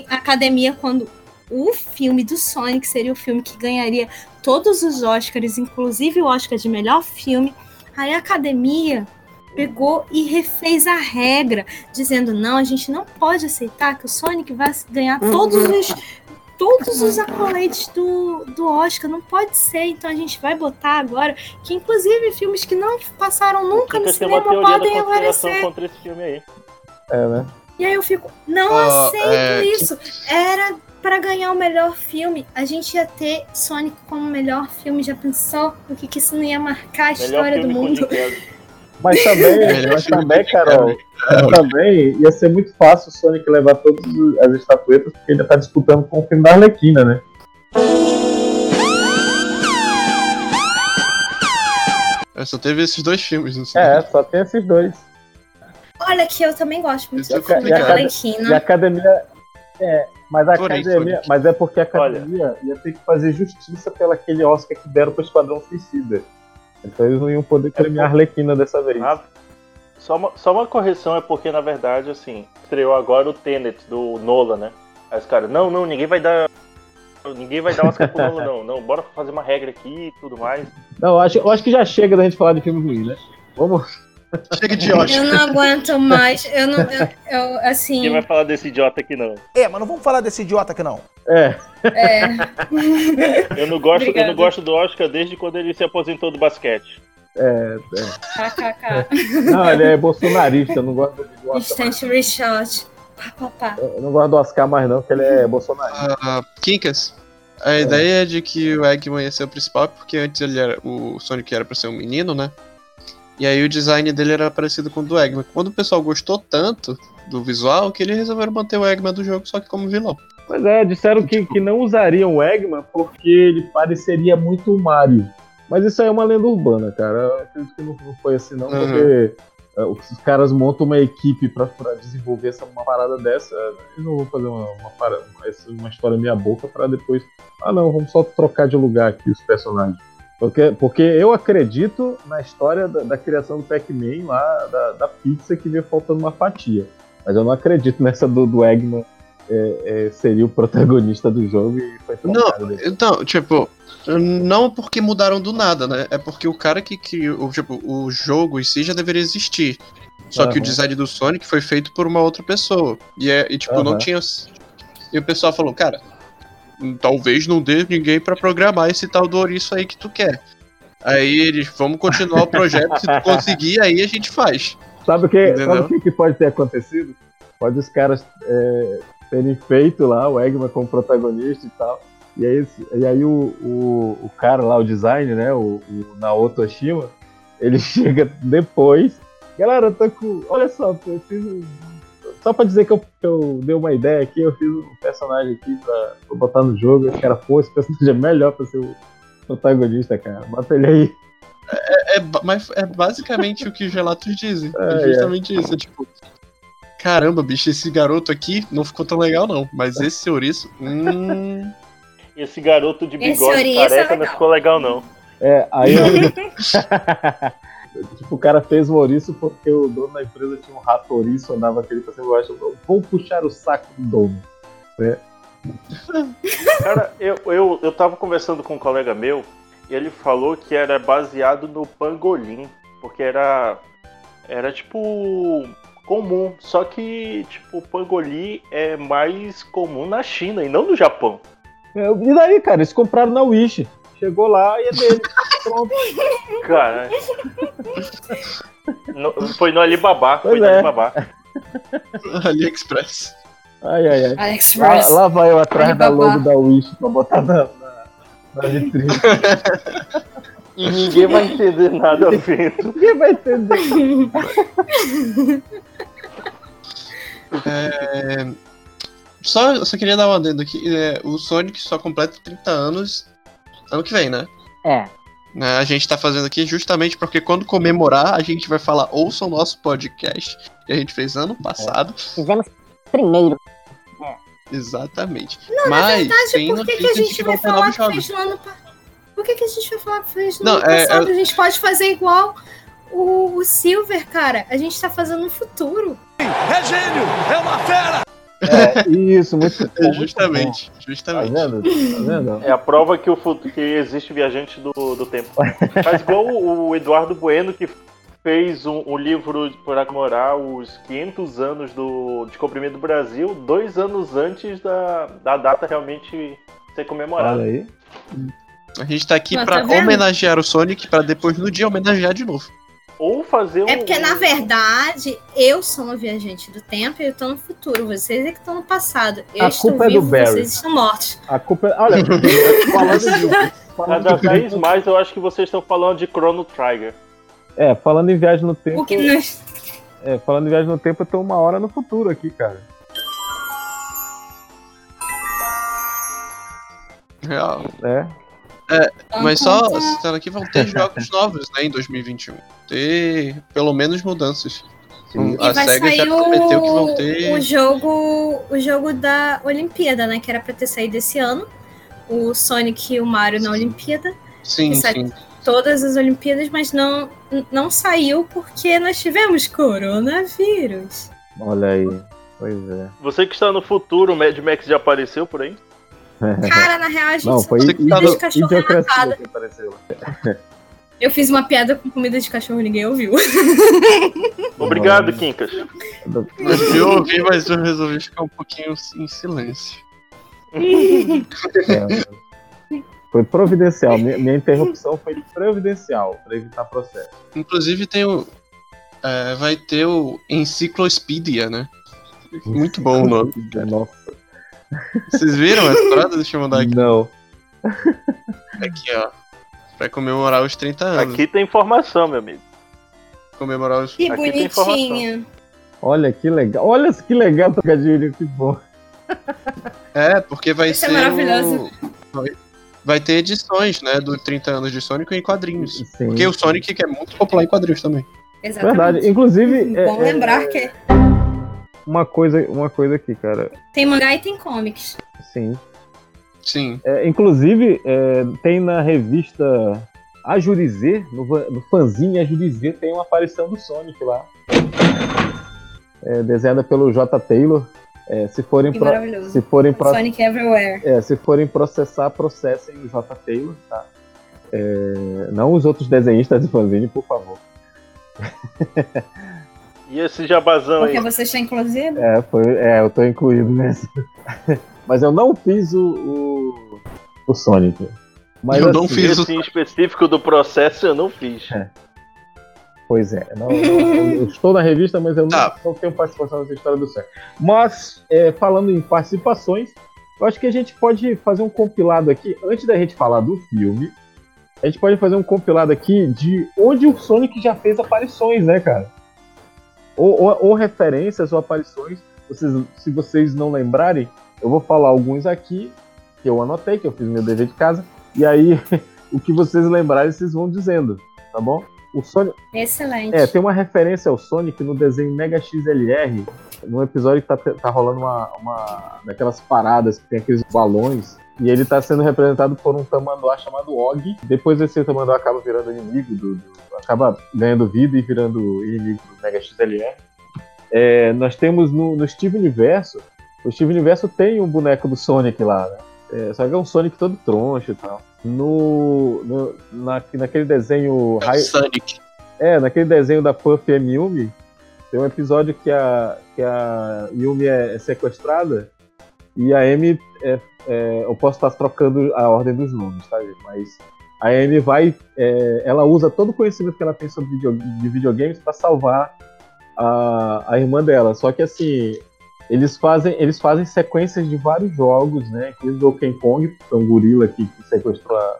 a academia, quando o filme do Sonic seria o filme que ganharia todos os Oscars, inclusive o Oscar de melhor filme, aí a academia pegou e refez a regra, dizendo: não, a gente não pode aceitar que o Sonic vai ganhar todos uhum. os todos os acolates do, do Oscar, não pode ser, então a gente vai botar agora que inclusive filmes que não passaram nunca no cinema podem aparecer. contra esse filme aí. É, né? E aí eu fico, não oh, aceito é... isso. Era para ganhar o melhor filme, a gente ia ter Sonic como melhor filme. Já pensou o que, que isso não ia marcar a história do mundo? (laughs) Mas também, (laughs) mas também, Carol, também ia ser muito fácil o Sonic levar todas as estatuetas, porque ele tá disputando com o filme da Arlequina, né? É, só teve esses dois filmes, não sei. É, só tem esses dois. Olha que eu também gosto muito do filme da Arlequina. E a academia. É, mas a academia. Mas é porque a academia Olha. ia ter que fazer justiça pelo aquele Oscar que deram pro Esquadrão Suicida. Então eles não iam poder premiar a Arlequina dessa vez. Ah, só, uma, só uma correção é porque, na verdade, assim, estreou agora o Tenet do Nola, né? Aí os caras, não, não, ninguém vai dar. Ninguém vai dar Oscar pro Nola, não. Não, bora fazer uma regra aqui e tudo mais. Não, eu acho, eu acho que já chega da gente falar de filme ruim, né? Vamos. Chega de Oscar. Eu não aguento mais. Eu não. Eu, eu, assim. Ninguém vai falar desse idiota aqui, não. É, mas não vamos falar desse idiota aqui, não. É. É. (laughs) Eu não gosto, eu não gosto do Oscar desde quando ele se aposentou do basquete. É, é. KKK. Não, ele é bolsonarista, eu não gosto do Oscar. Instant Reshot. Eu não gosto do Oscar mais não, porque ele é bolsonarista. Uh, Kinkas, a é. ideia de que o Eggman ia ser o principal, porque antes ele era, o Sonic era pra ser um menino, né? E aí o design dele era parecido com o do Eggman. Quando o pessoal gostou tanto do visual, que eles resolveram manter o Eggman do jogo, só que como vilão. Mas é, disseram que, que não usariam o Eggman porque ele pareceria muito o Mario. Mas isso aí é uma lenda urbana, cara. Eu acredito que não, foi assim, não, uhum. porque uh, os caras montam uma equipe pra, pra desenvolver essa, uma parada dessa. Eles não vão fazer uma, uma, parada, uma história meia boca pra depois. Ah, não, vamos só trocar de lugar aqui os personagens. Porque, porque eu acredito na história da, da criação do Pac-Man lá, da, da, pizza que veio faltando uma fatia. Mas eu não acredito nessa do, do Eggman é, é, seria o protagonista do jogo e foi Não, então, tipo, não porque mudaram do nada, né? É porque o cara que criou, tipo, o jogo em si já deveria existir. Só uhum. que o design do Sonic foi feito por uma outra pessoa. E, é, e tipo, uhum. não tinha. E o pessoal falou, cara, talvez não dê ninguém para programar esse tal do ouriço aí que tu quer. Aí eles, vamos continuar o projeto, se tu (laughs) conseguir, aí a gente faz. Sabe o que, sabe o que pode ter acontecido? Pode os caras é, terem feito lá o Eggman como protagonista e tal. E aí, e aí o, o, o cara lá, o design, né, o, o Naoto Oshima, ele (laughs) chega depois. Galera, eu tô com. Olha só, eu fiz um só pra dizer que eu, que eu dei uma ideia aqui, eu fiz um personagem aqui pra, pra botar no jogo. Cara, pô, esse personagem é melhor pra ser o protagonista, cara. Bota ele aí. É, é, mas é basicamente o que os relatos dizem. (laughs) É, é justamente é. isso. É tipo, caramba, bicho, esse garoto aqui não ficou tão legal, não. Mas esse ouriço. Hum... Esse garoto de bigode careca é não ficou legal, não. É, aí. (laughs) (laughs) Tipo, o cara fez o ouriço porque o dono da empresa tinha um rato ouriço, andava aquele pra cima e vou puxar o saco do dono. Né? Cara, eu, eu, eu tava conversando com um colega meu e ele falou que era baseado no pangolim, porque era, era tipo comum, só que tipo, o pangolim é mais comum na China e não no Japão. É, e daí, cara, eles compraram na Wish. Chegou lá e é dele. (laughs) Pronto. Cara. No, foi no Alibaba. Pois foi no é. Alibaba. AliExpress. Ai, ai, ai. AliExpress. Lá, lá vai eu atrás Alibaba. da logo da Wish pra botar na, na, na vitrine. (laughs) E ninguém vai entender nada vendo. (laughs) Ninguém vai entender. É, Só, só queria dar uma adendo aqui. é, o Sonic só completa 30 anos ano que vem, né? É. Né, A gente tá fazendo aqui justamente porque quando comemorar, a gente vai falar ouça o nosso podcast que a gente fez ano passado. Fizemos primeiro. Exatamente. Não, Mas na verdade, tem por que, que a gente vai falar que fez no ano passado? Por que, que a gente vai falar que fez no Não, ano é- passado? é- A gente pode fazer igual o, o Silver, cara. A gente tá fazendo no futuro. É gênio! É uma fera! É, isso, muito (laughs) bom. muito Justamente, bom. justamente. Tá vendo? Tá vendo? É a prova que, o que existe viajante do, do tempo. Faz igual o, o Eduardo Bueno, que fez um, um livro para comemorar os 500 anos do descobrimento do Brasil, dois anos antes da, da data realmente ser comemorada. Olha aí. A gente tá aqui Mas pra tá homenagear o Sonic pra depois no dia homenagear de novo. Ou fazer um. É porque, na verdade, eu sou uma viajante do tempo e eu tô no futuro. Vocês é que estão no passado. Eu A estou culpa é do vivo, Barry. vocês estão mortos. A culpa é. Olha, (laughs) falando de. Cada vez mais eu acho que vocês estão falando de Chrono Trigger. É, falando em viagem no tempo. O que nós... É, falando em viagem no tempo, eu tô uma hora no futuro aqui, cara. Real. É. É, mas só Então, citando aqui, vão ter (laughs) jogos novos, né, em 2021. Ter pelo menos mudanças. Sim. A E vai SEGA já sair prometeu que vão o, ter. o jogo o jogo da Olimpíada, né? Que era pra ter saído esse ano. O Sonic e o Mario na Olimpíada. Sim, sim. todas as Olimpíadas, mas não, não saiu porque nós tivemos coronavírus. Olha aí. Pois é. Você que está no futuro, o Mad Max já apareceu por aí? Cara, na real, a gente Não, só foi tem comida de cachorro idiocracia enlatada. que apareceu. (laughs) Eu fiz uma piada com comida de cachorro e ninguém ouviu. (laughs) Obrigado, Quincas. Eu ouvi, mas eu resolvi ficar um pouquinho em silêncio. É, foi providencial. Minha, interrupção foi providencial para evitar processo. Inclusive tem o. é, vai ter o Enciclopedia, né? Muito bom o nome. Nossa. Vocês viram essa parada? Deixa eu mandar aqui. Não. Aqui, ó. Pra comemorar os 30 anos. Aqui tem informação, meu amigo. Comemorar os. Que Aqui tem informação. bonitinho. Olha que legal. Olha que legal, trocadilho, que bom. É, porque vai Isso é ser. maravilhoso. o- Vai, vai ter edições, né? Do 30 anos de Sonic em quadrinhos. Sim. Porque o Sonic é muito popular em quadrinhos também. Exatamente. Verdade. Inclusive, é- Bom é- lembrar que uma coisa, uma coisa aqui, cara. tem mangá e tem comics. Sim. Sim. É, inclusive, é, tem na revista A Jurizê, no, no fanzine A Jurizê, tem uma aparição do Sonic lá. É, desenhada pelo J. Taylor. É, se forem Que pro- maravilhoso. se forem pro- Sonic Everywhere. é, se forem processar, processem o J. Taylor, tá? É, não os outros desenhistas do fanzine, por favor. (laughs) E esse jabazão Porque aí? você está inclusive. É, foi, é, eu tô incluído nessa. (laughs) Mas eu não fiz o, o, o Sonic. Mas, Eu não assim, fiz o- Esse em específico do processo eu não fiz. Pois é, não- não- (laughs) eu, estou na revista, mas eu não, Tá. não tenho participação nessa história do céu. Mas, é, falando em participações, eu acho que a gente pode fazer um compilado aqui, antes da gente falar do filme, a gente pode fazer um compilado aqui de onde o Sonic já fez aparições, né, cara? Ou, ou- ou referências ou aparições. Vocês- se vocês não lembrarem, eu vou falar alguns aqui, que eu anotei, que eu fiz meu dever de casa, e aí (laughs) o que vocês lembrarem, vocês vão dizendo, tá bom? O Sonic, Excelente. é, tem uma referência ao Sonic no desenho Mega XLR, num episódio que tá, tá rolando uma, uma daquelas paradas que tem aqueles balões, e ele tá sendo representado por um tamanduá chamado Og. Depois esse tamanduá acaba virando inimigo do, do- acaba ganhando vida e virando inimigo do Mega XLR. É, nós temos no, no Steve Universo, o Steve Universo tem um boneco do Sonic lá, né? É, só que é um Sonic todo troncho e tal. No, no- na, naquele desenho High- Sonic. é, naquele desenho da Puff M Yumi, tem um episódio que a, que a Yumi é, é sequestrada e a Amy, é, é, eu posso estar trocando a ordem dos nomes, tá? Mas a Amy vai, é, ela usa todo o conhecimento que ela tem sobre video, de videogames para salvar a, a irmã dela. Só que assim, eles fazem, eles fazem sequências de vários jogos, né? Inclusive o King Kong, que é um gorila que, que sequestrou a,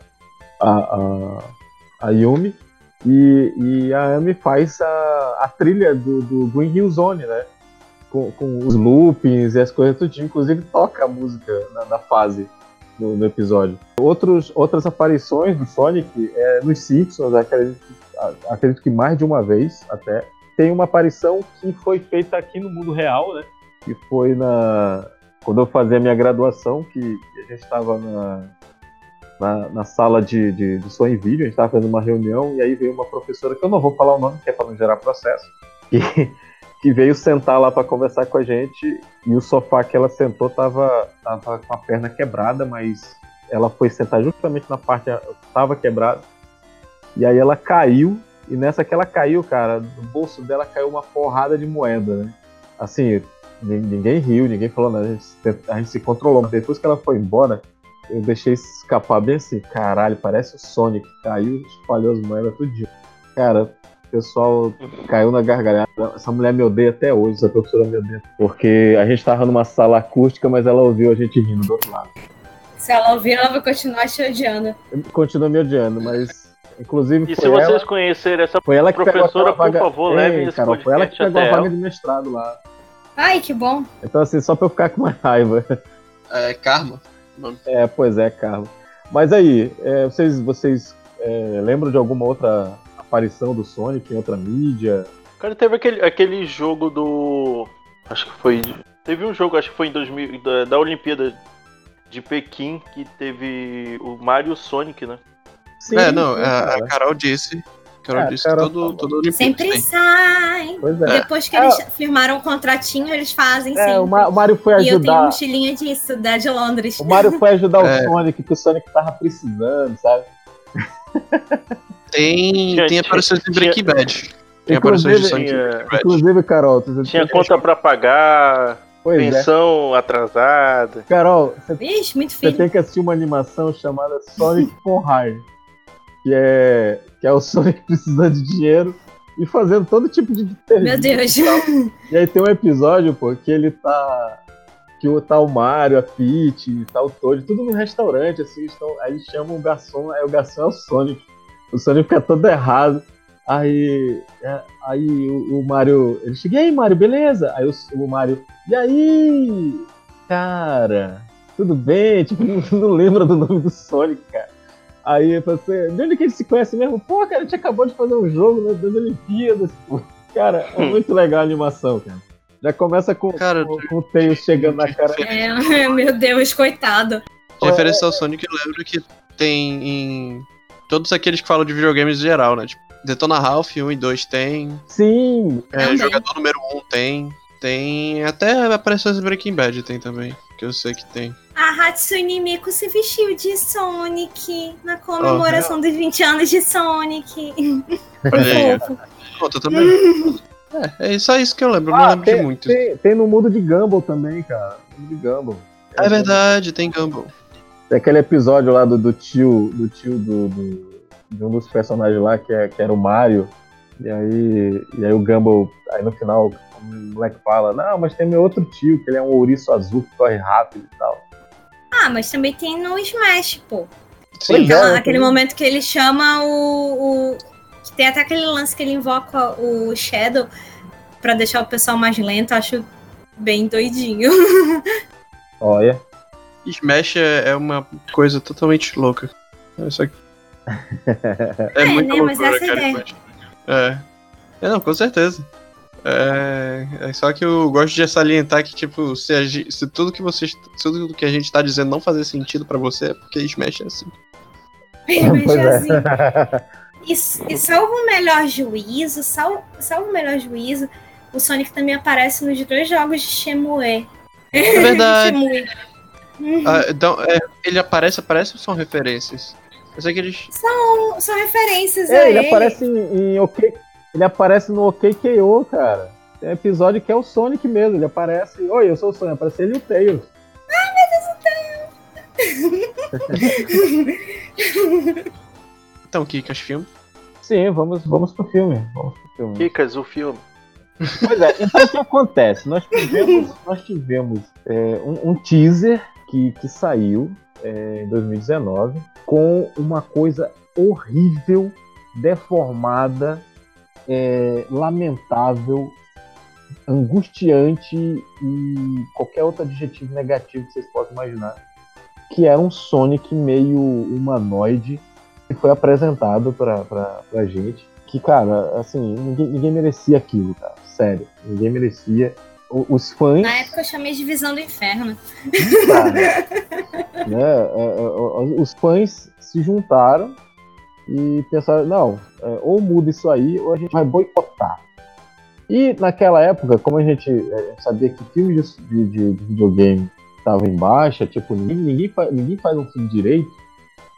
a, a, a Yumi. E, e a Amy faz a, a trilha do, do Green Hill Zone, né? Com com, os loopings e as coisas tudo, inclusive toca a música na, na fase no, episódio. Outros, outras aparições do Sonic é, nos Simpsons, acredito, acredito que mais de uma vez até. Tem uma aparição que foi feita aqui no mundo real, né? Que foi na quando eu fazia a minha graduação, que a gente estava na, na, na, sala de, de, de som e vídeo, a gente estava fazendo uma reunião, e aí veio uma professora, que eu não vou falar o nome, que é para não gerar processo, que, que veio sentar lá para conversar com a gente, e o sofá que ela sentou tava, tava com a perna quebrada, mas ela foi sentar justamente na parte que estava quebrada, e aí ela caiu, e nessa que ela caiu, cara, no bolso dela caiu uma porrada de moeda, né? Assim, Ninguém riu, ninguém falou nada. A gente, a gente se controlou. Depois que ela foi embora, eu deixei escapar bem assim. Caralho, parece o Sonic. Caiu, espalhou as moedas tudo. Cara, pessoal caiu na gargalhada. Essa mulher me odeia até hoje, essa professora me odeia. Porque a gente tava numa sala acústica, mas ela ouviu a gente rindo do outro lado. Se ela ouvir, ela vai continuar te odiando. Continua me odiando, mas Inclusive, e se vocês ela, conhecerem essa foi ela que professora, por vaga... favor, Ei, levem esse Carol, Foi ela que pegou a vaga de mestrado lá. Ai, que bom. Então, assim, só pra eu ficar com mais raiva. É, Karma. É, pois é, Karma. Mas aí, é, vocês, vocês é, lembram de alguma outra aparição do Sonic em outra mídia? Cara, teve aquele, aquele jogo do. Acho que foi. Teve um jogo, acho que foi em 2000, da, da Olimpíada de Pequim, que teve o Mario Sonic, né? Sim, é, não, a, a Carol disse Carol é, disse Carol todo, todo Sempre tem. sai. É. Depois que eles é. firmaram o contratinho, eles fazem é, sempre. O Mario foi ajudar. E eu tenho mochilinha disso, da de Londres. O Mario foi ajudar o (laughs) é. Sonic, que o Sonic tava precisando, sabe? (laughs) Tem, tinha, tem aparições de Breaking Bad. Tem aparições de Sonic tinha, Inclusive, Carol, você tinha conta pra pagar. Pois é. pensão é. atrasada. Carol, você, Vixe, muito você tem que assistir uma animação chamada Sonic (laughs) for Hire que é, que é o Sonic (laughs) precisando de dinheiro e fazendo todo tipo de Meu Deus. E aí tem um episódio, pô, que ele tá. Que o tá o Mario, a Peach, tá o Toad, tudo no restaurante, assim, estão, aí eles chamam o garçom, aí o garçom é o Sonic. O Sonic fica todo errado. Aí, é, aí o, o, Mario, ele chega, e aí, Mario, beleza? Aí o, o Mario, e aí? Cara, tudo bem? (laughs) Tipo, não, não lembra do nome do Sonic, cara. Aí você, de onde que ele se conhece mesmo? Pô, cara, a gente acabou de fazer um jogo né, das Olimpíadas. Cara, é hum. muito legal a animação, cara. Já começa com, cara, com, com o Tails chegando na cara. É, (laughs) meu Deus, coitado. De referência ao Sonic, eu lembro que tem em todos aqueles que falam de videogames em geral, né? Tipo, Detona Ralph 1 e 2 tem. Sim! É, jogador número 1 tem. Tem até aparições em Breaking Bad tem também, que eu sei que tem. A Hatsune Miku se vestiu de Sonic na comemoração oh, dos 20 anos de Sonic. Foi fofo. Conta também. (laughs) é, é só isso que eu lembro, ah, não lembro tem, de muito. Tem, tem, no mundo de Gumball também, cara. No mundo de Gumball. É, é verdade, tem Gumball. Tem aquele episódio lá do, do tio, do tio do, do, de um dos personagens lá, que, é, que era o Mario. E aí, e aí o Gumball, aí no final, o moleque fala, não, mas tem meu outro tio, que ele é um ouriço azul que corre rápido e tal. Ah, mas também tem no Smash, pô. Sim, Aquela, é, aquele momento que ele chama o, o. Tem até aquele lance que ele invoca o Shadow pra deixar o pessoal mais lento, acho bem doidinho. (laughs) Olha. Smash é, é uma coisa totalmente louca. É, só que... é, (laughs) é muito né, loucura, mas essa ideia. É. é. Não, com certeza. É, é, só que eu gosto de salientar que, tipo, se, a, se tudo que vocês. Tudo que a gente tá dizendo não fazer sentido pra você, é porque Smash é assim. (laughs) Smash é assim. (laughs) E, e salvo o melhor juízo, salvo, salvo o melhor juízo, o Sonic também aparece nos dois jogos de Shemue. É verdade. Ah, então, é, ele aparece, aparece ou são referências? Eu sei que eles. São, são referências é, ele. Ele aparece em, em OK, ele aparece no OKKO, cara. Tem um episódio que é o Sonic mesmo. Ele aparece. Oi, eu sou o Sonic. Aparece ele e o Tails. Ai, meu Deus, o Tails! (laughs) (laughs) então, Kikas, filme? Sim, vamos, vamos pro filme. Vamos pro filme. Kikas, o filme. Pois é, então o que acontece? Nós tivemos, nós tivemos é, um, um, teaser que, que saiu é, em 2019 com uma coisa horrível, deformada é, lamentável angustiante e qualquer outro adjetivo negativo que vocês possam imaginar. Que era um Sonic meio humanoide que foi apresentado pra, pra, pra gente. Que, cara, assim, ninguém, ninguém merecia aquilo, cara. Sério. Ninguém merecia. Os fãs. Na época eu chamei de Visão do Inferno. né, (laughs) é, é, os fãs se juntaram e pensaram, não, é, ou muda isso aí, ou a gente vai boicotar. E naquela época, como a gente é, sabia que filmes de, de- de videogame estavam em baixa, tipo, ninguém, ninguém, fa- ninguém faz um filme direito,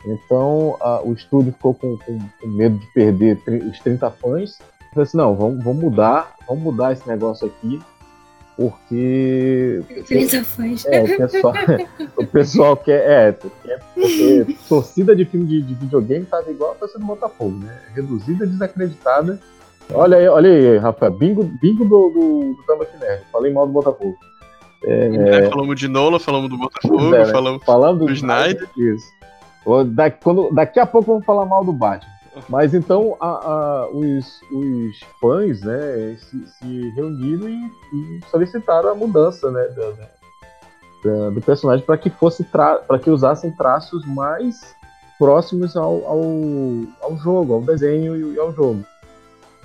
então a- o estúdio ficou com, com- com medo de perder os 30 fãs. Falou assim, não, vamos, vamos mudar, vamos mudar esse negócio aqui, porque 30 fãs. é, o pessoal, (laughs) o pessoal quer, é, quer porque torcida de filme de, de videogame tava igual a torcida do Botafogo, né? Reduzida, desacreditada. Olha aí, olha aí, Rafael, bingo, bingo do, do, do Tambaqui Nerd. Falei mal do Botafogo. É, É, falamos de Nola, falamos do Botafogo, é, né? falamos Falando do Snyder. Isso. Da- quando- daqui a pouco vamos falar mal do Batman. Mas então a- a- os, os fãs né, se, se reuniram e, e solicitaram a mudança né, da- do personagem para que fosse para que usassem traços mais próximos ao, ao, ao jogo, ao desenho e ao jogo.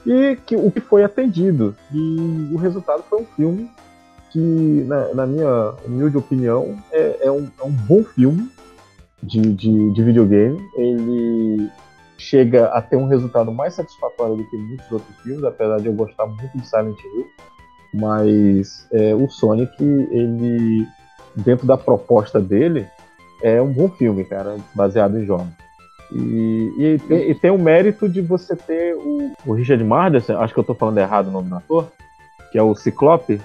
E que, o que foi atendido. E o resultado foi um filme que, na, na minha humilde opinião, é, é um, é um bom filme de, de, de videogame. Ele chega a ter um resultado mais satisfatório do que muitos outros filmes, apesar de eu gostar muito de Silent Hill. Mas é, o Sonic, ele, dentro da proposta dele, é um bom filme, cara, baseado em jogos. E, e, tem, e tem o mérito de você ter o, o Richard Maderson, acho que eu tô falando errado o nome do ator, que é o Ciclope,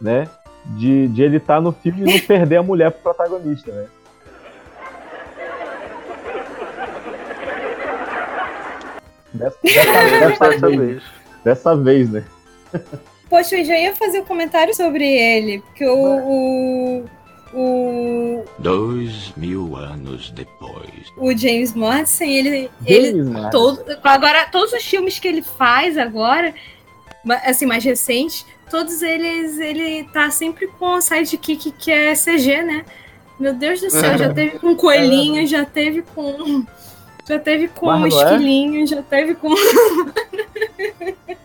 né? De, de ele estar no filme e não (laughs) perder a mulher pro protagonista, né? (laughs) Dessa, dessa- dessa vez. Dessa vez, né? Poxa, eu já ia fazer um comentário sobre ele, porque o. o o, Dois mil anos depois. o James Morrison, ele, James ele Morrison. todo, agora todos os filmes que ele faz agora, assim mais recentes, todos eles ele tá sempre com o sidekick que é CG, né? Meu Deus do céu, já (laughs) teve com coelhinho, já teve com já teve com não é? esquilinho, já teve com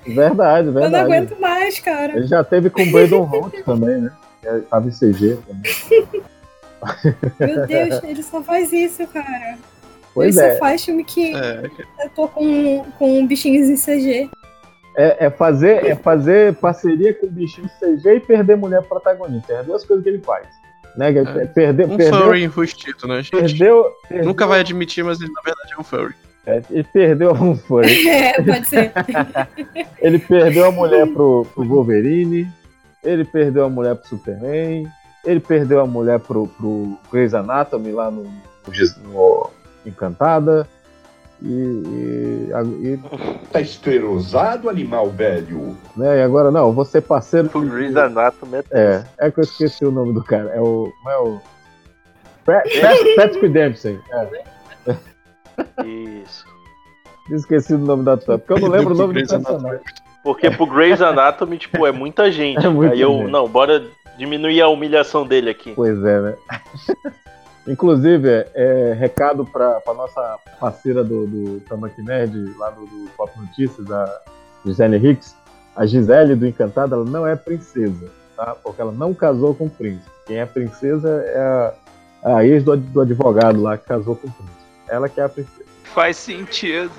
Verdade, Eu não verdade. aguento mais, cara. Ele já teve com o Braden Holt também, né? Que Tava em CG também. Meu Deus, ele só faz isso, cara. Pois ele é. só faz filme que É, eu tô com, com bichinhos em CG. É, é fazer, é fazer parceria com o bichinho CG e perder mulher protagonista. É as duas coisas que ele faz. Né? Que é Perder, Um perdeu, furry enrustido, né, gente? perdeu, perdeu- Nunca vai admitir, mas ele na verdade é um furry. É, ele perdeu um furry. (laughs) É, pode ser. (laughs) Ele perdeu a mulher pro, pro Wolverine, ele perdeu a mulher pro Superman, ele perdeu a mulher pro, pro Grey's Anatomy lá no, no Encantada. E, e, a- e, Tá esterosado, animal velho. né, e agora não, vou ser parceiro. O Grey's Anatomy é É, é que eu esqueci o nome do cara. É o. É o. Pat- Pat- (laughs) Patrick Dempsey. É. Isso. Esqueci o nome da ator, porque eu não lembro o nome do Grey's personagem. Porque pro Grey's Anatomy, tipo, é muita (laughs) gente. É muita Aí eu, gente. não, bora diminuir a humilhação dele aqui. Pois é, né? Inclusive, é, é, recado para nossa parceira do, do Tamaki Nerd, lá do, do Pop Notícias, a Gisele Hicks. A Gisele do Encantado, ela não é princesa, tá? Porque ela não casou com o príncipe. Quem é princesa é a, a ex do, do advogado lá que casou com o príncipe. Ela que é a princesa. Faz sentido.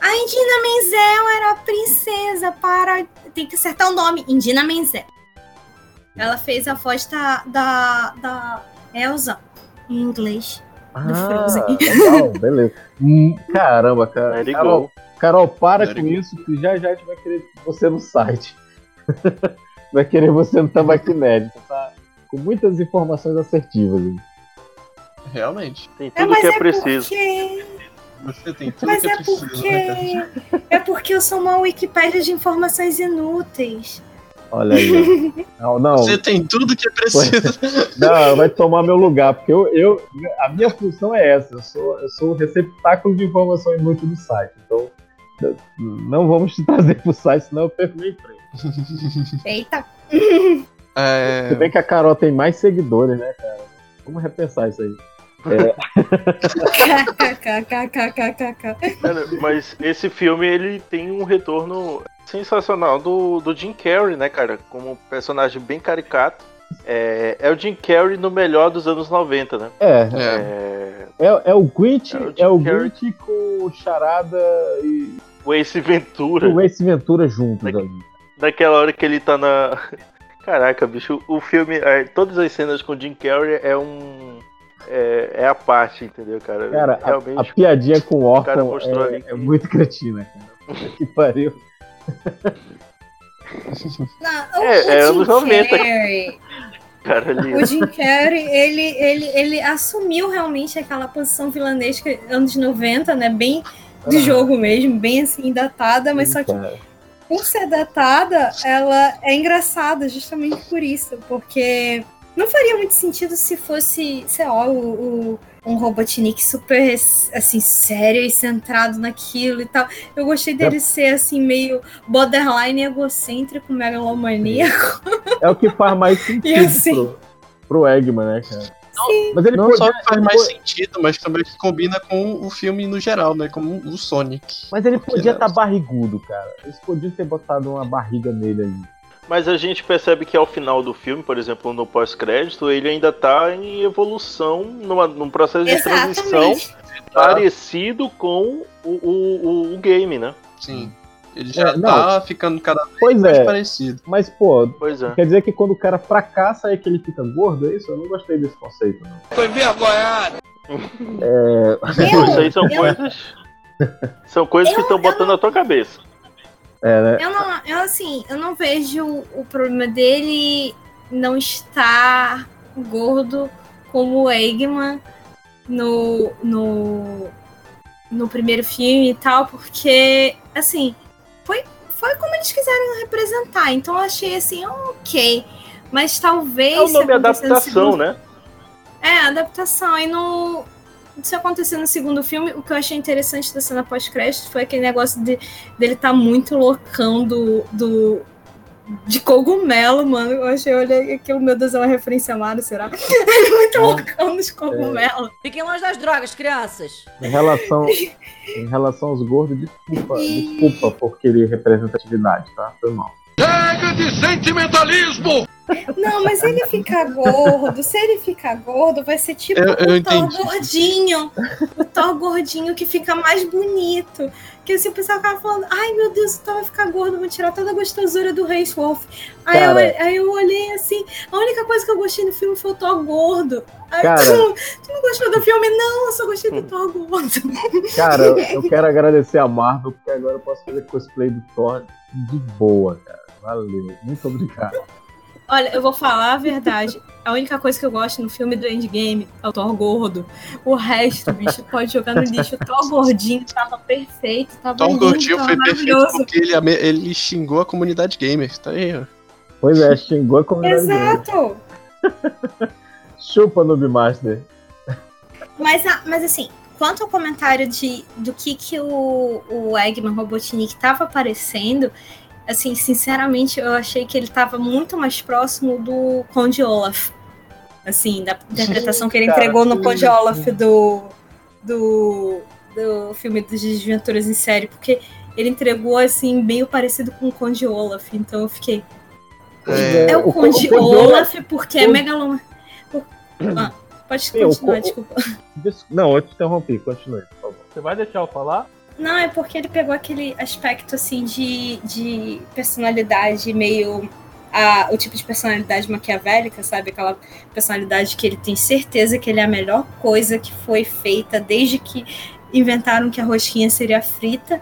A Indina Menzel era a princesa para. Tem que acertar o nome. Indina Menzel. Ela fez a voz da, da, da Elsa em inglês. Do Frozen. Ah, legal, (laughs) beleza. Hum, Caramba, cara. Carol. Carol, para Let com isso, que já já a gente vai querer você no site. (laughs) vai querer você no Nerd. Você tá com muitas informações assertivas. hein? Realmente. Tem É, tudo mas que é, é preciso. porque. Você tem tudo Mas que é é preciso, né, porque. É porque eu sou uma Wikipédia de informações inúteis. Olha aí. (laughs) Não, não. Você tem tudo que é preciso. (laughs) Não, vai tomar meu lugar, porque eu, eu, a minha função é essa. Eu sou, eu sou o receptáculo de informação inútil do site. Então, não vamos te trazer pro site, senão eu perco meu emprego. (laughs) Eita. É... Se bem que a Carol tem mais seguidores, né, cara? Vamos repensar isso aí. É, mas esse filme ele tem um retorno sensacional do, do Jim Carrey, né, cara? Como um personagem bem caricato. É, é o Jim Carrey no melhor dos anos 90, né? é, É, é, é o Grinch, É o é. Grinch com o Charada e o Ace Ventura. o Ace Ventura juntos ali. Naquela hora que ele tá na. (laughs) Caraca, bicho, o filme. é, todas as cenas com o Jim Carrey é um. É, é a parte, entendeu, cara? Cara, a- Realmente. a, piadinha com o órfão é, é muito (laughs) cretina, cara. Que pariu. Não, o- É, o é Jim anos 90. Carrey, Cara, ali. O Jim Carrey, ele, ele, ele assumiu realmente aquela posição vilanesca anos 90, né? Bem de Ah. jogo mesmo, bem assim, datada, mas só que por ser datada, ela é engraçada justamente por isso, porque não faria muito sentido se fosse, sei lá, o, o- um Robotnik super, assim, sério e centrado naquilo e tal. Eu gostei dele ser, assim, meio borderline egocêntrico, megalomaníaco. é o que faz mais (laughs) sentido assim- pro, pro Eggman, né, cara? Sim. Mas ele Não podia- só faz mais ele po- sentido, mas também que combina com o filme no geral, né? Como o Sonic. Mas ele podia não? estar barrigudo, cara. Eles podiam ter botado uma barriga nele ali. Mas a gente percebe que ao final do filme, por exemplo, no pós-crédito, ele ainda tá em evolução, numa, num processo de transição Exatamente. parecido com o, o, o, o game, né? Sim. Ele já É, não. tá ficando cada vez Pois mais é. parecido. Mas, pô, Pois é. quer dizer que quando o cara fracassa é que ele fica gordo, é isso? Eu não gostei desse conceito, não. Foi envergonhado. É, Isso aí são eu- coisas. São coisas que estão botando na tua cabeça. É né? Eu não, eu assim, eu não vejo o problema dele não estar gordo como o Eggman no, no, no primeiro filme e tal, porque, assim, foi, foi como eles quiseram representar. Então eu achei assim, ok. Mas talvez. É o nome adaptação, segundo- né? É, adaptação. E no. Se acontecer no segundo filme, o que eu achei interessante da cena pós-crédito foi aquele negócio de, dele tá muito loucão do, do. de cogumelo, mano. Eu achei, olhei aquilo, meu Deus, é uma referência a Mario, será? (laughs) Ele é muito loucão dos cogumelos. Fiquem longe das drogas, crianças. Em relação, em relação aos gordos, desculpa, desculpa por querer representatividade, tá? Foi mal. Chega de sentimentalismo! Não, mas ele ficar gordo, se ele ficar gordo, vai ser tipo Eu- eu o Thor gordinho. O Thor gordinho que fica mais bonito. Que assim, o pessoal ficava falando, ai meu Deus, o Thor vai ficar gordo, vou tirar toda a gostosura do Reis Wolf. Aí, eu, aí eu olhei assim, a única coisa que eu gostei no filme foi o Thor gordo. Aí Cara. tu, tu não gostou do filme? Não, eu só gostei do Thor gordo. (laughs) Cara, eu quero agradecer a Marvel, porque agora eu posso fazer cosplay do Thor de boa, cara. Valeu, muito obrigado. Olha, eu vou falar a verdade. A única coisa que eu gosto no filme do Endgame é o Thor gordo. O resto, bicho, pode jogar no lixo. O Thor gordinho tava perfeito, tava Tom lindo, Gordinho tava foi perfeito porque ele, ele xingou a comunidade gamer. Tá aí, ó. Pois é, xingou a comunidade. dele. Exato. (laughs) Chupa, Noob Master. Mas, mas assim, quanto ao comentário de, do que, que o, o Eggman Robotnik tava aparecendo, assim, sinceramente, eu achei que ele tava muito mais próximo do Conde Olaf. Assim, da interpretação que ele cara, entregou no Conde. Olaf do, do, do filme dos Desventuras em série, porque ele entregou, assim, meio parecido com o Conde Olaf. Então eu fiquei. É, É, o, o Conde, Conde Olaf porque é o- megaloma. Ah, pode Sim, o continuar, co- desculpa. Des- Não, eu te interrompi, continue, por favor. Você vai deixar eu falar? Não, é porque ele pegou aquele aspecto assim de, de personalidade meio. A, o tipo de personalidade maquiavélica, sabe? Aquela personalidade que ele tem certeza que ele é a melhor coisa que foi feita desde que inventaram que a rosquinha seria frita.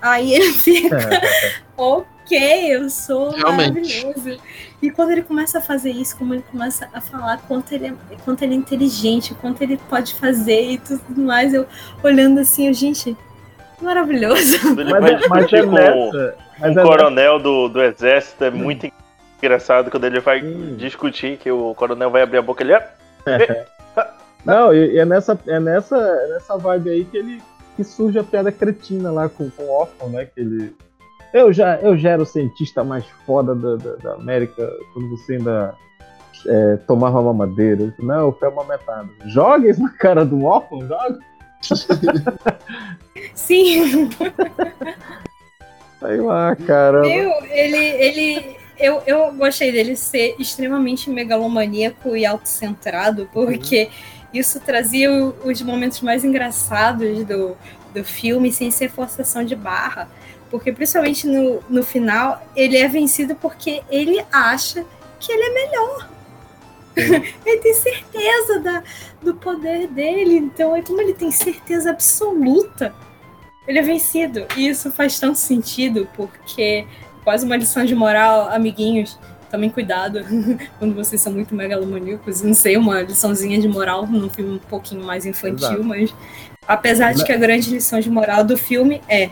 Aí ele (laughs) fica, (laughs) ok, eu sou Realmente. maravilhoso. E quando ele começa a fazer isso, como ele começa a falar quanto ele é, quanto ele é inteligente, quanto ele pode fazer e tudo mais, eu olhando assim, eu, gente, maravilhoso. Quando ele Mas vai é- mas discutir é com nessa- mas o é coronel do, do exército, é muito engraçado quando ele vai discutir que o coronel vai abrir a boca ele é. Não, e, e é, nessa, é, nessa, é nessa vibe aí que ele que surge a piada cretina lá com, com o órfão, né? Que ele, Eu já, eu já era o cientista mais foda da, da, da América quando você ainda é, tomava mamadeira. Eu Não, foi amamentado. Joga isso na cara do órfão, joga. Sim. Aí lá, caramba. Eu, ele, ele, eu, eu gostei dele ser extremamente megalomaníaco e autocentrado, porque isso trazia os momentos mais engraçados do, do filme sem ser forçação de barra. Porque principalmente no, no final, ele é vencido porque ele acha que ele é melhor. (laughs) ele tem certeza da, do poder dele. Então, é como ele tem certeza absoluta, ele é vencido. E isso faz tanto sentido, porque quase uma lição de moral, amiguinhos. Tomem cuidado (laughs) quando vocês são muito megalomaníacos. Não sei, uma liçãozinha de moral num filme um pouquinho mais infantil, Exato. mas apesar de que a grande lição de moral do filme é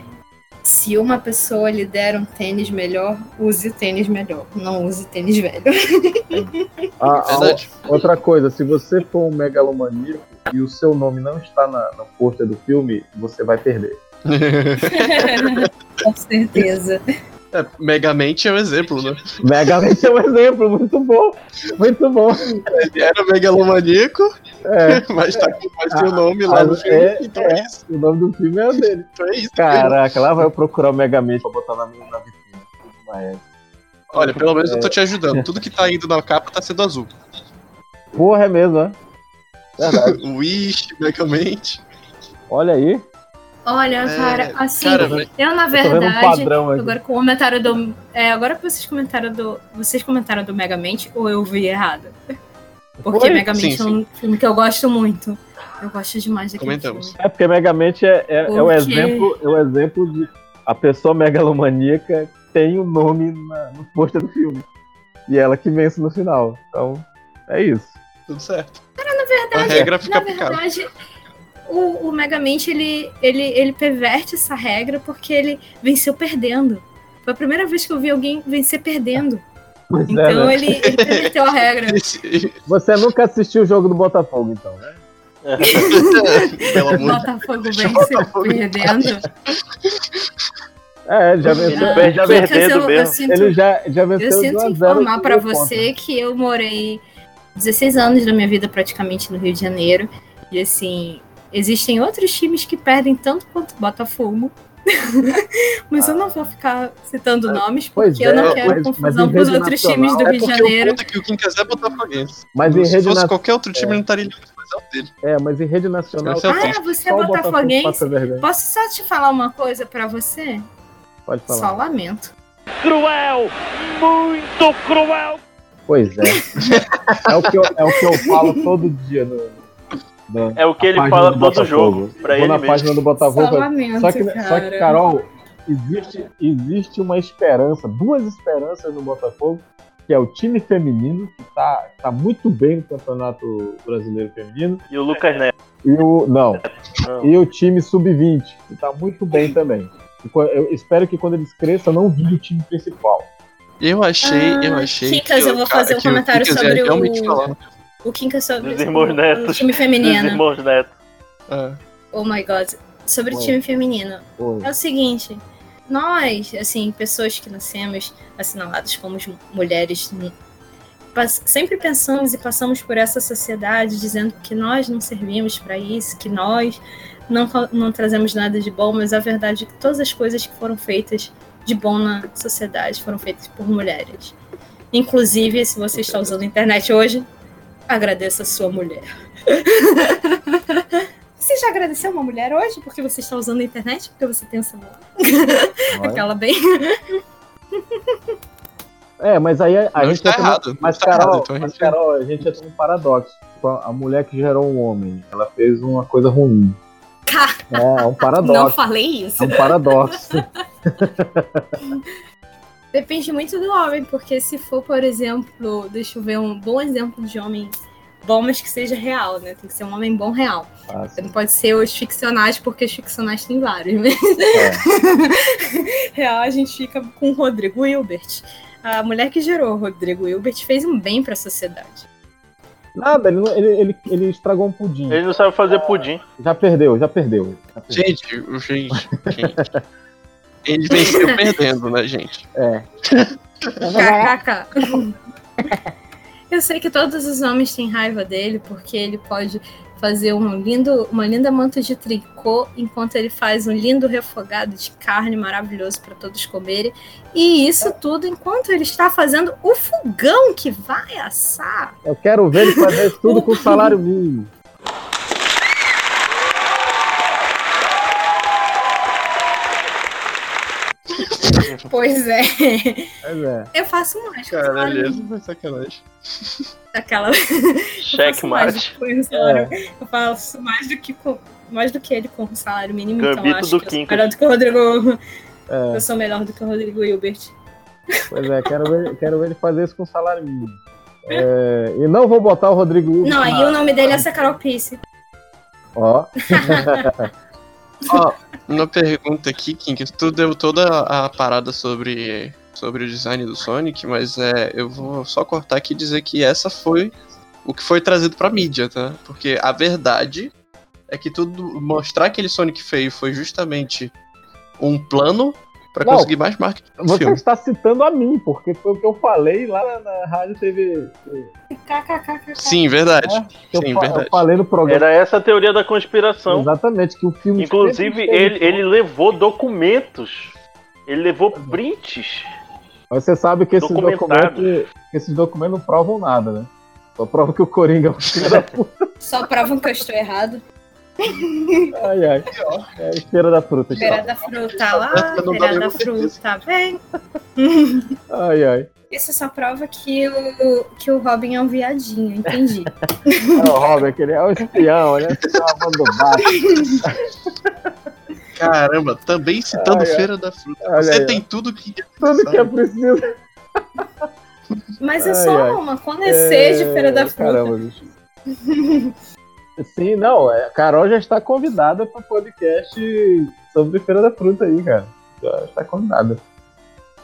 se uma pessoa lhe der um tênis melhor, use o tênis melhor. Não use tênis velho. (laughs) Ah, ah, Verdade. outra coisa, se você for um megalomaníaco e o seu nome não está na, pôster do filme, você vai perder. (laughs) Com certeza. É, Megamente é um exemplo, né? Megamente é um exemplo, muito bom. Muito bom. Ele era megalomaníaco, É. (laughs) mas tá com mais seu nome lá no filme. é, então é, é, o nome do filme é o dele. (laughs) Então é isso. Caraca, lá vai eu procurar o Megamente pra botar na minha na vitrine. Mas- Olha, pelo menos eu tô te ajudando. Tudo que tá indo na capa tá sendo azul. Porra, é mesmo, é? Verdade. (laughs) Wish, Megamente. Olha aí. Olha, É, cara, assim, cara, eu na um verdade, padrão aqui. agora com o comentário do, é, agora que vocês comentaram do, vocês comentaram do Megamente ou eu vi errado? Porque Foi? Megamente Sim, é um filme que eu gosto muito. Eu gosto demais daquele Comentamos. filme. É porque Megamente é, é, é o exemplo, é o exemplo de a pessoa megalomaníaca tem o nome na- no pôster do filme. E ela que vence no final. Então, é isso. Tudo certo. Cara, na verdade, A regra fica na verdade, o, o Megamente ele, ele, ele perverte essa regra porque ele venceu perdendo. Foi a primeira vez que eu vi alguém vencer perdendo. Pois é, Então né? ele, ele a regra. (laughs) Você nunca assistiu o jogo do Botafogo, então, né? (laughs) Pelo amor de Botafogo venceu perdendo. É, já venceu. Perde já perdendo venceu- eu, eu mesmo. sinto, Ele já, já venceu eu sinto 1 a 0 informar ponto. você que eu morei 16 anos da minha vida praticamente no Rio de Janeiro. E assim, existem outros times que perdem tanto quanto o Botafogo. Mas eu não vou ficar citando nomes, Pois porque eu não é, quero mas- confusão com os outros nacional- times do É Rio de Janeiro. o é que o quem quiser é botafoguense. Mas em Se rede fosse na- qualquer outro time, não estaria ligado, mas é o dele. É, mas em rede nacional. É Ah, você é só Botafogo botafoguense? vergonha. Posso só te falar uma coisa pra você? Pode Só falar. lamento. Cruel! Muito cruel! Pois é. (laughs) é, o que eu, é o que eu falo todo dia no. No- É o que ele fala do todo Botafogo. jogo, pra Vou ele na mesmo. página do Botafogo. Só lamento, só, que, só que, cara. Carol, existe, existe uma esperança, duas esperanças no Botafogo, que é o time feminino, que tá, tá muito bem no Campeonato Brasileiro Feminino, E o Lucas Neto. e o. Não. Não. E o time sub-20, que tá muito bem também. Eu espero que quando eles cresçam, não vire o time principal. Eu achei, eu Ah, achei. Kikas, que eu vou cara- fazer um comentário sobre o-. O Kinka sobre Dos irmãos o, netos. o time Dos feminino. irmãos Neto. É. Oh my god. Sobre o Oi. time feminino. Oi. É o seguinte. Nós, assim, pessoas que nascemos assinaladas como mulheres, pas- sempre pensamos e passamos por essa sociedade dizendo que nós não servimos para isso, que nós não, não trazemos nada de bom, mas a verdade é que todas as coisas que foram feitas de bom na sociedade foram feitas por mulheres. Inclusive, se você está usando a internet hoje, agradeça a sua mulher. (laughs) Você já agradeceu uma mulher hoje porque você está usando a internet? Porque você tem um celular? (laughs) Olha. Aquela bem. (laughs) É, mas aí a, a Não gente está entra errado, não Mas, está Carol, errado, então a mas, gente- Carol, a gente entra num paradoxo. Tipo, A a mulher que gerou um homem, ela fez uma coisa ruim. É, é um Não paradoxo. falei isso. É um paradoxo. Depende muito do homem, porque se for, por exemplo, deixa eu ver um bom exemplo de homem bom, mas que seja real, né? Tem que ser um homem bom real. Ah, Você não pode ser os ficcionais, porque os ficcionais tem vários. Mas... É. (laughs) real, a gente fica com o Rodrigo Hilbert. A mulher que gerou o Rodrigo Hilbert fez um bem para a sociedade. Nada, ele, não- ele, ele, ele estragou um pudim. Ele não sabe fazer pudim. Já perdeu, já perdeu. Já perdeu. Gente, o- gente, gente. (laughs) Ele venceu perdendo, né, gente? É. KKK. Eu sei que todos os homens têm raiva dele porque ele pode fazer um lindo, uma linda manta de tricô enquanto ele faz um lindo refogado de carne maravilhoso para todos comerem. E isso tudo enquanto ele está fazendo o fogão que vai assar. Eu quero ver ele fazer tudo com salário mínimo. Pois é. Pois é. Eu faço mais. com Caralho, mínimo. foi sacanagem. Aquela. Checkmate. (laughs) Eu, salário- eu faço mais do que com- mais do que ele com o salário mínimo, então Gambito acho do que eu sou melhor do que o Rodrigo. É. Eu sou melhor do que o Rodrigo Hilbert. Pois é, quero ver, quero ver ele fazer isso com salário mínimo. É, e não vou botar o Rodrigo Hugo. Não, aí o nome dele é essa Carol Pisse. Ó. (laughs) (laughs) Ó, uma pergunta aqui, King, tu deu toda a parada sobre, sobre o design do Sonic, mas é, eu vou só cortar aqui e dizer que essa foi o que foi trazido pra mídia, tá? Porque a verdade é que tudo mostrar aquele Sonic feio foi justamente um plano pra Não, conseguir mais marketing Você filme. está citando a mim, porque foi o que eu falei lá na, na Rádio TV. Sim, verdade. É, eu, Sim, eu verdade. falei no programa. Era essa a teoria da conspiração. Exatamente, que o filme. Inclusive, sempre teve- ele, ele levou documentos. Ele levou prints. Mas você sabe que esses documentos, que esses documentos não provam nada, né? Só provam que o Coringa é um filho da (laughs) puta. Só provam que eu estou errado. Ai, ai. É a feira da fruta. Feira da fruta lá, feira da fruta vem. Ai, ai. Isso só prova que o, que o Robin é um viadinho, entendi. (laughs) É o Robert, que ele é o espião, ele é o espião do baixo. Caramba, também citando Ai, ai. Feira da Fruta. Olha Você tem tudo que. Tudo que é preciso. Mas é Ai, só ai. uma, quando é seja de Feira da Fruta. Caramba, bicho. (laughs) Sim, não, é, a Carol já está convidada para podcast sobre Feira da Fruta aí, cara. Já está convidada.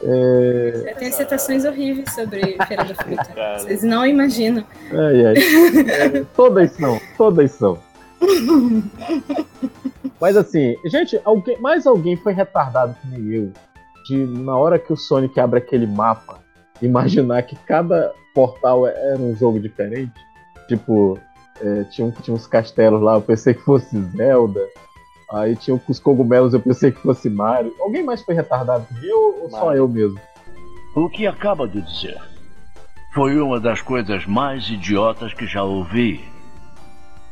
É... Tenho citações horríveis sobre Feira da Fruta. Vocês não imaginam. Ai, ai. É, (laughs) todas são, todas são. Mas assim, gente, alguém, mais alguém foi retardado que nem eu. De na hora que o Sonic abre aquele mapa, imaginar que cada portal era um jogo diferente. Tipo, é, tinha, tinha uns castelos lá, eu pensei que fosse Zelda. Aí tinha os cogumelos, eu pensei que fosse Mario. Alguém mais foi retardado que eu ou só Mario. eu mesmo? O que acaba de dizer foi uma das coisas mais idiotas que já ouvi.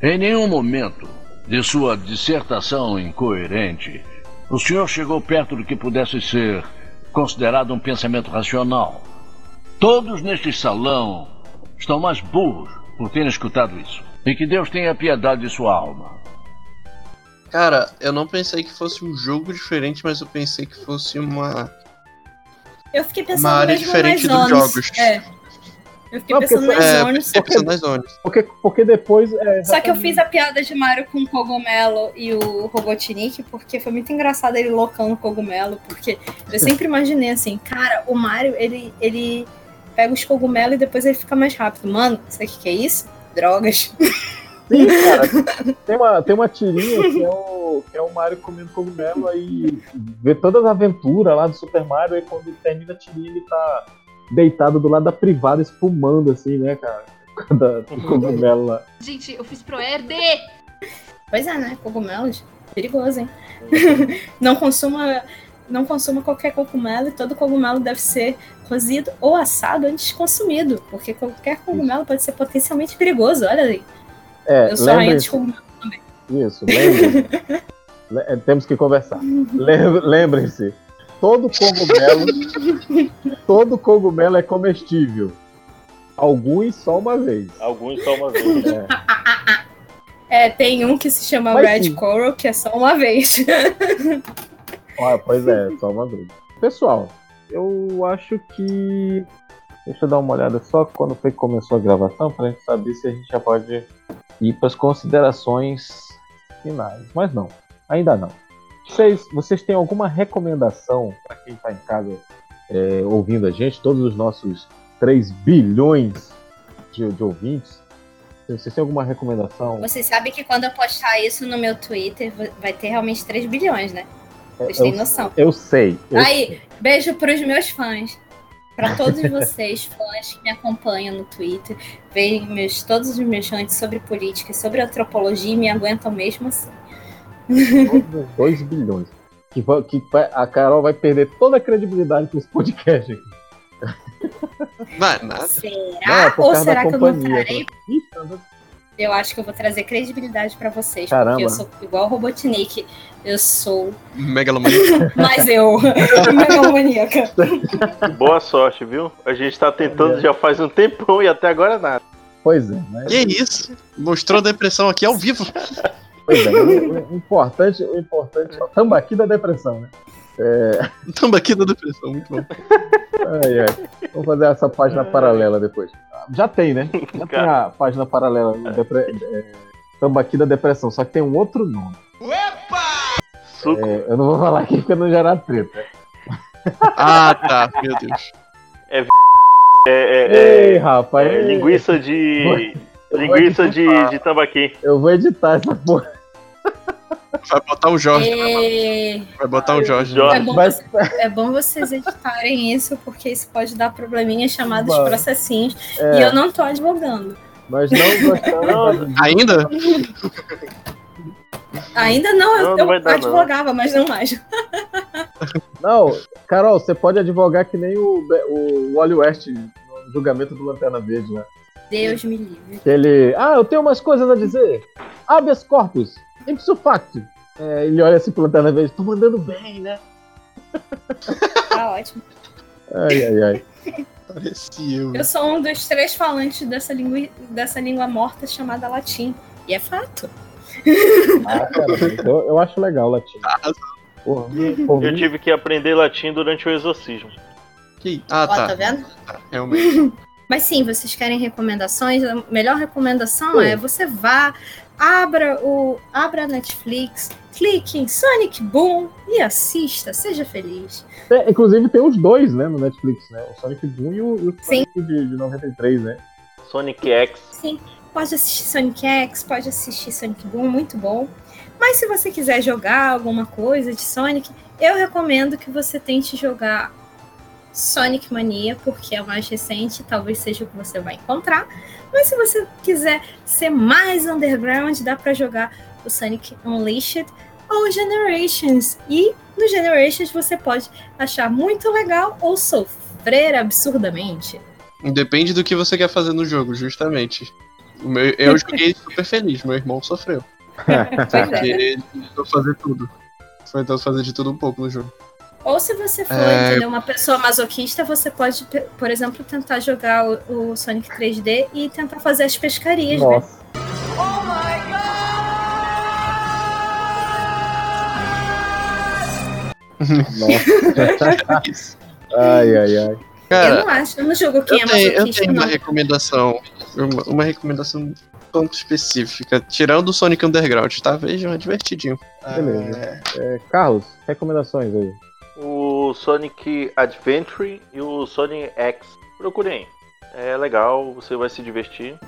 Em nenhum momento de sua dissertação incoerente, o senhor chegou perto do que pudesse ser considerado um pensamento racional. Todos neste salão estão mais burros por terem escutado isso. E que Deus tenha piedade de sua alma. Cara, eu não pensei que fosse um jogo diferente, mas eu pensei que fosse uma. Eu fiquei pensando Uma área mesmo diferente dos jogos. É. Eu fiquei Não, porque pensando nas É, zonas. pensei pensando nas zonas. Porque, porque depois. é, Só que eu fiz a piada de Mario com o cogumelo e o Robotnik, porque foi muito engraçado ele loucando o cogumelo, porque eu sempre imaginei assim, cara, o Mario, ele, ele pega os cogumelos e depois ele fica mais rápido. Mano, sabe o que, que é isso? Drogas. Sim, cara. Tem uma, tem uma tirinha que é, o, que é o Mario comendo cogumelo, aí vê todas as aventuras lá do Super Mario, aí quando termina a tirinha ele tá deitado do lado da privada, espumando assim, né, cara? Da, do cogumelo lá. Gente, eu fiz pro Erde! Pois é, né? Cogumelos. Perigoso, hein? (laughs) não consuma. Não consuma qualquer cogumelo e todo cogumelo deve ser cozido ou assado antes de consumido, porque qualquer cogumelo pode ser potencialmente perigoso, olha aí. É, Eu sou a rainha dos lembrem-se. cogumelos. Isso, lembrem (laughs) Le- é, Temos que conversar. Lem- Lembrem-se, todo cogumelo, todo cogumelo é comestível. Alguns só uma vez. Alguns só uma vez. É. É, tem um que se chama Mas Red sim. Coral, que é só uma vez. (laughs) Ah, pois é, só uma vez. Pessoal, eu acho que. Deixa eu dar uma olhada só quando foi que começou a gravação, pra gente saber se a gente já pode ir para as considerações finais. Mas não, ainda não. Vocês, vocês têm alguma recomendação para quem está em casa é, ouvindo a gente, todos os nossos 3 bilhões de, de ouvintes? Vocês têm alguma recomendação? Você sabe que quando eu postar isso no meu Twitter, vai ter realmente 3 bilhões, né? Vocês têm noção. Eu sei. eu Aí, beijo pros meus fãs. Pra todos (laughs) vocês, fãs que me acompanham no Twitter, veem meus, todos os meus chantes sobre política e sobre antropologia e me aguentam mesmo assim. 2 bilhões. Que, que vai- a Carol vai perder toda a credibilidade com esse podcast aqui. Vai, (laughs) nada. Será? Não, é Ou será que eu não trarei? Ih, Eu acho que eu vou trazer credibilidade pra vocês. Caramba. Porque eu sou igual o Robotnik. Eu sou. Megalomaníaco. (laughs) Mas eu. (laughs) megalomaníaca. Boa sorte, viu? A gente tá tentando já faz um tempão e até agora nada. Pois é, mas, Que isso? Mostrou depressão aqui ao vivo. pois é, o, o importante, o importante é o tambaqui da depressão, né? É, (laughs) Tambaqui da depressão, muito bom. ai, ai. Vamos fazer essa página paralela depois. Já tem, né? Já tem a página paralela do depre... é, Tambaqui da depressão, só que tem um outro nome. É, eu não vou falar aqui porque não gerar treta. Ah, tá. Meu Deus. É, é, Ei, é, rapaz. é ei. linguiça de. Eu linguiça de, de tambaqui. Eu vou editar essa porra. Vai botar um Jorge. É... Vai botar um Jorge. É bom, Vai- é bom vocês editarem isso, porque isso pode dar probleminhas chamados Vai. processinhos. É. E eu não tô advogando. Nós não gostamos. Ainda? Ainda não, eu, Não, não eu vai dar, não. advogava, mas não mais. Não, Carol, você pode advogar que nem o, o Wally West no julgamento do Lanterna Verde, né? Deus me livre. Ele. Ah, eu tenho umas coisas a dizer. Habeas corpus. Ipso facto. É, ele olha assim pro Lanterna Verde. Tô mandando bem, né? (laughs) Tá ótimo. Ai, ai, ai. Parecia eu. Eu sou um dos três falantes dessa língua, dessa língua morta chamada latim. E é fato. Ah, cara, eu, eu acho legal o latim. Porra, (laughs) por Eu tive que aprender latim durante o exorcismo. Que... Ah, Ó, tá. tá vendo? Realmente. (laughs) Mas sim, vocês querem recomendações? A melhor recomendação é você vá, abra o abra a Netflix, clique em Sonic Boom e assista, seja feliz. É, inclusive tem os dois, né, no Netflix, né? O Sonic Boom e o, e o Sim. Sonic de, de 93, né? Sonic X. Sim, pode assistir Sonic X, pode assistir Sonic Boom, muito bom. Mas se você quiser jogar alguma coisa de Sonic, eu recomendo que você tente jogar Sonic Mania, porque é o mais recente, talvez seja o que você vai encontrar. Mas se você quiser ser mais underground, dá pra jogar o Sonic Unleashed ou Generations. E no Generations você pode achar muito legal ou sofrer absurdamente. Depende do que você quer fazer no jogo, justamente. Meu- eu (laughs) joguei super feliz, meu irmão sofreu. É. Porque ele tentou fazer tudo. Foi tentou fazer de tudo um pouco no jogo. Ou se você for É. entendeu, uma pessoa masoquista, você pode, por exemplo, tentar jogar o, o Sonic 3D e tentar fazer as pescarias, né? Nossa. Nossa. (laughs) ai, ai, ai. eu Cara, não acho, eu não jogo quem eu é tenho, eu tenho uma não. recomendação. Uma, uma recomendação um pouco específica. Tirando o Sonic Underground, tá? Vejam, é divertidinho. Beleza. É, Carlos, recomendações aí. O Sonic Adventure e o Sonic X. Procurem. É legal, você vai se divertir.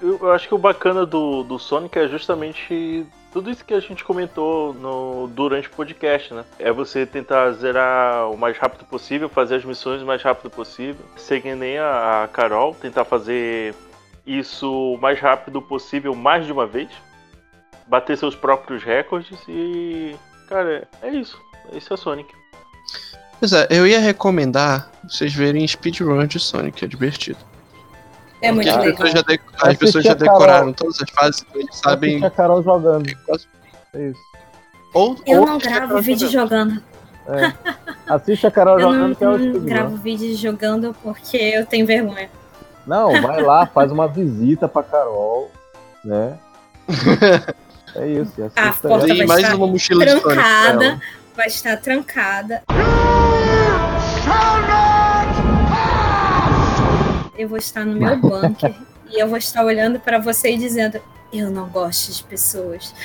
Eu, eu acho que o bacana do, do Sonic é justamente tudo isso que a gente comentou no, durante o podcast, né? É você tentar zerar o mais rápido possível, fazer as missões o mais rápido possível. Que nem a, a Carol, tentar fazer isso o mais rápido possível mais de uma vez. Bater seus próprios recordes e. Cara, é isso. Isso é Sonic. Pois é, eu ia recomendar vocês verem speedrun de Sonic, é divertido. É muito Porque as legal. pessoas já, de- as pessoas já a Carol. decoraram todas as fases, eles sabem. Assiste a Carol jogando. É isso. Ou, Eu ou não gravo vídeo jogando. É. Assiste a Carol (laughs) Eu jogando não, que é o não gravo vídeo jogando porque eu tenho vergonha. Não, vai lá, (laughs) faz uma visita pra Carol, né? (laughs) É isso. A porta vai mais estar uma mochila trancada. Vai estar trancada. Eu vou estar no meu bunker (laughs) e eu vou estar olhando para você e dizendo: Eu não gosto de pessoas. (laughs)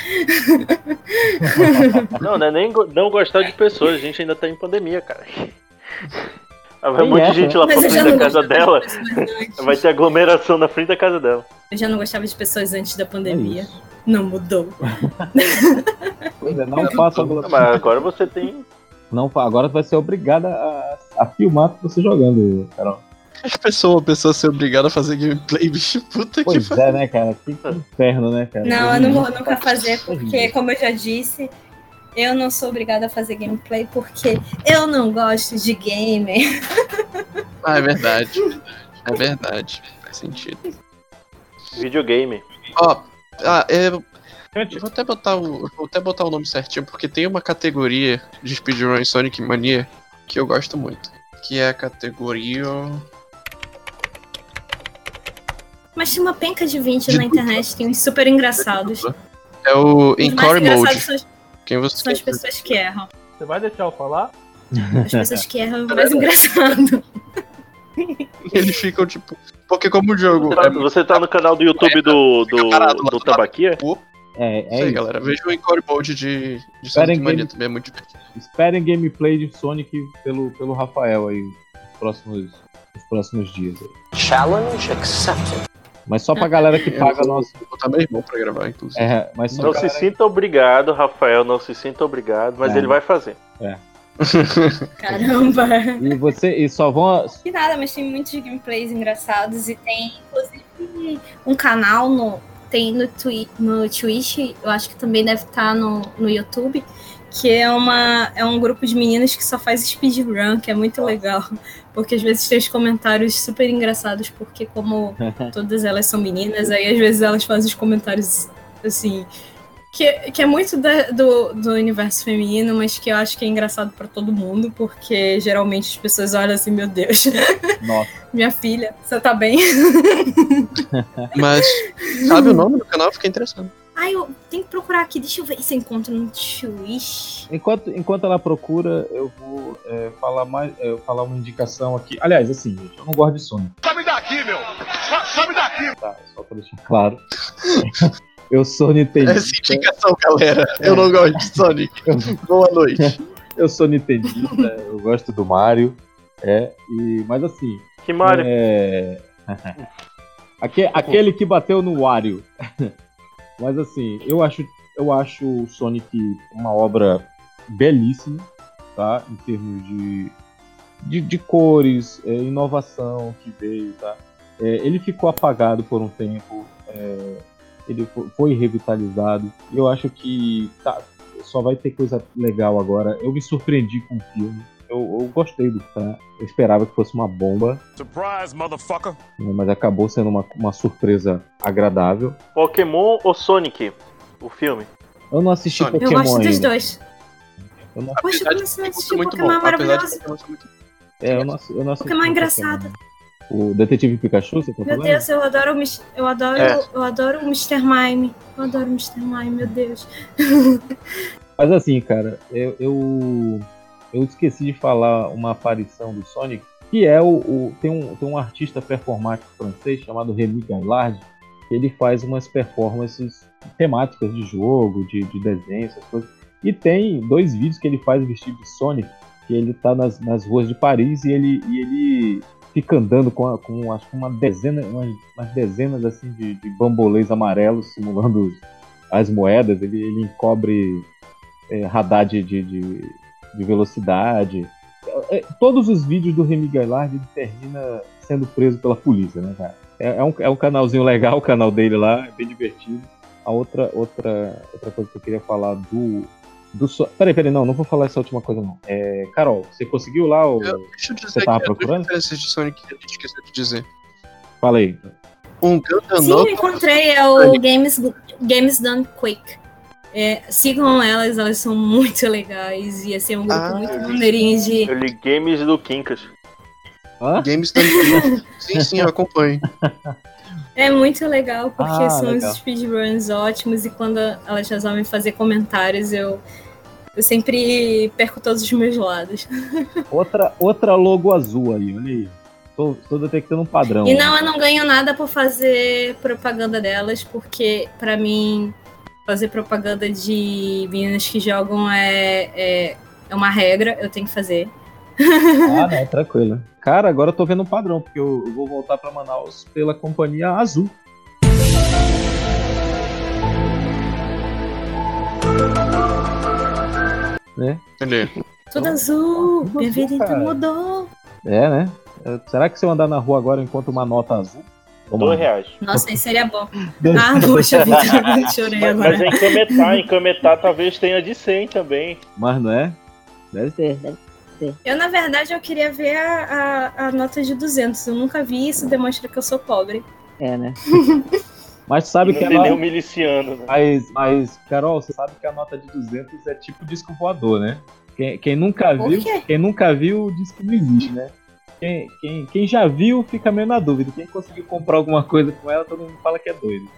Não, não é nem go- não gostar de pessoas, a gente ainda tá em pandemia, cara. (laughs) Vai um monte de essa, gente lá pra frente da casa dela. antes. Vai ter aglomeração na frente da casa dela. Eu já não gostava de pessoas antes da É pandemia. Não mudou. Pois é, não faça Mas agora você tem. Não, agora vai ser obrigada a, a filmar você jogando, Carol. As pessoas, a pessoa ser obrigada a fazer gameplay, bicho, puta que Pois é, né, cara? Que, inferno, né, cara? Não, eu não vou nunca fazer, porque, como eu já disse, eu não sou obrigada a fazer gameplay porque eu não gosto de gamer. (laughs) Ah, é verdade. É verdade. Faz sentido. Videogame. Ó, ah, é. Eu Vou até, botar o, vou até botar o nome certinho, porque tem uma categoria de speedrun em Sonic Mania que eu gosto muito. Que é a categoria. Mas tem uma penca de 20 na internet, tem uns super engraçados. É o Encore Mode. são, as- Quem você são as pessoas que erram. Você vai deixar eu falar? As pessoas que erram é o (laughs) mais engraçado. Eles ficam tipo. Porque como o jogo. Você tá, você tá no canal do YouTube do, do, do Tabaquia? É, É é isso aí, isso. galera. Veja o Encore Mode de, de Sonic Mania game- também, é muito divertido. Esperem gameplay de Sonic pelo, pelo Rafael aí nos próximos, nos próximos dias. aí. Challenge accepted. Mas só pra galera que (laughs) Eu paga vou nosso. botar meu irmão pra gravar, inclusive. É, mas só Não se sinta obrigado, Rafael, não se sinta obrigado, mas É. ele vai fazer. É. (laughs) Caramba. E você. E só vão. Que nada, mas tem muitos gameplays engraçados e tem, inclusive, um canal no. Tem no, twi no Twitch, eu acho que também deve estar no, no YouTube, que é, uma, é um grupo de meninas que só faz speedrun, que é muito legal. Porque às vezes tem os comentários super engraçados, porque como (laughs) todas elas são meninas, aí às vezes elas fazem os comentários assim. Que, que é muito da- do, do universo feminino, mas que eu acho que é engraçado pra todo mundo, porque geralmente as pessoas olham assim, meu Deus, (laughs) Nossa. minha filha, você tá bem? (laughs) Mas, sabe o nome do canal? Fiquei interessado. Ai, eu tenho que procurar aqui, deixa eu ver se eu encontro no Twitch. Enquanto, enquanto ela procura, eu vou é, falar mais, é, falar uma indicação aqui. Aliás, assim, gente, eu não gosto de Sonic. Sobe daqui, meu! Sobe daqui! Tá, só pra deixar claro. (laughs) Eu sou Nintendista. Essa indicação, galera. Eu não gosto de Sonic. Boa noite. (laughs) Eu sou Nintendista, eu gosto do Mario. É, e, mas assim. Que Mario? É... (laughs) Aque- aquele que bateu no Wario. (laughs) mas assim, eu acho, eu acho o Sonic uma obra belíssima, tá? Em termos de, de, de cores, é, inovação que veio, tá? É, ele ficou apagado por um tempo. é, ele fo- foi revitalizado. Eu acho que tá, só vai ter coisa legal agora. Eu me surpreendi com o filme. Eu, eu gostei do tá? Eu esperava que fosse uma bomba, Surprise, motherfucker! né, mas acabou sendo uma, uma surpresa agradável. Pokémon ou Sonic? O filme? Eu não assisti Sonic. Pokémon eu gosto dos ainda. dois. Eu não, Poxa, você não ser assistiu muito Pokémon bom, maravilhoso? Pokémon é, eu não, eu não assisti Pokémon é engraçado. O Detetive Pikachu, você tá Meu falando? Deus, eu adoro o eu adoro, É. eu adoro o Mr. Mime. Eu adoro o Mr. Mime, meu Deus. Mas assim, cara, eu, eu, eu esqueci de falar uma aparição do Sonic, que é o. o- tem, um, tem um artista performático francês chamado Rémi Gaillard, que ele faz umas performances temáticas de jogo, de, de desenho, essas coisas. E tem dois vídeos que ele faz vestido de Sonic, que ele tá nas, nas ruas de Paris e ele, e ele fica andando com, a- com acho que uma dezena, umas, umas dezenas assim de, de bambolês amarelos simulando as moedas. Ele, ele encobre é, radar de, de, de, de velocidade. É, todos os vídeos do Remy Gaillard ele termina sendo preso pela polícia, né, cara? É, é um, é um canalzinho legal o canal dele lá, é bem divertido. A outra, outra, outra coisa que eu queria falar do. do so... Peraí, peraí, não, não vou falar essa última coisa, não. É, Carol, você conseguiu lá o. Eu, deixa eu dizer Você tava que é procurando? referências de Sonic que a gente esqueceu de dizer. Fala aí. Um Gundam Sim, eu encontrei, é o Games, Games Done Quick. É, sigam elas, elas são muito legais. E assim, é um grupo Ah, muito maneirinho de. Eu li Games do Quincas. Games da Sim, sim, eu acompanho. É muito legal, porque Ah, são legal. os speedruns ótimos e quando elas resolvem fazer comentários, eu, eu sempre perco todos os meus lados. (laughs) Outra, outra logo azul aí, olha aí. Tô, tô detectando um padrão. E não, eu não ganho nada por fazer propaganda delas, porque pra mim fazer propaganda de meninas que jogam é, é, é uma regra, eu tenho que fazer. Ah, não, tranquilo. Cara, agora eu tô vendo um padrão, porque eu, eu vou voltar pra Manaus pela companhia Azul. Né? Entendeu? Tudo azul, minha vida então mudou. É, né? É, Será que se eu andar na rua agora eu encontro uma nota azul? Vamos Dois reais. Nossa, isso seria bom. Ah, poxa vida, (laughs) chorei Mas, agora. mas em Cametá, em Cametá talvez tenha de 100 também. Mas não é? Deve ter, deve ter. Eu, na verdade, eu queria ver a, a, a nota de 200. Eu nunca vi isso, demonstra que eu sou pobre. É, né? (laughs) Mas tu sabe não que a nota... miliciano, né? Mas, mas, Carol, você sabe que a nota de 200 é tipo disco voador, né? Quem, quem nunca Por viu, quê? quem nunca viu, diz que não existe, né? Quem, quem, quem já viu fica meio na dúvida. Quem conseguiu comprar alguma coisa com ela, todo mundo fala que é doido.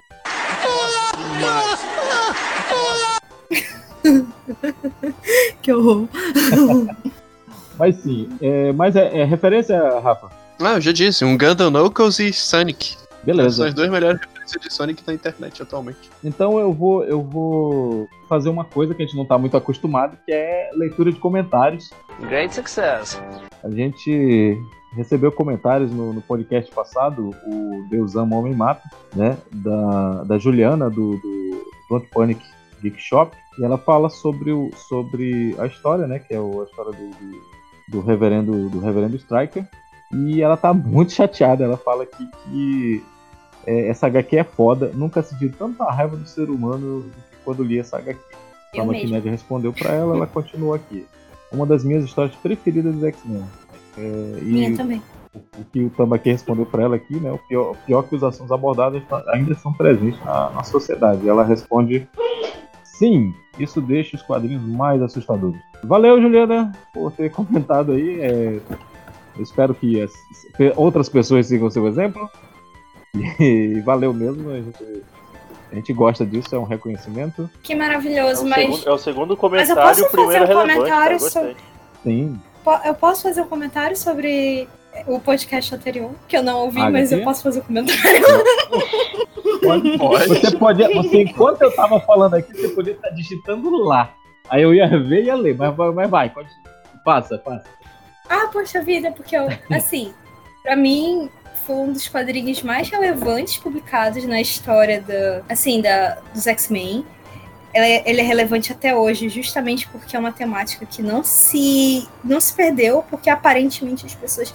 (laughs) que horror. (laughs) Mas sim, é, mas é, é referência, Rafa? Ah, eu já disse, um Gundam Knuckles e Sonic. Beleza. São as duas melhores referências de Sonic na internet atualmente. Então eu vou, eu vou fazer uma coisa que a gente não tá muito acostumado, que é leitura de comentários. Great success. A gente recebeu comentários no, no podcast passado, o Deus Ama Homem Mata, né? Da, da Juliana, do, do Don't Panic Geek Shop, e ela fala sobre, o, sobre a história, né? Que é o- a história do, do, do reverendo do reverendo Striker. E ela tá muito chateada. Ela fala que, que é, essa HQ é foda. Nunca senti tanta raiva do ser humano do que quando li essa HQ. A Eu mesma. Ned respondeu pra ela, ela continuou aqui. Uma das minhas histórias preferidas dos X-Men. É, Minha também. o que o Tambaqui respondeu para ela aqui, né? O pior, o pior que os assuntos abordados ainda são presentes na, na sociedade. E ela responde: Sim, isso deixa os quadrinhos mais assustadores. Valeu, Juliana, por ter comentado aí. é, espero que as- outras pessoas sigam o seu exemplo. (laughs) E valeu mesmo. A gente, a gente gosta disso, é um reconhecimento. Que maravilhoso, É mas. segundo, é o segundo Mas eu comentário, posso o primeiro fazer um relevante, comentário tá? Gostei. Sim. Eu posso fazer um comentário sobre o podcast anterior, que eu não ouvi, Ah, mas eu posso fazer um comentário. (laughs) Pode, Você pode. Você, enquanto eu tava falando aqui, você podia estar digitando lá. Aí eu ia ver e ia ler, mas, vai- mas vai, pode. Passa, passa. Ah, poxa vida, porque eu, assim, pra mim foi um dos quadrinhos mais relevantes publicados na história da, assim, da, dos X-Men. Ele é, ele é relevante até hoje, justamente porque é uma temática que não se não se perdeu, porque aparentemente as pessoas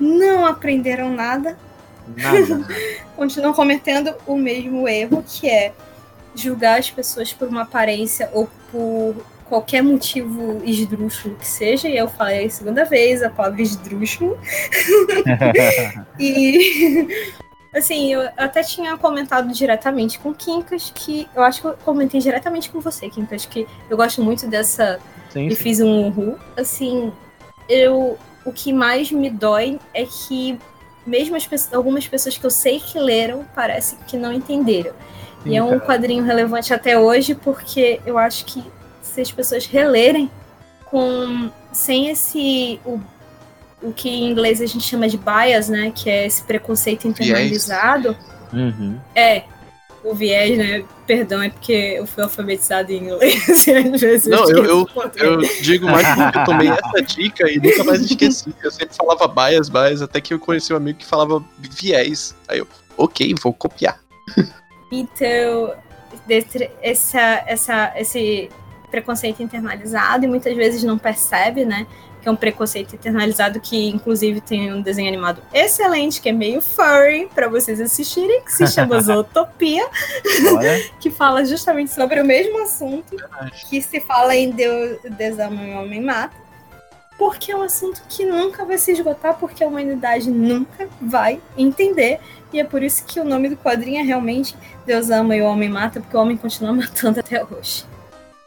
não aprenderam nada, Nada. (laughs) continuam cometendo o mesmo erro, que é julgar as pessoas por uma aparência ou por qualquer motivo esdrúxulo que seja, e eu falei a segunda vez a palavra esdrúxulo. (laughs) E assim, eu até tinha comentado diretamente com o Quincas, que eu acho que eu comentei diretamente com você, Quincas, que eu gosto muito dessa. Sim, e fiz um uhul. Assim, eu. O que mais me dói é que mesmo as pessoas, algumas pessoas que eu sei que leram parece que não entenderam. e Sim, é um cara. quadrinho relevante até hoje, porque eu acho que se as pessoas relerem com sem esse o, o que em inglês a gente chama de bias, né, que é esse preconceito internalizado, Uhum. é o viés, né? Perdão, é porque eu fui alfabetizado em inglês. (laughs) e às vezes Não, eu, eu, eu digo mais porque eu tomei essa dica e nunca mais esqueci. Eu sempre falava bias, bias, até que eu conheci um amigo que falava viés. Aí eu, ok, vou copiar. Então, essa, essa, esse preconceito internalizado e muitas vezes não percebe, né? Que é um preconceito internalizado que, inclusive, tem um desenho animado excelente, que é meio furry, para vocês assistirem, que se chama (laughs) Zootopia, (laughs) que fala justamente sobre o mesmo assunto, que se fala em Deus, Deus ama e o homem mata, porque é um assunto que nunca vai se esgotar, porque a humanidade nunca vai entender. E é por isso que o nome do quadrinho é realmente Deus ama e o homem mata, porque o homem continua (laughs) matando até hoje.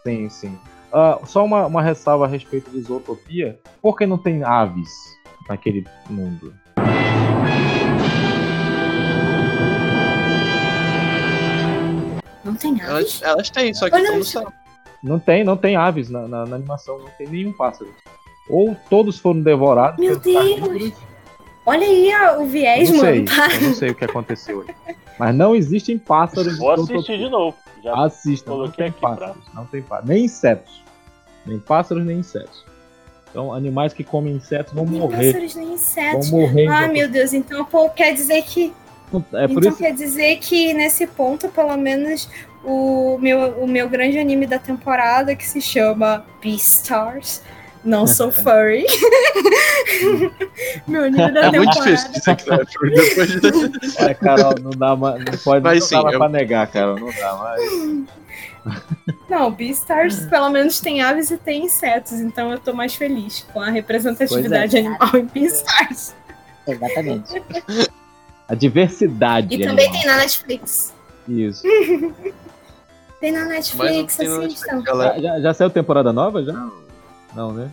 Sim, sim. Ah, só uma, uma ressalva a respeito de Zootopia. Por que não tem aves naquele mundo? Não tem nada. Elas, elas têm, só que Olha, não. Não tem, não tem aves na, na- na animação, não tem nenhum pássaro. Ou todos foram devorados Meu Deus! carnívoros. Olha aí a- o viés, não mano. sei, tá? eu não sei o que aconteceu aí. Mas não existem pássaros Vou assistir de novo. Já Assistam, não tem aqui pra- pássaros, não tem pássaros. Nem insetos. Nem pássaros, nem insetos. Então, animais que comem insetos vão morrer. Pássaros nem insetos. Vão morrer. Ai, meu Deus, então pô, quer dizer que. É por então isso quer dizer que nesse ponto, pelo menos, o meu, o meu grande anime da temporada, que se chama Beastars, não (laughs) sou furry. (laughs) meu da É temporada. muito difícil dizer que não é furry depois de... É, Carol, não dá mais. Não pode Mas não sim, dá mais eu- pra negar, Carol. Não dá mais. (laughs) Não, Beastars pelo menos tem aves e tem insetos, então eu tô mais feliz com a representatividade é. animal em Beastars. Exatamente. A diversidade. E também animal. tem na Netflix. Isso. Tem na Netflix, assistam. Já, já, já saiu temporada nova? Já? Não, né?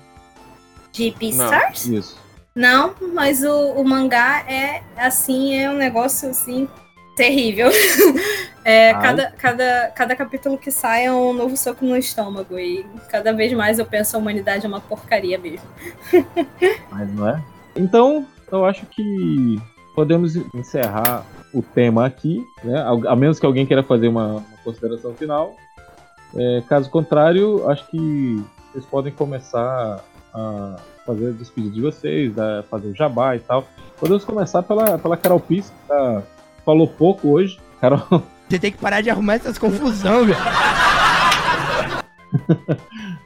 De Beastars? Isso. Não, mas o, o mangá é assim, é um negócio assim terrível. (laughs) É, cada, cada, cada capítulo que sai é um novo soco no estômago. E cada vez mais eu penso a humanidade é uma porcaria mesmo. (laughs) Mas não é? Então, eu acho que podemos encerrar o tema aqui, né? A a menos que alguém queira fazer uma, uma consideração final. É, caso contrário, acho que vocês podem começar a fazer a despedida de vocês, a fazer o jabá e tal. Podemos começar pela, pela Carol Pis, que tá- falou pouco hoje. Carol, (laughs) Você tem que parar de arrumar essas confusão, velho. (laughs)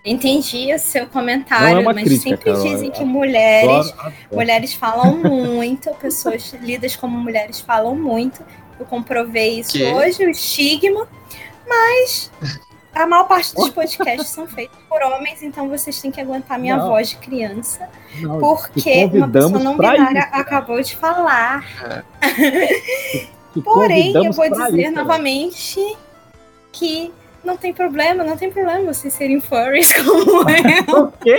Entendi o seu comentário, Não é mas crítica, sempre Carol, dizem é- que mulheres, Adoro, adoro. mulheres falam muito, pessoas lidas como mulheres falam muito. Eu comprovei isso Que? hoje, o estigma, mas a maior parte dos podcasts são feitos por homens, então vocês têm que aguentar minha Não. voz de criança. Não, Porque uma pessoa não binária isso, acabou de falar. Te (laughs) Porém, eu vou dizer isso, novamente que não tem problema, não tem problema vocês serem furries (laughs) como eu. (laughs) O quê?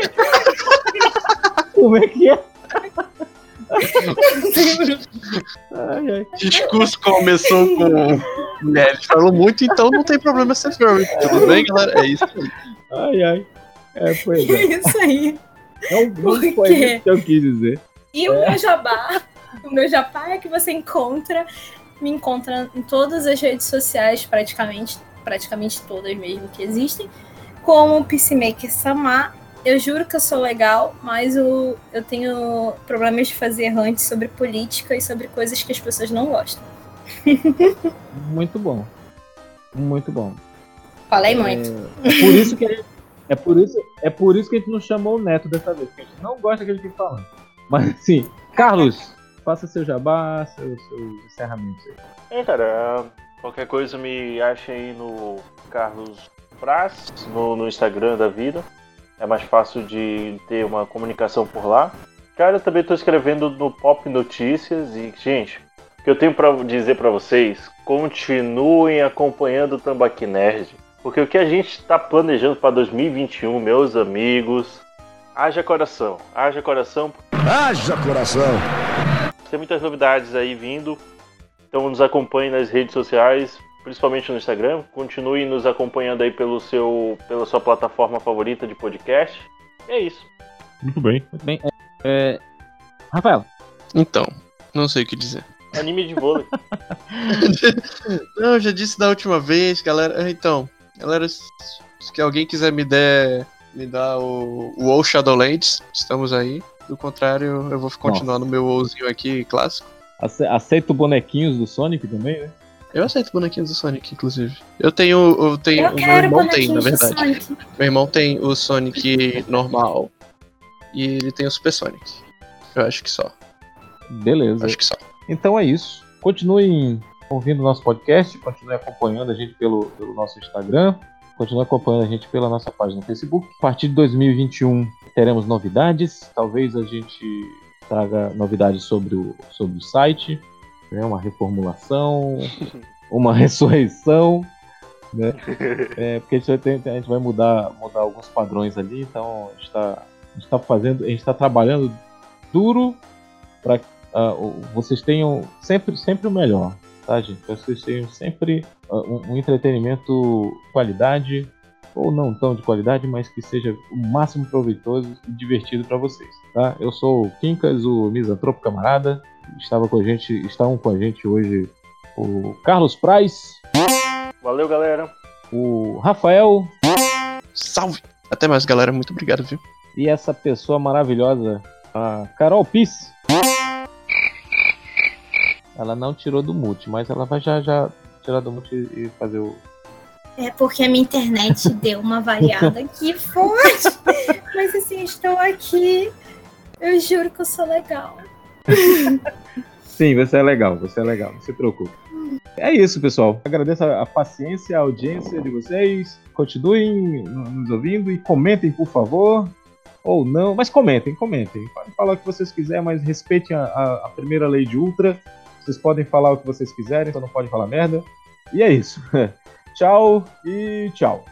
Como é que é? Ai, ai. O discurso começou com mulheres falou muito, então não tem problema ser furry. Tudo bem, galera? É isso aí. Ai, ai. É, pois é. (laughs) Isso aí. Não, Por não foi isso que eu quis dizer. E o meu jabá, o meu jabá é que você encontra, me encontra em todas as redes sociais, praticamente, praticamente todas mesmo que existem, como Peacemaker Samar. Eu juro que eu sou legal, mas eu, eu tenho problemas de fazer errantes sobre política e sobre coisas que as pessoas não gostam. (laughs) Muito bom. Muito bom. Falei muito. É, é por isso que a gente- é por isso, é por isso que a gente não chamou o Neto dessa vez, porque a gente não gosta que ele fique falando. Mas assim, Carlos, faça seu jabá, seus seus encerramentos aí. É, cara, qualquer coisa me acha aí no Carlos Praz, no, no Instagram da vida. É mais fácil de ter uma comunicação por lá. Cara, eu também tô escrevendo no Pop Notícias e, gente, o que eu tenho pra dizer pra vocês, continuem acompanhando o Tambaqui Nerd. Porque o que a gente tá planejando pra 2021, meus amigos, haja coração, haja coração, Haja coração! tem muitas novidades aí vindo. Então nos acompanhe nas redes sociais, principalmente no Instagram. Continue nos acompanhando aí pelo seu, pela sua plataforma favorita de podcast. E é isso. Muito bem. Muito bem. É, é, Rafael. Então, não sei o que dizer. Anime de vôlei. (laughs) Não, eu já disse da última vez, galera. Então, galera, se alguém quiser me der, me dar o, o WoW Shadowlands, estamos aí. Do contrário, eu vou continuar no meu WoWzinho aqui, clássico. Ace- Aceito bonequinhos do Sonic também, né? Eu aceito bonequinhos do Sonic, inclusive. Eu tenho. Eu tenho. Eu o meu irmão tem, na verdade. Meu irmão tem o Sonic normal. E ele tem o Super Sonic. Eu acho que só. Beleza. Acho que só. Então é isso. Continuem ouvindo nosso podcast, continuem acompanhando a gente pelo, pelo nosso Instagram, continuem acompanhando a gente pela nossa página no Facebook. A partir de 2021 teremos novidades. Talvez a gente traga novidades sobre o, sobre o site, né? uma reformulação, uma ressurreição. Né? (laughs) É, porque a gente vai, a gente vai mudar, mudar alguns padrões ali, então a gente está tá fazendo, a gente está trabalhando duro para vocês tenham sempre, sempre o melhor, tá, gente? Pra vocês tenham sempre ah, um, um entretenimento de qualidade, ou não tão de qualidade, mas que seja o máximo proveitoso e divertido para vocês, tá? Eu sou o Quincas, o misantropo camarada. Estava com a gente, estavam com a gente hoje o Carlos Praz, Valeu, galera. o Rafael. Salve! Até mais, galera. Muito obrigado, viu? E essa pessoa maravilhosa, a Carol Piss. Ela não tirou do mute, mas ela vai já já tirar do mute e fazer o. É porque a minha internet (laughs) deu uma variada aqui forte. (laughs) Mas assim, estou aqui. Eu juro que eu sou legal. (laughs) Sim, você é legal, você é legal, não se preocupe. É isso, pessoal. Agradeço a paciência, a audiência de vocês. Continuem nos ouvindo e comentem, por favor. Ou não, mas comentem, comentem. Podem falar o que vocês quiserem, mas respeitem a, a, a primeira lei de Ultra. Vocês podem falar o que vocês quiserem, só não podem falar merda. E é isso. (laughs) tchau e tchau.